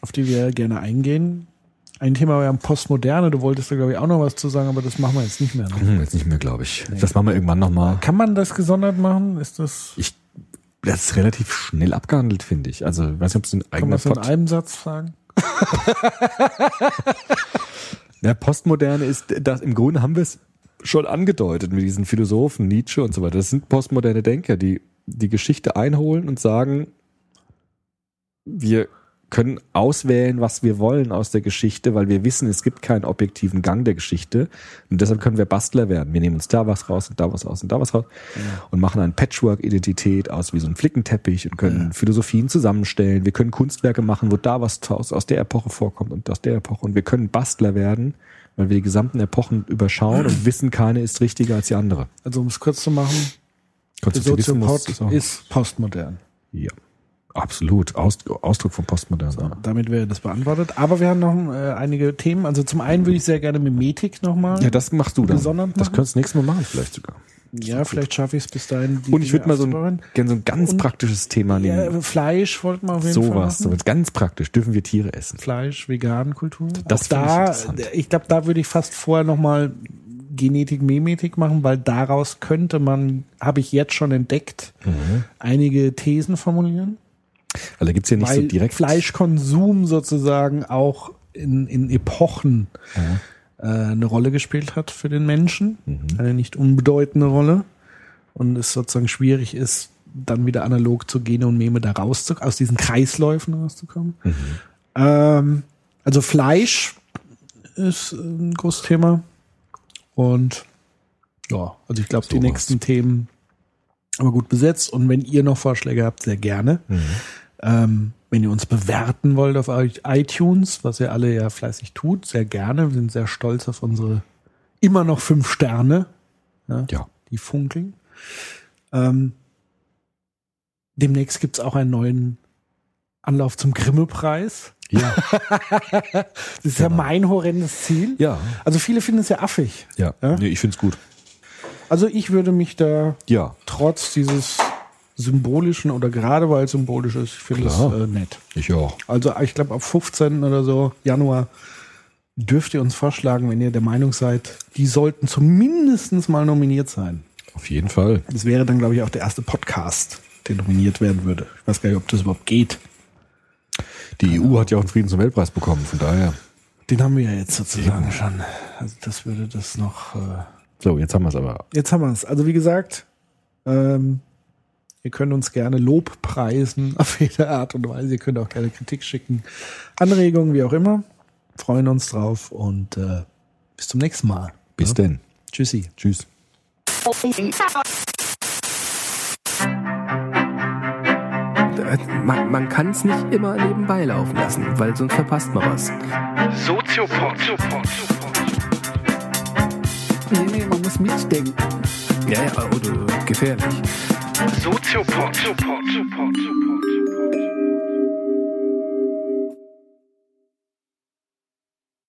auf die wir gerne eingehen. Ein Thema war ja Postmoderne. Du wolltest da, glaube ich, auch noch was zu sagen, aber das machen wir jetzt nicht mehr. Ne? Hm, jetzt nicht mehr, glaube ich. Das machen wir irgendwann nochmal. Kann man das gesondert machen? Ist das, Ich, das ist relativ schnell abgehandelt, finde ich. Also, ich weiß nicht, ob es ein kann man eigener das in einem Satz sagen? Ja, Postmoderne ist, das, im Grunde haben wir es schon angedeutet mit diesen Philosophen, Nietzsche und so weiter. Das sind postmoderne Denker, die die Geschichte einholen und sagen, wir können auswählen, was wir wollen aus der Geschichte, weil wir wissen, es gibt keinen objektiven Gang der Geschichte. Und deshalb können wir Bastler werden. Wir nehmen uns da was raus und da was raus und da was raus und machen eine Patchwork-Identität aus wie so ein Flickenteppich und können Philosophien zusammenstellen. Wir können Kunstwerke machen, wo da was aus, aus der Epoche vorkommt und aus der Epoche. Und wir können Bastler werden, weil wir die gesamten Epochen überschauen und wissen, keine ist richtiger als die andere. Also um es kurz zu machen, Konstruktivismus ist ist postmodern. ja, absolut. Aus, Ausdruck von Postmodern. Damit wäre das beantwortet. Aber wir haben noch äh, einige Themen. Also zum einen würde ich sehr gerne Mimetik nochmal. Ja, das machst du dann. Das könntest du nächstes Mal machen, vielleicht sogar. Ja, vielleicht schaffe ich es bis dahin. die Und ich würde mal so ein, gerne so ein ganz Und- praktisches Thema nehmen. Ja, Fleisch wollten wir auf jeden Sowas, Fall so machen. ganz praktisch. Dürfen wir Tiere essen? Fleisch, Vegankultur. Das Auch ich da, interessant. ich glaube, da würde ich fast vorher nochmal Genetik, Memetik machen, weil daraus könnte man, habe ich jetzt schon entdeckt, Mhm. einige Thesen formulieren. Weil da gibt's ja nicht weil so direkt. Fleischkonsum sozusagen auch in, in Epochen äh, eine Rolle gespielt hat für den Menschen. Mhm. Eine nicht unbedeutende Rolle. Und es sozusagen schwierig ist, dann wieder analog zu Gene und Meme da rauszukommen, aus diesen Kreisläufen rauszukommen. Mhm. Ähm, also Fleisch ist ein großes Thema. Und ja, also ich glaube, die Sowas. nächsten Themen aber gut besetzt. Und wenn ihr noch Vorschläge habt, sehr gerne. Mhm. Ähm, wenn ihr uns bewerten wollt auf iTunes, was ihr alle ja fleißig tut, sehr gerne. Wir sind sehr stolz auf unsere immer noch fünf Sterne, ja, Ja. die funkeln. Ähm, demnächst gibt's auch einen neuen Anlauf zum Grimme-Preis. Ja. Das ist ja mein horrendes Ziel. ja. Also viele finden es ja affig. Ja. Ja? Nee, ich find's gut. Also ich würde mich da Ja. trotz dieses symbolischen oder gerade weil es symbolisch ist, ich finde es Klar. äh, nett. Ich auch. Also ich glaube, ab 15. oder so, Januar, dürft ihr uns vorschlagen, wenn ihr der Meinung seid, die sollten zumindest mal nominiert sein. Auf jeden Fall. Das wäre dann, glaube ich, auch der erste Podcast, der nominiert werden würde. Ich weiß gar nicht, ob das überhaupt geht. Die EU hat ja auch einen Friedens- und Weltpreis bekommen, von daher. Den haben wir ja jetzt sozusagen schon. Also das würde das noch. Äh So, jetzt haben wir es aber. jetzt haben wir es. Also wie gesagt, ähm, ihr könnt uns gerne Lob preisen auf jede Art und Weise. Ihr könnt auch gerne Kritik schicken, Anregungen, wie auch immer. Freuen uns drauf und äh, bis zum nächsten Mal. Bis Ja. denn. Tschüssi. Tschüss. Man, man kann es nicht immer nebenbei laufen lassen, weil sonst verpasst man was. Soziopod. Nee, nee, man muss mitdenken. Ja, ja, oder gefährlich. 足球跑，就跑 pot, 跑 p